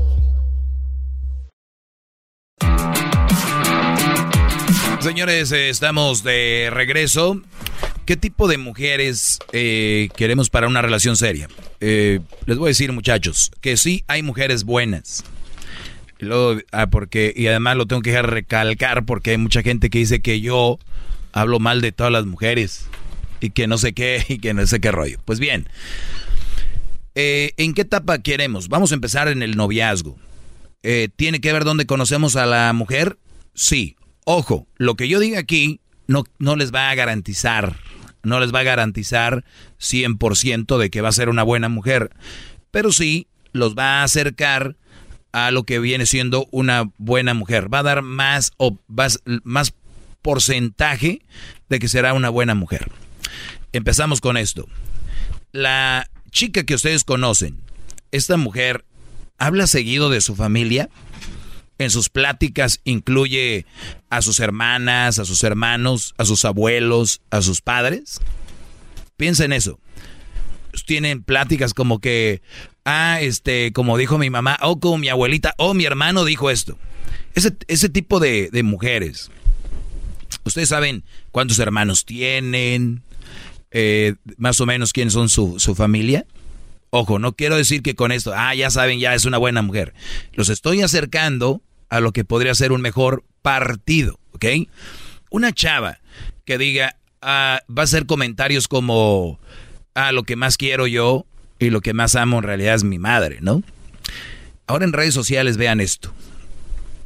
Speaker 6: Señores, eh, estamos de regreso. ¿Qué tipo de mujeres eh, queremos para una relación seria? Eh, les voy a decir, muchachos, que sí hay mujeres buenas. Luego, ah, porque, y además lo tengo que recalcar porque hay mucha gente que dice que yo hablo mal de todas las mujeres y que no sé qué y que no sé qué rollo. Pues bien, ¿en qué etapa queremos? Vamos a empezar en el noviazgo. Eh, ¿Tiene que ver dónde conocemos a la mujer? Sí. Ojo, lo que yo diga aquí no, no les va a garantizar, no les va a garantizar 100% de que va a ser una buena mujer, pero sí los va a acercar a lo que viene siendo una buena mujer. Va a dar más, o más porcentaje de que será una buena mujer. Empezamos con esto. La chica que ustedes conocen, esta mujer, ¿habla seguido de su familia? En sus pláticas incluye a sus hermanas, a sus hermanos, a sus abuelos, a sus padres. Piensa en eso. Tienen pláticas como que, ah, este, como dijo mi mamá, o como mi abuelita, o mi hermano dijo esto. Ese, ese tipo de, de mujeres. Ustedes saben cuántos hermanos tienen, eh, más o menos quiénes son su, su familia. Ojo, no quiero decir que con esto, ah, ya saben, ya es una buena mujer. Los estoy acercando a lo que podría ser un mejor partido, ¿ok? Una chava que diga, ah, va a hacer comentarios como, ah, lo que más quiero yo y lo que más amo en realidad es mi madre, ¿no? Ahora en redes sociales vean esto.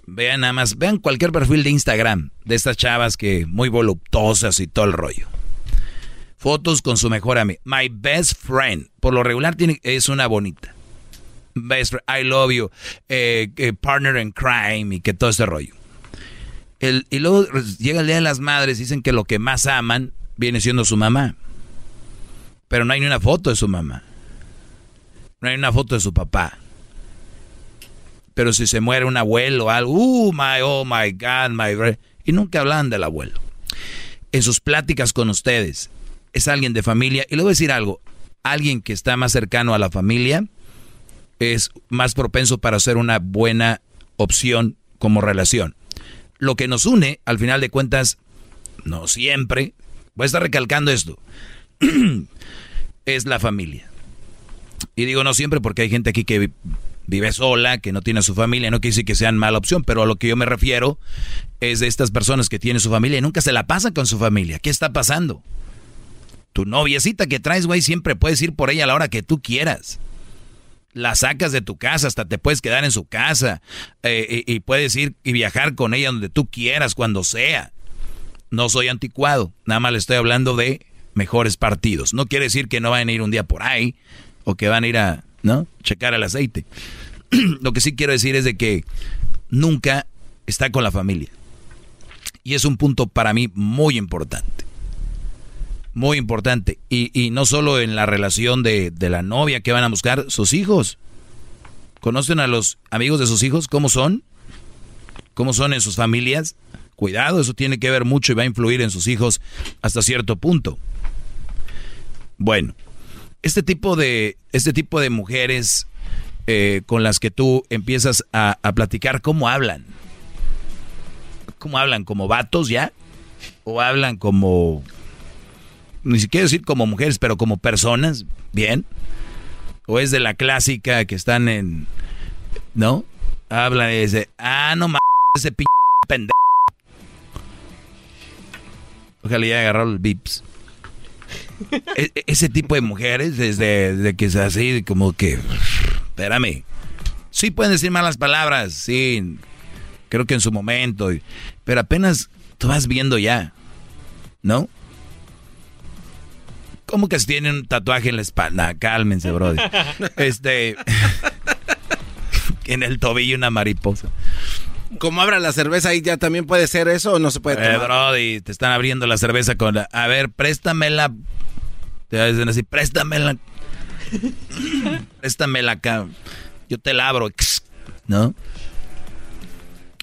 Speaker 6: Vean nada más, vean cualquier perfil de Instagram de estas chavas que muy voluptuosas y todo el rollo. Fotos con su mejor amiga. My best friend. Por lo regular tiene, es una bonita. Best friend, I love you. eh, eh, partner in crime y que todo este rollo. El- y luego llega el Día de las Madres, dicen que lo que más aman viene siendo su mamá. Pero no hay ni una foto de su mamá. No hay una foto de su papá. Pero si se muere un abuelo o algo, uh, my, oh my God, my. bre-", Y nunca hablan del abuelo. En sus pláticas con ustedes, es alguien de familia. Y le voy a decir algo: alguien que está más cercano a la familia es más propenso para ser una buena opción como relación. Lo que nos une, al final de cuentas, no siempre, voy a estar recalcando esto, es la familia. Y digo no siempre porque hay gente aquí que vive sola, que no tiene su familia, no quiere decir que sean mala opción, pero a lo que yo me refiero es de estas personas que tienen su familia y nunca se la pasan con su familia. ¿Qué está pasando? Tu noviecita que traes, güey, siempre puedes ir por ella a la hora que tú quieras. La sacas de tu casa, hasta te puedes quedar en su casa eh, y, puedes ir y viajar con ella donde tú quieras, cuando sea. No soy anticuado, nada más le estoy hablando de mejores partidos. No quiere decir que no vayan a ir un día por ahí o que van a ir a, ¿no? Checar el aceite. Lo que sí quiero decir es de que nunca está con la familia. Y es un punto para mí muy importante. Muy importante. Y, y no solo en la relación de, de la novia que van a buscar, sus hijos. ¿Conocen a los amigos de sus hijos? ¿Cómo son? ¿Cómo son en sus familias? Cuidado, eso tiene que ver mucho y va a influir en sus hijos hasta cierto punto. Bueno, este tipo de, este tipo de mujeres eh, con las que tú empiezas a, a, platicar, ¿cómo hablan? ¿Cómo hablan? ¿Como vatos ya? ¿O hablan como, ni siquiera decir como mujeres, pero como personas? ¿Bien? ¿O es de la clásica que están en, ¿no? Hablan y dice, ah, no mames, ese p pendejo. Ojalá ya agarrado el bips. E ese tipo de mujeres, desde, desde, que es así, como que, espérame, sí pueden decir malas palabras, sí, creo que en su momento, pero apenas tú vas viendo ya, ¿no? ¿Cómo que tienen un tatuaje en la espalda? Cálmense, brody. Este, en el tobillo una mariposa.
Speaker 4: Como abra la cerveza ahí ya también puede ser eso o no se puede tomar.
Speaker 6: Eh, brody, te están abriendo la cerveza con la, a ver, préstamela. Te dicen así, préstamela. préstamela acá. Yo te la abro, ¿no?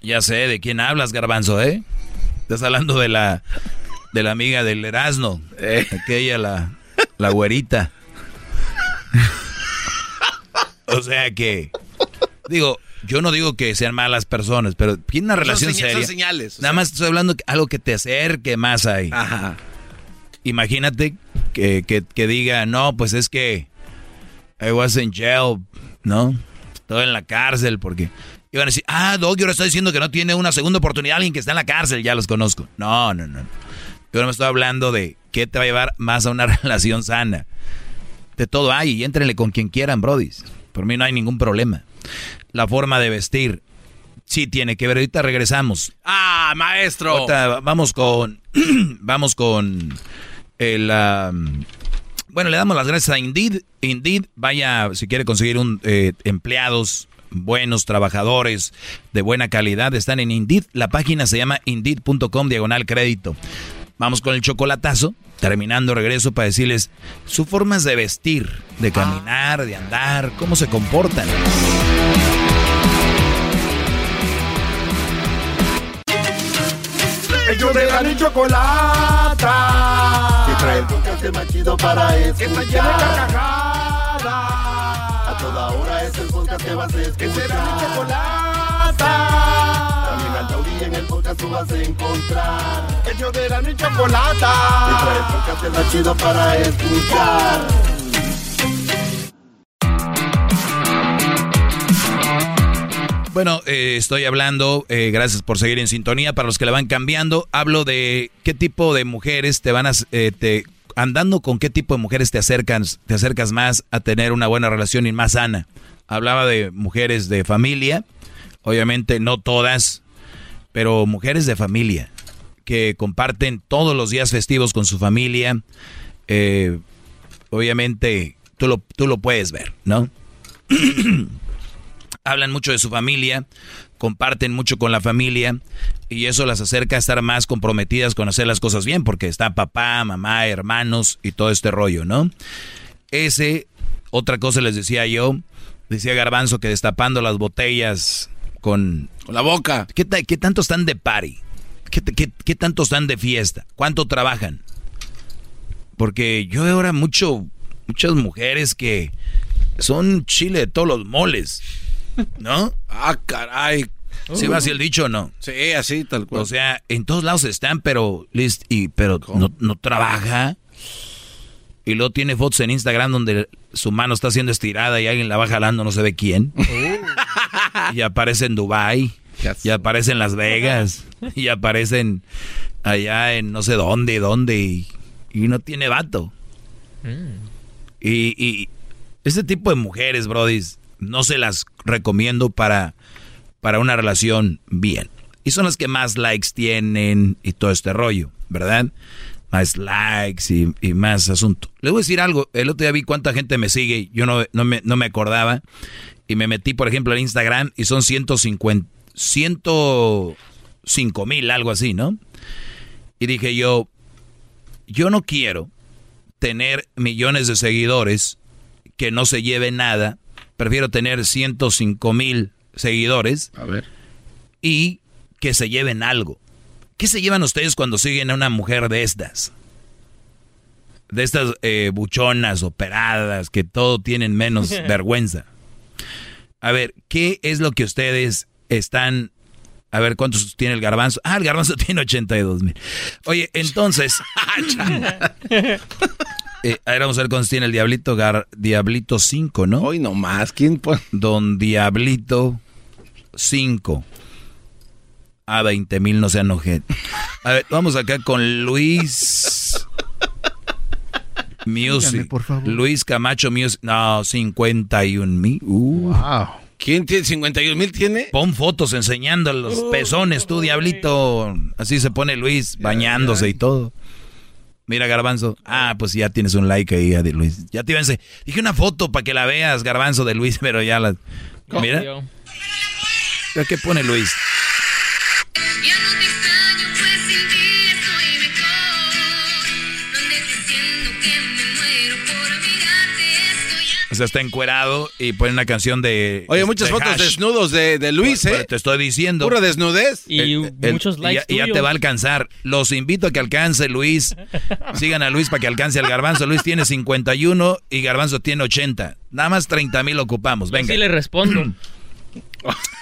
Speaker 6: Ya sé de quién hablas, garbanzo, ¿eh? Estás hablando de la de la amiga del Erasmo, eh. aquella la la güerita. o sea que digo, yo no digo que sean malas personas, pero tiene una relación
Speaker 4: son
Speaker 6: seria.
Speaker 4: Son señales.
Speaker 6: Nada más estoy hablando de algo que te acerque más ahí.
Speaker 4: Ajá.
Speaker 6: Imagínate que, que, que, diga, no, pues es que I was in jail, ¿no? Estoy en la cárcel porque... Iban a decir, ah, Doggy ahora está diciendo que no tiene una segunda oportunidad alguien que está en la cárcel, ya los conozco. No, no, no. Yo no me estoy hablando de qué te va a llevar más a una relación sana. De todo hay y éntrenle con quien quieran, brodis. Por mí no hay ningún problema. La forma de vestir sí tiene que ver. Ahorita regresamos.
Speaker 4: Ah, maestro.
Speaker 6: Ahorita vamos con, vamos con el, um, bueno, le damos las gracias a Indeed. Indeed, vaya, si quiere conseguir un eh, empleados buenos, trabajadores de buena calidad, están en Indeed. La página se llama indeed.com diagonal crédito. Vamos con el chocolatazo. Terminando, regreso para decirles sus formas de vestir, de caminar, de andar, cómo se comportan.
Speaker 1: Ellos de la ni chocolata. Que trae el podcast más chido para escuchar. Que está llena de carcajadas. A toda hora es el podcast que vas a escuchar. Que será mi chocolata. En el podcast tú vas a encontrar. Ellos de la ni chocolata. Que trae el podcast más chido para escuchar.
Speaker 6: Bueno, eh, estoy hablando, eh, gracias por seguir en sintonía, para los que la van cambiando, hablo de qué tipo de mujeres te van a... Eh, te, andando con qué tipo de mujeres te acercas, te acercas más a tener una buena relación y más sana. Hablaba de mujeres de familia, obviamente no todas, pero mujeres de familia, que comparten todos los días festivos con su familia. obviamente tú lo, tú lo puedes ver, ¿no? hablan mucho de su familia, comparten mucho con la familia y eso las acerca a estar más comprometidas con hacer las cosas bien porque está papá, mamá, hermanos y todo este rollo, ¿no? Ese, otra cosa les decía yo, decía Garbanzo que destapando las botellas con,
Speaker 4: con la boca.
Speaker 6: ¿Qué, qué tanto están de party? ¿Qué, ¿Qué, qué, tanto están de fiesta? ¿Cuánto trabajan? Porque yo veo ahora mucho, muchas mujeres que son chile de todos los moles. ¿No?
Speaker 4: Ah, caray.
Speaker 6: ¿Sí va así el dicho o no?
Speaker 4: Sí, así, tal cual.
Speaker 6: O sea, en todos lados están, pero, list, y, pero no, no, trabaja. Y luego tiene fotos en Instagram donde su mano está siendo estirada y alguien la va jalando, no se ve quién. y aparece en Dubai y aparece en Las Vegas y aparecen allá en no sé dónde, dónde y, y no tiene vato. Y, y este tipo de mujeres, brodis, no se las recomiendo para, para una relación bien. Y son las que más likes tienen y todo este rollo, ¿verdad? Más likes y, y más asunto. Le voy a decir algo. El otro día vi cuánta gente me sigue. Yo no, no, me, no me acordaba. Y me metí, por ejemplo, al Instagram y son 150, 105 mil, algo así, ¿no? Y dije yo, yo no quiero tener millones de seguidores que no se lleve nada. Prefiero tener 105 mil seguidores.
Speaker 4: A ver.
Speaker 6: Y que se lleven algo. ¿Qué se llevan ustedes cuando siguen a una mujer de estas? De estas eh, buchonas, operadas, que todo tienen menos vergüenza. A ver, ¿qué es lo que ustedes están... A ver, ¿cuántos tiene el garbanzo? Ah, el garbanzo tiene 82 mil. Oye, entonces... Eh, a ver, vamos a ver cuántos tiene el Diablito. Gar, Diablito 5, ¿no?
Speaker 4: Hoy nomás, ¿quién pone?
Speaker 6: Don Diablito 5. A 20 mil, no sean ojete. A ver, vamos acá con Luis Music.
Speaker 28: Dígame, por favor.
Speaker 6: Luis Camacho Music. No, 51 mil. Uh.
Speaker 4: Wow. ¿Quién tiene 51 mil tiene?
Speaker 6: Pon fotos enseñando los pezones, tú, Diablito. Así se pone Luis, bañándose y todo. Mira, Garbanzo. Ah, pues ya tienes un like ahí, de Luis. Ya te Dije una foto para que la veas, Garbanzo, de Luis, pero ya la... Mira. Mira ¿Qué pone Luis? O sea, está encuerado y pone una canción de...
Speaker 4: Oye, muchas
Speaker 6: de
Speaker 4: fotos
Speaker 6: Hash.
Speaker 4: desnudos de, de Luis,
Speaker 6: Pero
Speaker 4: ¿eh?
Speaker 6: Te estoy diciendo.
Speaker 4: Pura desnudez.
Speaker 6: El- el- y ya, y ya te va a alcanzar. Los invito a que alcance Luis. Sigan a Luis para que alcance al Garbanzo. Luis tiene 51 y Garbanzo tiene 80. Nada más 30 mil ocupamos. Venga.
Speaker 12: Sí le respondo.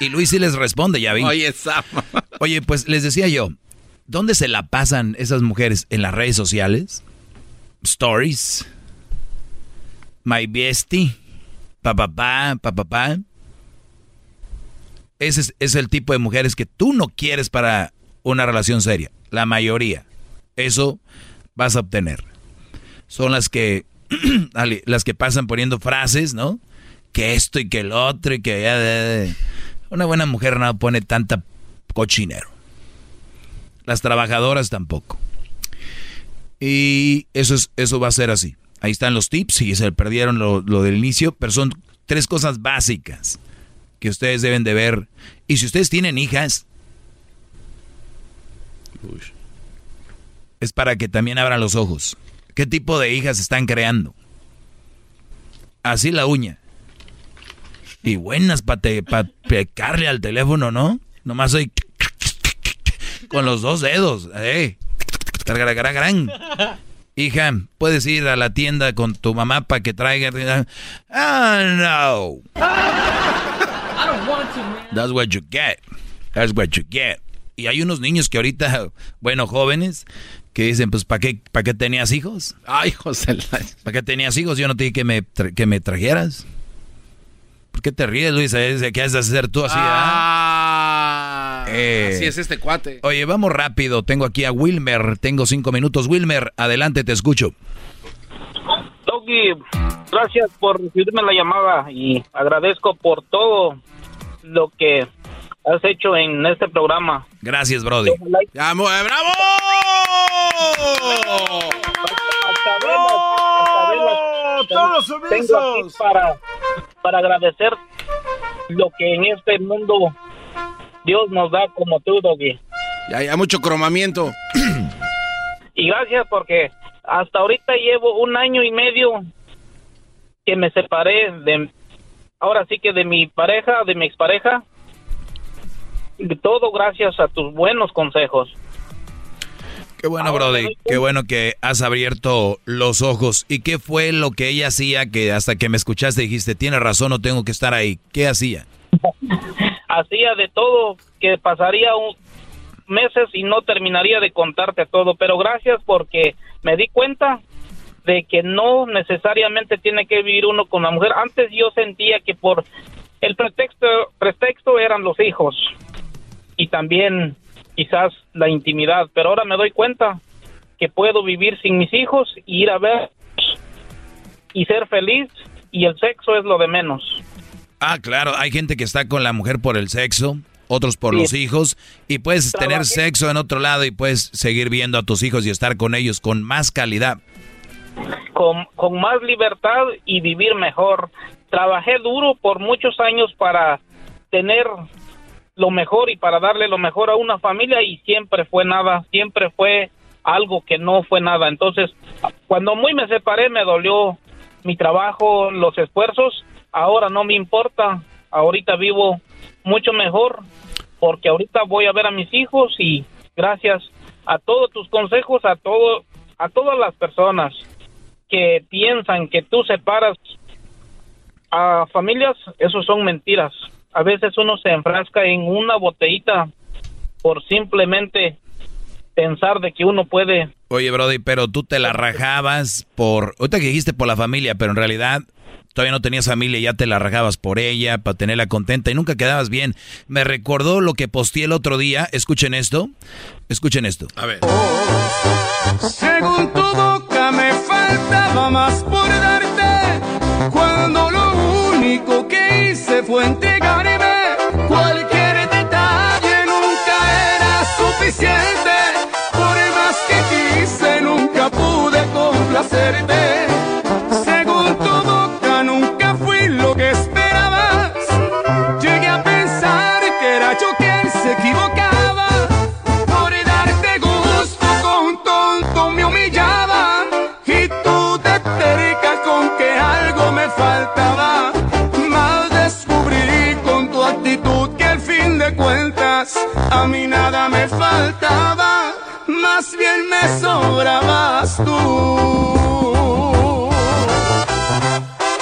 Speaker 6: Y Luis sí les responde, ya vi.
Speaker 4: Oye, Sam.
Speaker 6: Oye, pues les decía yo, ¿dónde se la pasan esas mujeres? ¿En las redes sociales? ¿Stories? ¿My bestie? ¿Pa, pa, pa, pa, pa, pa? Ese es, es el tipo de mujeres que tú no quieres para una relación seria. La mayoría. Eso vas a obtener. Son las que, las que pasan poniendo frases, ¿no? Que esto y que el otro y que... ya. Una buena mujer no pone tanta cochinero. Las trabajadoras tampoco. Y eso, es, eso va a ser así. Ahí están los tips, y se perdieron lo, lo del inicio, pero son tres cosas básicas que ustedes deben de ver. Y si ustedes tienen hijas, es para que también abran los ojos. ¿Qué tipo de hijas están creando? Así la uña. Y buenas para pecarle al teléfono, ¿no? Nomás soy con los dos dedos. Eh. Hija, puedes ir a la tienda con tu mamá para que traiga. Ah, no.
Speaker 12: I don't want to, man.
Speaker 6: That's what you get. That's what you get. Y hay unos niños que ahorita, bueno, jóvenes, que dicen, pues, ¿para qué, ¿para qué tenías hijos?
Speaker 4: Ay, José.
Speaker 6: ¿Para qué tenías hijos? Yo no te dije que me, tra- que me trajeras. ¿Por qué te ríes, Luis? ¿Qué has de hacer tú así? ah? Eh,
Speaker 4: Así es este cuate.
Speaker 6: Oye, vamos rápido. Tengo aquí a Wilmer. Tengo cinco minutos. Wilmer, adelante, te escucho.
Speaker 30: Doggy, gracias por recibirme la llamada y agradezco por todo lo que has hecho en este programa.
Speaker 6: Gracias, Brody.
Speaker 4: ¡Bravo!
Speaker 30: ¡Todos sumisos! Para, para agradecer lo que en este mundo Dios nos da como tú, Doggy.
Speaker 4: Ya, ya mucho cromamiento.
Speaker 30: Y gracias porque hasta ahorita llevo un año y medio que me separé de, ahora sí que de mi pareja, de mi expareja. Y Todo gracias a tus buenos consejos.
Speaker 6: Qué bueno, Brody. Qué bueno que has abierto los ojos. ¿Y qué fue lo que ella hacía que hasta que me escuchaste dijiste, tiene razón, no tengo que estar ahí? ¿Qué hacía?
Speaker 30: Hacía de todo, que pasaría un, meses y no terminaría de contarte todo, pero gracias porque me di cuenta de que no necesariamente tiene que vivir uno con la mujer. Antes yo sentía que por el pretexto, pretexto eran los hijos y también quizás la intimidad, pero ahora me doy cuenta que puedo vivir sin mis hijos y ir a ver y ser feliz y el sexo es lo de menos.
Speaker 6: Ah, claro, hay gente que está con la mujer por el sexo, otros por
Speaker 30: Sí.
Speaker 6: los hijos, y puedes tener sexo en otro lado y puedes seguir viendo a tus hijos y estar con ellos con más calidad.
Speaker 30: con, con más libertad y vivir mejor. Trabajé duro por muchos años para tener lo mejor y para darle lo mejor a una familia y siempre fue nada, siempre fue algo que no fue nada. Entonces, cuando muy me separé me dolió mi trabajo, los esfuerzos, ahora no me importa, ahorita vivo mucho mejor porque ahorita voy a ver a mis hijos y gracias a todos tus consejos, a todo a todas las personas que piensan que tú separas a familias, eso son mentiras. A veces uno se enfrasca en una botellita por simplemente pensar de que uno puede
Speaker 6: Oye, Brody, pero tú te la rajabas por... Ahorita que dijiste por la familia, pero en realidad todavía no tenías familia y ya te la rajabas por ella, para tenerla contenta y nunca quedabas bien. Me recordó lo que posteé el otro día. Escuchen esto. Escuchen esto. A ver.
Speaker 10: Según tu boca me faltaba más por darte Cuando lo único que hice fue entregarme Cualquier detalle nunca era suficiente Por más que quise nunca pude complacerte se equivocaba Por darte gusto con tonto me humillaba. Y tú te terca con que algo me faltaba. Mal descubrí con tu actitud que al fin de cuentas A mí nada me faltaba. Más bien me sobrabas tú.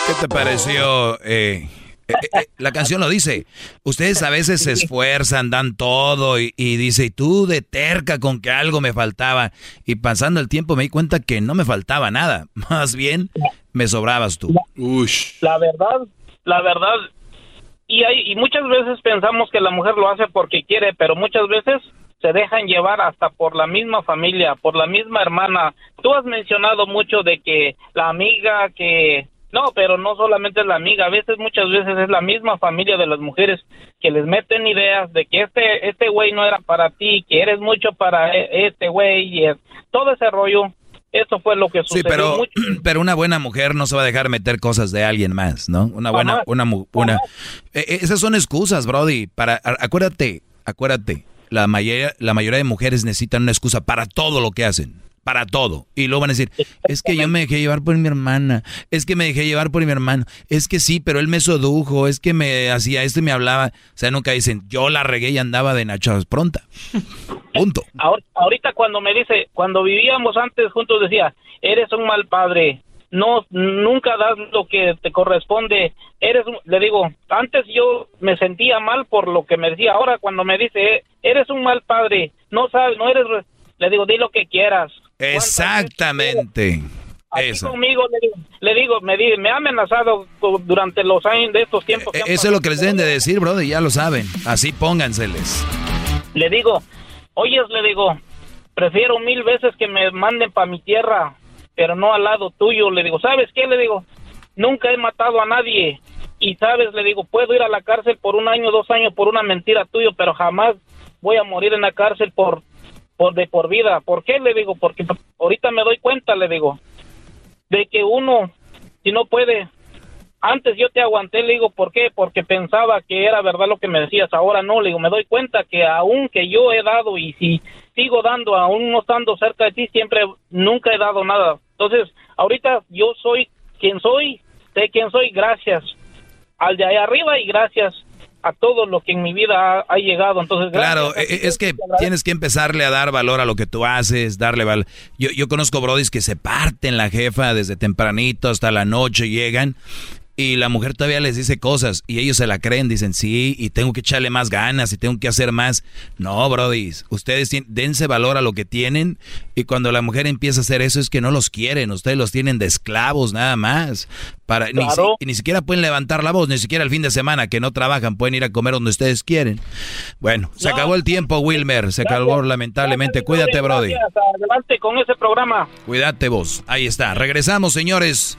Speaker 6: ¿Qué te pareció? eh, eh, eh, la canción lo dice. Ustedes a veces se esfuerzan, dan todo y, y dice, y tú de terca con que algo me faltaba. Y pasando el tiempo me di cuenta que no me faltaba nada. Más bien me sobrabas tú.
Speaker 30: La verdad, la verdad, y hay y muchas veces pensamos que la mujer lo hace porque quiere, pero muchas veces se dejan llevar hasta por la misma familia, por la misma hermana. Tú has mencionado mucho de que la amiga que no, pero no solamente es la amiga, a veces muchas veces es la misma familia de las mujeres que les meten ideas de que este este güey no era para ti, que eres mucho para e- este güey y es- todo ese rollo. Eso fue lo que
Speaker 6: Sí,
Speaker 30: sucedió
Speaker 6: pero,
Speaker 30: mucho.
Speaker 6: pero una buena mujer no se va a dejar meter cosas de alguien más, ¿no? Una buena, una, una. Eh, eh, esas son excusas, Brody. Para, acuérdate, acuérdate. La mayoría, la mayoría de mujeres necesitan una excusa para todo lo que hacen. Para todo. Y luego van a decir, es que yo me dejé llevar por mi hermana. Es que me dejé llevar por mi hermano. Es que sí, pero él me sedujo. Es que me hacía esto y me hablaba. O sea, nunca dicen, yo la regué y andaba de nachos pronta. Punto.
Speaker 30: Ahor- ahorita cuando me dice, cuando vivíamos antes juntos decía, eres un mal padre, no, nunca das lo que te corresponde, eres, un-", le digo, antes yo me sentía mal por lo que me decía, ahora cuando me dice, "Eh, eres un mal padre, no sabes, no eres, re-", le digo, di lo que quieras.
Speaker 6: Exactamente. Eso.
Speaker 30: conmigo le digo, le digo, me, di- me ha amenazado durante los años de estos tiempos.
Speaker 6: E-, Eso es lo que les deben de decir, Brody. Ya lo saben. Así pónganseles.
Speaker 30: Le digo, oyes, le digo, prefiero mil veces que me manden para mi tierra, pero no al lado tuyo. Le digo, ¿sabes qué? Le digo, nunca he matado a nadie. Y sabes, le digo, puedo ir a la cárcel por un año, dos años por una mentira tuya, pero jamás voy a morir en la cárcel por, por de por vida. ¿Por qué? Le digo, porque ahorita me doy cuenta, le digo, de que uno, si no puede, antes yo te aguanté, le digo, ¿por qué? Porque pensaba que era verdad lo que me decías, ahora no, le digo, me doy cuenta que aún que yo he dado y si sigo dando, aún no estando cerca de ti, siempre, nunca he dado nada. Entonces, ahorita yo soy quien soy, sé quién soy, gracias al de ahí arriba y gracias a todo lo que en mi vida ha, ha llegado. Entonces,
Speaker 6: Claro,
Speaker 30: gracias.
Speaker 6: e- es que tienes que empezarle a dar valor a lo que tú haces, darle valor. Yo, yo conozco brodis que se parten la jefa desde tempranito hasta la noche, llegan y la mujer todavía les dice cosas y ellos se la creen, dicen sí, y tengo que echarle más ganas y tengo que hacer más. No, Brody, ustedes dense valor a lo que tienen y cuando la mujer empieza a hacer eso es que no los quieren, ustedes los tienen de esclavos nada más. Para, ni, ni, siquiera pueden levantar la voz, ni siquiera el fin de semana que no trabajan, pueden ir a comer donde ustedes quieren. Bueno, se acabó el tiempo, Wilmer, se acabó lamentablemente. Cuídate, Brody.
Speaker 30: Adelante con ese programa.
Speaker 6: Cuídate vos. Ahí está. Regresamos, señores.